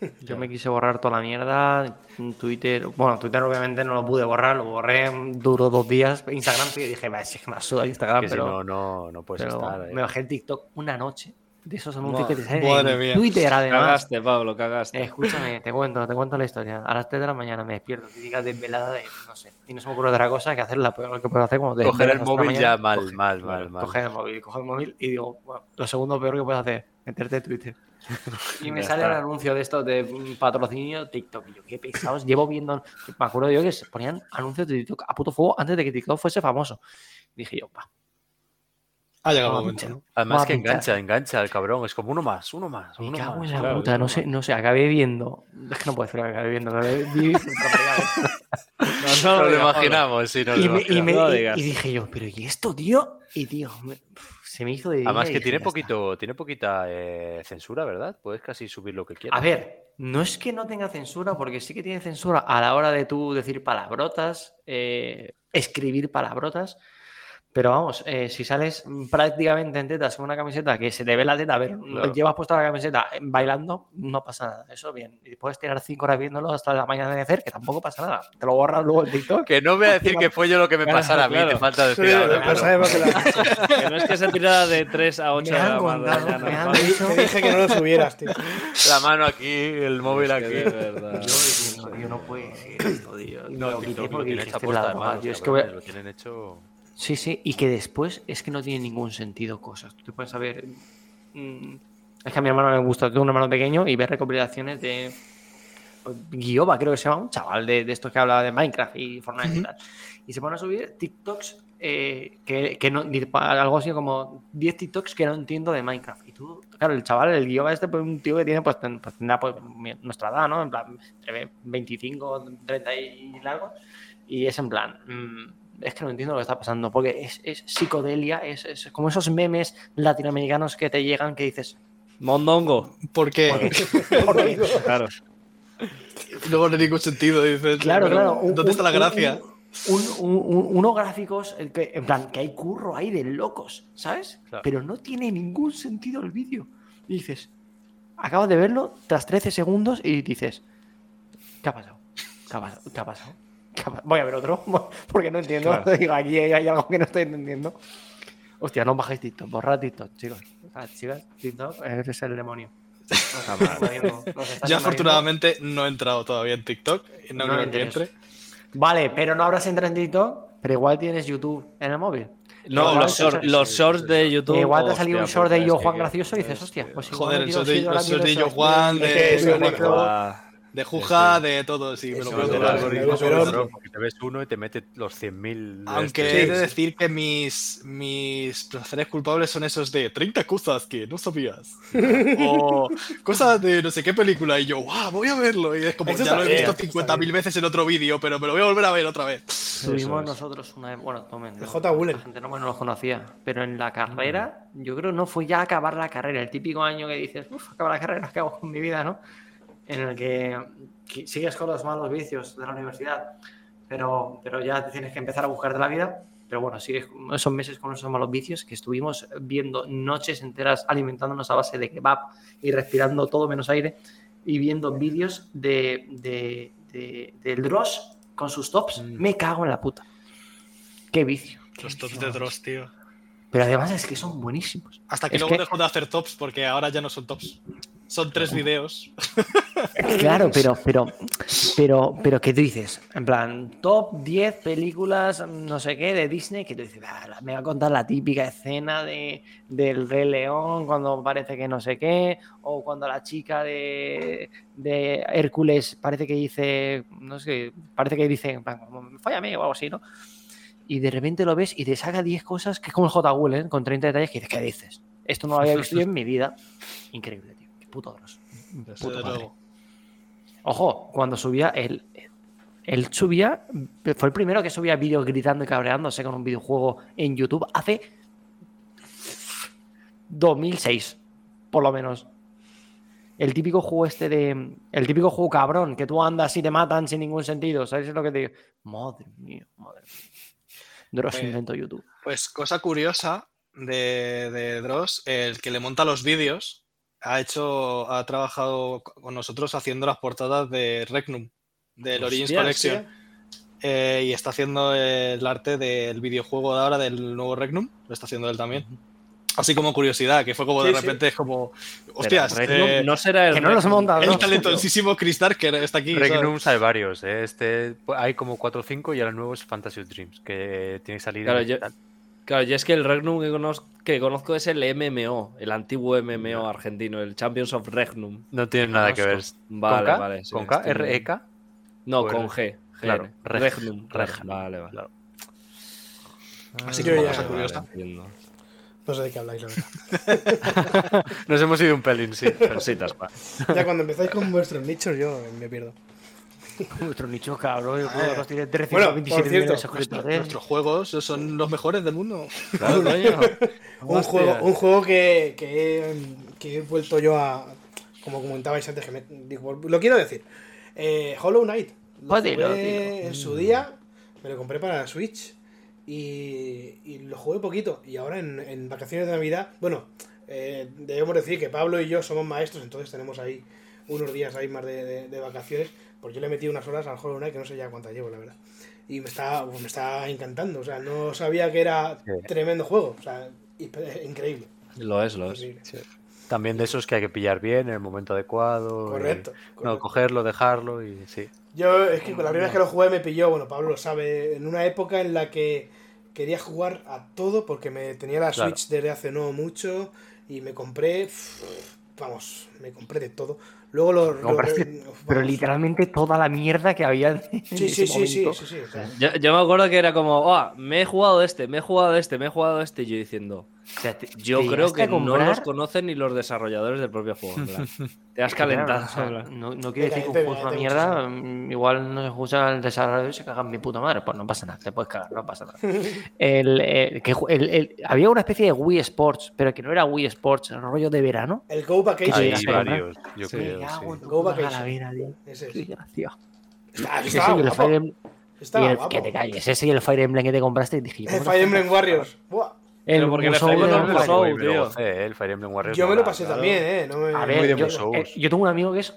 Yo me quise borrar toda la mierda. Twitter, bueno, Twitter obviamente no lo pude borrar, lo borré, duró dos días. Instagram sí dije, va, es que me suda Instagram, que si pero, no, no, no puedes pero estar. eh. me bajé el TikTok una noche de esos anuncios Madre- que te salen madre en mía. Twitter además. Cagaste, Pablo, cagaste. Escúchame, te cuento, te cuento la historia. A las 3 de la mañana me despierto, típica desvelada de, no sé, y no se me ocurre otra cosa que hacer la peor que puedo hacer cuando te Coger el móvil mañana, ya mal, coger- mal, mal, mal. Coger el móvil, coger el móvil y digo, bueno, lo segundo peor que puedes hacer, meterte en Twitter. Y me Ya sale está. el anuncio de esto de patrocinio TikTok. Y yo, qué pesados, llevo viendo, me acuerdo yo que se ponían anuncios de TikTok a puto fuego antes de que TikTok fuese famoso. Dije yo, pa, Ha llegado el momento. Además que engancha, engancha el cabrón. Es como uno más, uno más, me uno cago más. en la claro, puta, no sé, no sé, acabé viendo, es que no puedo decir que acabé viendo, acabé No, lo imaginamos, sí, lo me- y me- No y- dije yo, pero ¿y esto, tío? Y tío, me- se me hizo de Además que dije, tiene "Ya poquito, tiene poquita eh, censura, ¿verdad? Puedes casi subir lo que está". quieras. A ver, no es que no tenga censura, porque sí que tiene censura a la hora de tú decir palabrotas, eh, escribir palabrotas. Pero vamos, eh, si sales prácticamente en tetas con una camiseta que se te ve la teta, a ver, Claro. llevas puesta la camiseta eh, bailando, no pasa nada. Eso bien. Y puedes tirar cinco horas viéndolo hasta la mañana de hacer, que tampoco pasa nada. Te lo borras luego el TikTok. Que no voy a decir que fue yo lo que me Claro, pasara a mí, claro. te falta decir Sí, ahora. lo sabemos que la- Que no es que se tirara de 3 a 8 Me de han la me han dicho. Te dije que no lo subieras, tío. La mano aquí, el móvil Es que aquí. de verdad. Yo diciendo, tío, no puede ser esto, tío. No, quité TikTok Lo tienen hecho... Sí, sí, y que después es que no tiene ningún sentido cosas. Tú te puedes saber. mm, es que a mi hermano le gusta, tengo un hermano pequeño y ve recopilaciones de. Guioba, creo que se llama, un chaval de, de estos que hablaba de Minecraft y Fortnite y tal. Y se pone a subir TikToks eh, que, que no. Algo así como 10 TikToks que no entiendo de Minecraft. Y tú, claro, el chaval, el Guioba este, pues un tío que tiene, pues, ten- pues, tendrá pues, nuestra edad, ¿no? En plan, entre 25, 30 y largos. Y es en plan, mm, es que no entiendo lo que está pasando, porque es, es psicodelia, es, es como esos memes latinoamericanos que te llegan que dices, Mondongo. Porque Claro. luego no hay ningún sentido. Dices, claro, claro, un- ¿Dónde está la gracia? un- un- un- unos gráficos, el que, en plan, que hay curro ahí de locos, ¿sabes? Claro. Pero no tiene ningún sentido el vídeo. Y dices, acabas de verlo tras 13 segundos y dices, ¿qué ha pasado? ¿Qué ha pasado? ¿Qué ha pasado? ¿Qué ha pa- Voy a ver otro, porque no entiendo. Claro. Digo, aquí hay, algo que no estoy entendiendo. Hostia, no bajéis TikTok, borrad TikTok, chicos. Ah, chicas, TikTok ese es el demonio. Nos está Yo afortunadamente no he entrado todavía en TikTok y no, No creo que entre. Vale, pero no habrás entrado en TikTok, pero igual tienes YouTube en el móvil. No, No, los, eso- short- los shorts de YouTube. Igual te ha salido un short de yo Juan gracioso y dices, es hostia, pues igual Joder, el short de, Yo Juan, de, de, lo Buah. de Juja, de todo, sí, es todo. verdad. El algoritmo pero- pero- porque te ves uno y te mete los 100.000. de Aunque este. he de decir que mis, mis placeres culpables son esos de 30 cosas que no sabías. o cosas de no sé qué película y yo, ¡guau! Voy a verlo. Y es como, Eso ya lo he visto eso está 50.000 veces en otro vídeo, pero me lo voy a volver a ver otra vez. Tuvimos es. nosotros una bueno, tomen. El J. La gente no, no los conocía, pero en la carrera, yo creo no fue ya acabar la carrera, el típico año que dices, uff, acabar la carrera, ¿qué hago con mi vida, no? En el que, que sigues con los malos vicios de la universidad, pero, pero ya te tienes que empezar a buscar de la vida. Pero bueno, sigues con esos meses con esos malos vicios que estuvimos viendo noches enteras alimentándonos a base de kebab y respirando todo menos aire y viendo vídeos de, de, de- del Dross con sus tops. Me cago en la puta. Qué vicio. Los tops de Dross, tío. Pero además es que son buenísimos. Hasta que Es luego que- dejo de hacer tops porque ahora ya no son tops. Son tres videos. Claro, pero, pero, pero, pero, ¿qué tú dices? En plan, top 10 películas, no sé qué, de Disney, que tú dices, "Ah, me va a contar la típica escena de, del Rey León cuando parece que no sé qué, o cuando la chica de, de Hércules parece que dice, no sé, parece que dice, en plan, fállame o algo así, ¿no? Y de repente lo ves y te saca 10 cosas que es como el J. Will, ¿eh? con 30 detalles que dices, ¿qué dices? Esto no lo había visto yo en mi vida. Increíble, puto. Desde Puto madre. luego. Ojo, cuando subía, él, él subía, fue el primero que subía vídeos gritando y cabreándose con un videojuego en YouTube hace 2006, por lo menos. El típico juego este de. El típico juego cabrón, que tú andas y te matan sin ningún sentido. ¿Sabes lo que te digo? Madre mía, madre mía. Dross Pues- inventó YouTube. Pues cosa curiosa de, de Dross, el que le monta los vídeos, ha hecho, ha trabajado con nosotros haciendo las portadas de Regnum, del Origins Collection. Eh, y está haciendo el arte del videojuego de ahora del nuevo Regnum, lo está haciendo él también. Así como curiosidad, que fue como de Sí, repente es como, hostias, Regnum eh, no será el Que no los Regnum. monta, el Dross. talentosísimo Chris Darker está aquí. ¿sabes? Regnums hay varios, ¿eh? Este, hay como 4 o 5 y ahora el nuevo es Fantasy Dreams, que tiene que salir. Claro, en yo- digital. Claro, yo es que el Regnum que conozco, que conozco es el MMO, el antiguo MMO argentino, el Champions of Regnum. No tiene nada que ver. Vale, ¿Con K? vale. sí, ¿Con K? estoy- ¿R-E-K? No, O con G. claro, GN. Reg- Regnum. Regnum, Vale, vale. claro. Así ya- cosa curiosa. No sé de qué habláis, la verdad. Nos hemos ido un pelín, sí. pero- va. Ya cuando empezáis con vuestros nichos, yo me pierdo. Nuestro nicho, cabrón. Tiene Bueno, 327 por cierto, suscriptores. Nuestros juegos son los mejores del mundo. Claro. Un juego, un juego que, que, he- que he vuelto yo a. Como comentabais antes, que me, digo, lo quiero decir. Eh, Hollow Knight. Lo jugué en su día, me lo compré para la Switch. Y, y lo jugué poquito. Y ahora en, en vacaciones de Navidad. Bueno, eh, debemos decir que Pablo y yo somos maestros, entonces tenemos ahí unos días ahí más de, de- de vacaciones. Pues yo le metí unas horas al Hollow Knight que no sé ya cuántas llevo, la verdad. Y me está, pues me está encantando. O sea, no sabía que era Sí. tremendo juego. O sea, y- increíble. Lo es, lo es. increíble. También de esos que hay que pillar bien en el momento adecuado. y- Correcto. No, correcto. cogerlo, dejarlo y sí. Yo es que con la primera vez que lo jugué me pilló, bueno, Pablo lo sabe, en una época en la que quería jugar a todo porque me tenía la Claro. Switch desde hace no mucho y me compré, pff, vamos, me compré de todo. Luego lo... lo- Compraste, vamos. pero literalmente toda la mierda que había. en Sí, ese sí, sí, sí, momento. sí, sí, o sea, Yo, yo me acuerdo que era como, oh, me he jugado este, me he jugado este, me he jugado este. Y yo diciendo, O sea, te- yo te creo que no los conocen ni los desarrolladores del propio juego. en plan. Te has claro, calentado. o sea, no, no quiere decir que un juego es una mierda. mm, Igual no se escucha el desarrollador y se cagan mi puta madre. Pues no pasa nada, te puedes cagar, no pasa nada. El, eh, que el- el- había una especie de Wii Sports, pero que no era Wii Sports, el rollo de verano. el Go Vacation. Hay varios, yo Sí. creo. Sí. Go Vacation. Qué es. Está- Ese el guapo. Fire Emblem, que te calles, ese y el Fire Emblem que te compraste. Dije, El ¿cómo te Fire Emblem? Warriors. Buah. El porque el ¿eh? Fire Emblem Warriors Yo me lo pasé también, ¿eh? No me- A ver, yo, eh, yo tengo un amigo que es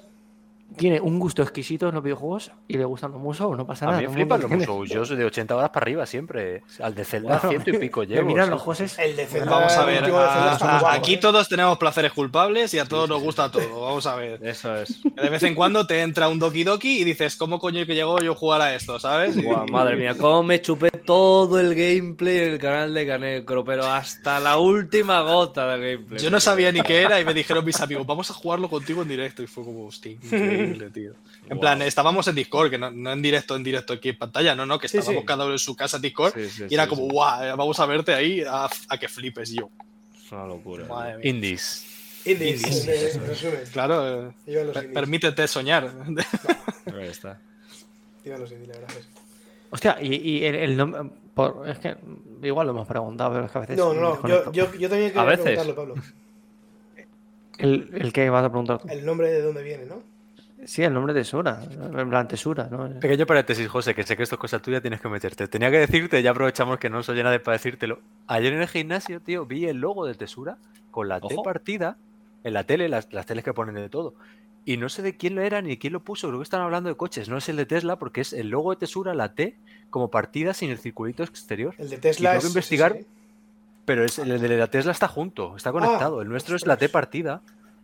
tiene un gusto exquisito en los videojuegos y le gustan los musos, no pasa A nada. mí me flipan los. Musou. Yo soy de 80 horas para arriba siempre. Al de Zelda Bueno, ciento y pico me llevo. miran sí. los jueces. El de Zelda, Vamos a ver, a- a- aquí ¿eh? todos tenemos placeres culpables y a todos nos gusta todo. Vamos a ver. Eso es. De vez en cuando te entra un Doki Doki y dices, ¿cómo coño que llegó yo a jugar a esto? ¿Sabes? Y- Buah, madre mía, cómo me chupé todo el gameplay en el canal de Canecro, pero hasta la última gota del gameplay. Yo no sabía ni qué era y me dijeron mis amigos, vamos a jugarlo contigo en directo. Y fue como, hostia, increíble, tío. En Wow. plan, estábamos en Discord, que no, no en directo, en directo aquí en pantalla, no, no, que estábamos sí. cada uno en su casa en Discord. Sí, sí, y era sí, como, sí. guau, vamos a verte ahí a, a que flipes yo. Es una locura. Madre mía. Indies. Indies. Claro, eh, per- permítete soñar. Ahí está. Iban los indies, la verdad. es. Hostia, y, y el, el nombre. por- es que igual lo hemos preguntado, pero es que a veces. No, no. Yo, yo, yo también A quería veces. preguntarlo, Pablo. El, el que vas a preguntar tú. El nombre de dónde viene, ¿no? Sí, el nombre de Tesura. En plan, Tesura, ¿no? Pequeño paréntesis, José, que sé que esto es cosa tuya, tienes que meterte. Tenía que decirte, ya aprovechamos que no soy nadie para decírtelo. Ayer en el gimnasio, tío, vi el logo de Tesura con la T partida en la tele, las, las teles que ponen de todo. Y no sé de quién lo era ni quién lo puso, creo que están hablando de coches, no es el de Tesla, porque es el logo de Tesura, la T, como partida sin el circulito exterior. El de Tesla tengo es. que investigar. sí, sí. Pero es, el de la Tesla está junto, está conectado. el nuestro es la T partida.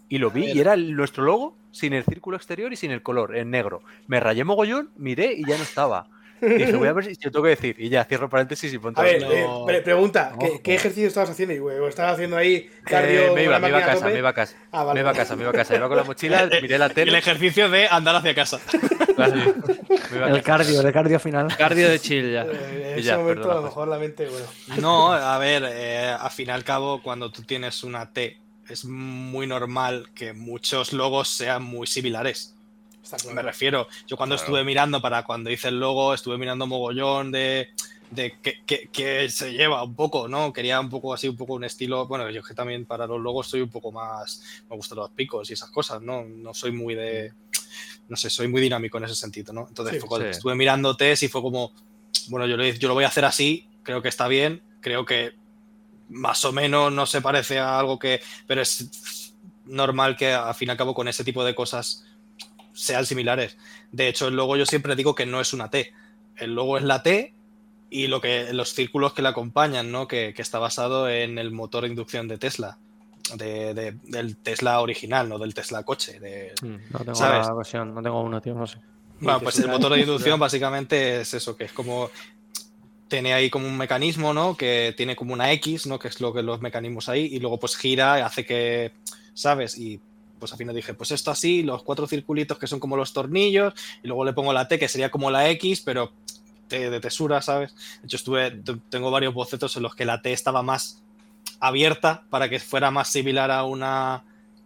Y lo vi y era el- nuestro logo sin el círculo exterior y sin el color, en negro. Me rayé mogollón, miré y ya no estaba. Dije, voy a ver si yo tengo que decir. Y ya cierro paréntesis y ponte A ver, No. eh, pre- pregunta, ¿qué, qué ejercicio estabas haciendo? Y, ¿O estabas haciendo ahí Eh, cardio me iba, me iba a casa, me iba a casa. Ah, vale. Me iba a casa, me iba a casa. Iba con la mochila, miré la El tele. ejercicio de andar hacia casa. me iba a El casa. cardio, el cardio final. Cardio de chill ya. Eh, En Y ese ya, momento, perdona, a lo José. mejor la mente, bueno. No, a ver, eh, al fin y al cabo, cuando tú tienes una T, es muy normal que muchos logos sean muy similares. Claro. Me refiero, yo cuando estuve mirando para cuando hice el logo, estuve mirando mogollón de, de que, que- que se lleva un poco, ¿no? Quería un poco así, un poco un estilo. Bueno, yo que también para los logos soy un poco más. Me gustan los picos y esas cosas, ¿no? No soy muy de. No sé, soy muy dinámico en ese sentido, ¿no? Entonces, Sí, fue cuando sí. estuve mirando test y fue como. Bueno, yo lo, yo lo voy a hacer así, creo que está bien, creo que más o menos no se parece a algo que. Pero es normal que al fin y al cabo con ese tipo de cosas sean similares. De hecho, el logo yo siempre digo que no es una T. El logo es la T y lo que los círculos que la acompañan, ¿no? Que, que está basado en el motor de inducción de Tesla. De, de- del Tesla original, no del Tesla coche. de- No tengo ¿Sabes? la ocasión, no tengo uno, tío, no sé. bueno, pues el motor de inducción básicamente es eso, que es como tiene ahí como un mecanismo, ¿no? Que tiene como una X, ¿no? Que es lo que los mecanismos ahí, y luego pues gira y hace que, ¿sabes? Y pues al final dije, pues esto así, los cuatro circulitos que son como los tornillos, y luego le pongo la T, que sería como la X, pero T de tesura, ¿sabes? De hecho, estuve, te- tengo varios bocetos en los que la T estaba más abierta para que fuera más similar a una,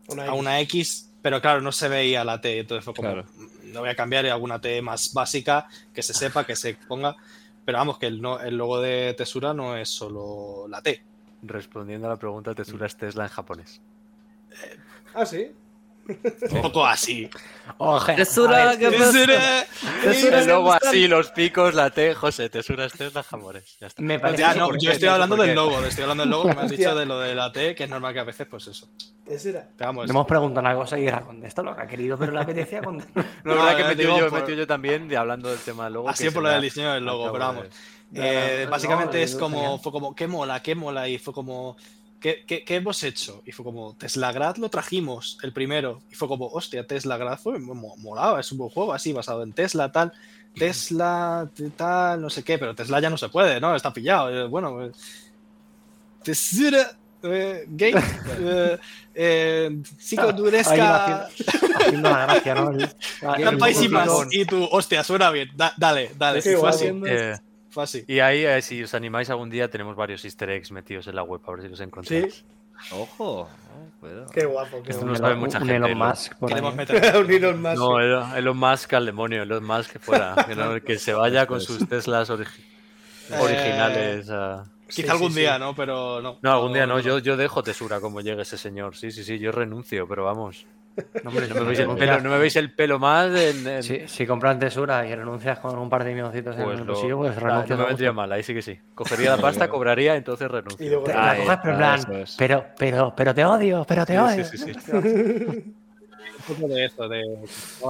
Una a X. una X, pero claro, no se veía la T, entonces fue como, Claro. no voy a cambiar y alguna T más básica, que se sepa, que se ponga, pero vamos, que el, no, el logo de Tesura no es solo la T. Respondiendo a la pregunta, Tesura es Tesla en japonés. Ah, sí. Un poco así. Oje, Tesura, ¿qué pasa? Tesura. El logo así, los picos, la T, José, Tesura es Tesla en japonés. Ya está. Me parece Ya, no, yo estoy hablando del logo, estoy hablando del logo que me has dicho de lo de la T, que es normal que a veces, pues eso. Pero vamos, Le hemos preguntado una cosa y era contesta lo que ha querido, pero le apetecía contestar. No, la verdad que ya he metido digo yo, he por- metido yo también de hablando del tema del logo. así por lo del ha- diseño del logo, pero vamos. Eh, no, básicamente no, es como, fue como, ¿qué mola? ¿Qué mola? Y fue como, ¿qué, qué, qué hemos hecho? Y fue como, Teslagrad lo trajimos, el primero. Y fue como, hostia, Teslagrad fue, mo- molaba, es un buen juego así, basado en Tesla, tal. Tesla, tal, no sé qué, pero Tesla ya no se puede, ¿no? Está pillado. eh, bueno, eh, Tesla, eh, Gate, eh, eh, Psicoduresca, haciendo, haciendo la gracia, ¿no? El- el Tampais y más. Y tú, hostia, suena bien, da- dale, dale. Qué Y fue así, Eh, fue así. y ahí, eh, si os animáis algún día, tenemos varios easter eggs metidos en la web, a ver si los encontráis. Sí. Ojo. oh, cuidado. Qué guapo. Qué Esto no sabe mucha un gente, Elon. Musk por. Un Elon Musk. No, Elon, Elon Musk al demonio, Elon Musk que fuera, que, no- que se vaya con sus Teslas Eh, originales. Sí, Quizá algún sí, día, sí. ¿no? Pero no. No, algún día no, yo, yo dejo Tesura como llegue ese señor. Sí, sí, sí, yo renuncio, pero vamos. No, hombre, No me veis el pelo, renuncias- no me veis el pelo más en, en- Si, si compras tesura y renuncias con un par de milloncitos en pues el lo- bolsillo, pues ah, renuncias. no me vendría mal, ahí sí que sí. Cogería la pasta, cobraría, entonces Y renuncio. luego- la Ahí coges, pero en plan, es. pero, pero, pero te odio, pero te Sí, odio. sí, sí, sí. un poco de eso, de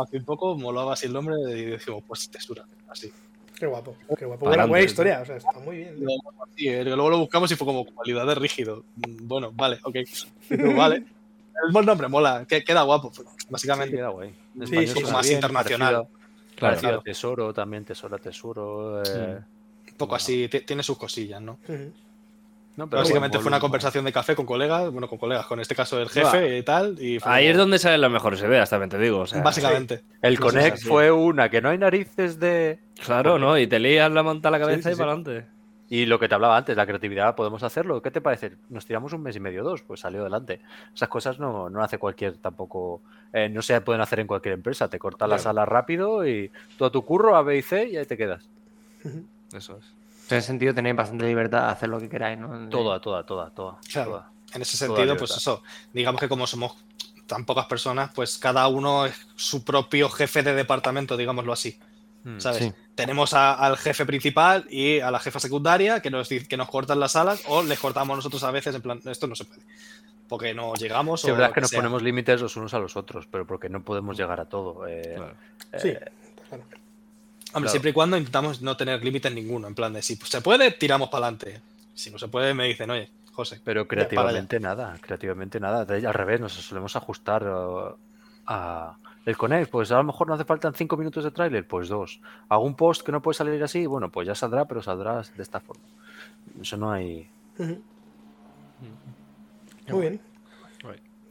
así un poco, molaba así el nombre y decimos, pues textura, así. Qué guapo, qué guapo. Buena, buena historia, o sea, está muy bien. Luego, sí, eh, luego lo buscamos y fue como cualidad de rígido. Mm, Bueno, vale, ok. Y vale. El buen nombre mola, que- queda guapo, pues, básicamente. queda guay. En Sí, español sí, suena más bien, internacional. parecido- Claro, parecido claro. a Tesoro también, Tesoro, Tesoro. eh, Un poco así, ti- tiene sus cosillas, ¿no? No, pero Básicamente fue una conversación de café con colegas, bueno, con colegas, con este caso el jefe y tal. Y fue Ahí como- es donde salen las mejores ideas, también te digo. o sea, Básicamente. El Connect fue una que no hay narices de. Claro, ¿no? Y te lías la manta a la cabeza sí, y sí. para adelante. Y lo que te hablaba antes, la creatividad, podemos hacerlo. ¿Qué te parece? Nos tiramos un mes y medio, dos, pues salió adelante. Esas cosas no, no hace cualquier tampoco. eh, no se pueden hacer en cualquier empresa. Te cortan la Claro. sala rápido y todo tu curro, A, B y C, y ahí te quedas. Eso es. En ese sentido tenéis bastante libertad de hacer lo que queráis, ¿no? Toda, toda, toda, toda. Claro. toda. En ese sentido, pues eso, digamos que como somos tan pocas personas, pues cada uno es su propio jefe de departamento, digámoslo así. Mm. ¿Sabes? Sí. Tenemos a- al jefe principal y a la jefa secundaria que nos, que nos cortan las alas o les cortamos nosotros a veces en plan, esto no se puede. Porque no llegamos Sí, o es verdad lo que nos sea. ponemos límites los unos a los otros, pero porque no podemos llegar a todo. eh, Claro. Sí, eh, claro. Hombre, claro. siempre y cuando intentamos no tener límites ninguno. En plan de si se puede, tiramos para adelante. Si no se puede, me dicen, oye, José. Pero creativamente nada, creativamente nada. De- Al revés, nos solemos ajustar uh, a el Connect. Pues a lo mejor no hace falta cinco minutos de tráiler, pues dos. Hago un post que no puede salir así, bueno, pues ya saldrá, pero saldrá de esta forma. Eso no hay. Ujú. Muy bien.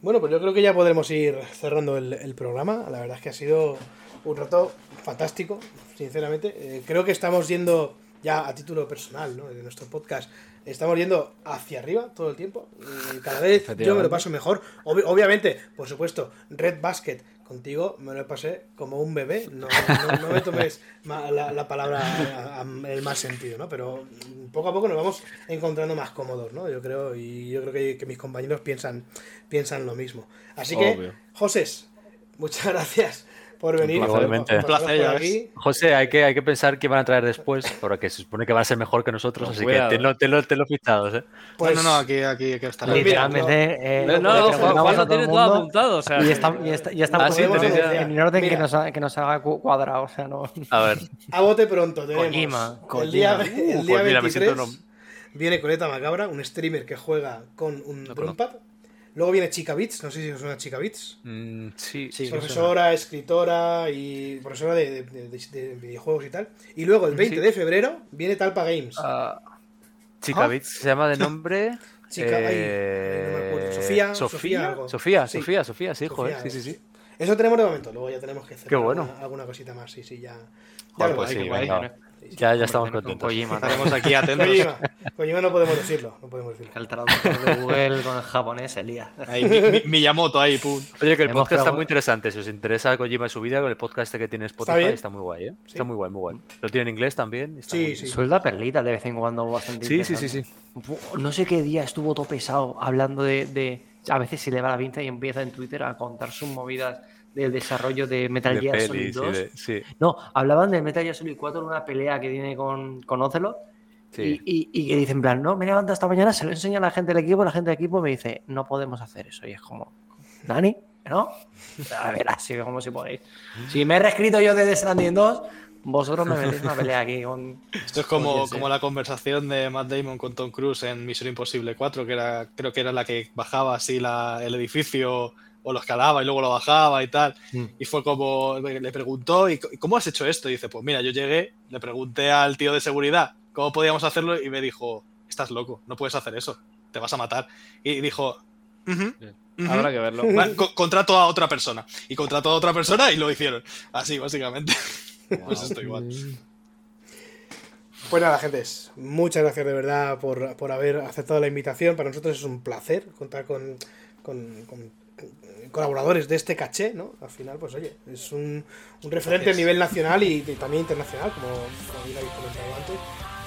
Bueno, pues yo creo que ya podremos ir cerrando el, el programa. La verdad es que ha sido un rato fantástico, sinceramente. Eh, creo que estamos yendo ya a título personal, ¿no? De nuestro podcast. Estamos yendo hacia arriba todo el tiempo. Eh, cada vez yo me lo paso mejor. Obvi- obviamente, por supuesto, Red Basket contigo me lo pasé como un bebé. No, no- no me tomes la, la palabra en el mal sentido, ¿no? Pero poco a poco nos vamos encontrando más cómodos, ¿no? Yo creo, y yo creo que, que mis compañeros piensan, piensan lo mismo. Así que. Josés, muchas gracias por venir. placer. Igualmente. por- por Un placer, por aquí. José, hay que, hay que pensar qué van a traer después, porque se supone que van a ser mejor que nosotros, así cuidado. que tenlo, tenlo, tenlo fichados, ¿eh? Pues, no, no, no, aquí, aquí hay que estar. Pues Literalmente, eh, No, no, Juan, preguntamos Juan a lo todo tiene todo mundo apuntado. O sea, y está, y está, ya está Ah, sí, en, en orden que nos, que nos haga cu- cuadrado. O sea, no. A ver, a bote pronto tenemos. Kojima, el día, Kojima. el Uh, día pues mira, me 23 siento no- viene Coleta Macabra, un streamer que juega con un Drumpad. Luego viene Chica Beats, no sé si os suena Chica Beats. mm, sí, Sí, profesora, escritora y profesora de, de- de- de videojuegos y tal. Y luego el 20 Sí. de febrero viene Talpa Games. Ah, Chica ¿Ah? Bits se llama de nombre. Chica, eh, ay, no me acuerdo. Sofía, Sofía Sofía, algo. Sofía, Sí. Sofía, Sofía, sí, Sofía, joder, sí, sí, sí. Eso tenemos de momento, luego ya tenemos que hacer Qué bueno. alguna, alguna cosita más. Sí, sí, ya. ya Joder, pues sí, venga. Ya, ya estamos contentos. Kojima, ¿no? Estaremos aquí atentos. Kojima. Kojima no podemos decirlo, no podemos decirlo. El traductor de Google con el japonés, Elías. Ahí, mi, mi- Miyamoto ahí, pum. Oye, que el Hemos podcast está muy interesante. Si os interesa Kojima y su vida, con el podcast este que tiene Spotify bien? está, muy guay, ¿eh? Sí. Está muy guay, muy guay. Lo tiene en inglés también. está Sí, muy- sí. Suelda perlitas de vez en cuando bastante Sí, sí, sí. Bu- No sé qué día estuvo todo pesado hablando de, de- A veces se le va la pinza y empieza en Twitter a contar sus movidas del desarrollo de Metal De Gear Solid pelis y 2. de- sí, No, hablaban del Metal Gear Solid 4 en una pelea que tiene con, con Ocelot. sí. Y, y- y que dicen, en plan, no, me levanto esta mañana, se lo enseña a la gente del equipo, la gente del equipo me dice, no podemos hacer eso. Y es como, Dani, ¿no? A ver, así como si podéis. Si me he reescrito yo de The Stranding 2, vosotros me metéis una pelea aquí con. Esto es como, como la conversación de Matt Damon con Tom Cruise en Misión Imposible 4, que era, creo que era la que bajaba así la- el edificio o lo escalaba y luego lo bajaba y tal. Mm. Y fue como, le preguntó, ¿y cómo has hecho esto? Y dice, pues mira, yo llegué, le pregunté al tío de seguridad cómo podíamos hacerlo y me dijo, estás loco, no puedes hacer eso, te vas a matar. Y dijo. Habrá que verlo. Va, co- contrato a otra persona. Y contrató a otra persona y lo hicieron. Así, básicamente. pues esto igual. Pues nada, gentes, muchas gracias de verdad por, por haber aceptado la invitación. Para nosotros es un placer contar con, con- con colaboradores de este caché, ¿no? Al final, pues oye, es un, un referente a nivel nacional y, y también internacional, como, como bien habéis comentado antes.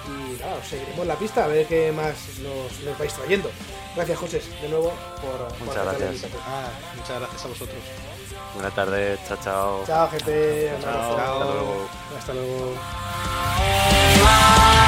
Y nada, os seguiremos la pista a ver qué más nos, nos vais trayendo. Gracias, José, de nuevo por, por Muchas la gracias. Ah, muchas gracias a vosotros. Buena tarde, chao, chao. Chao, gente. Abrazo. Hasta luego. Hasta luego.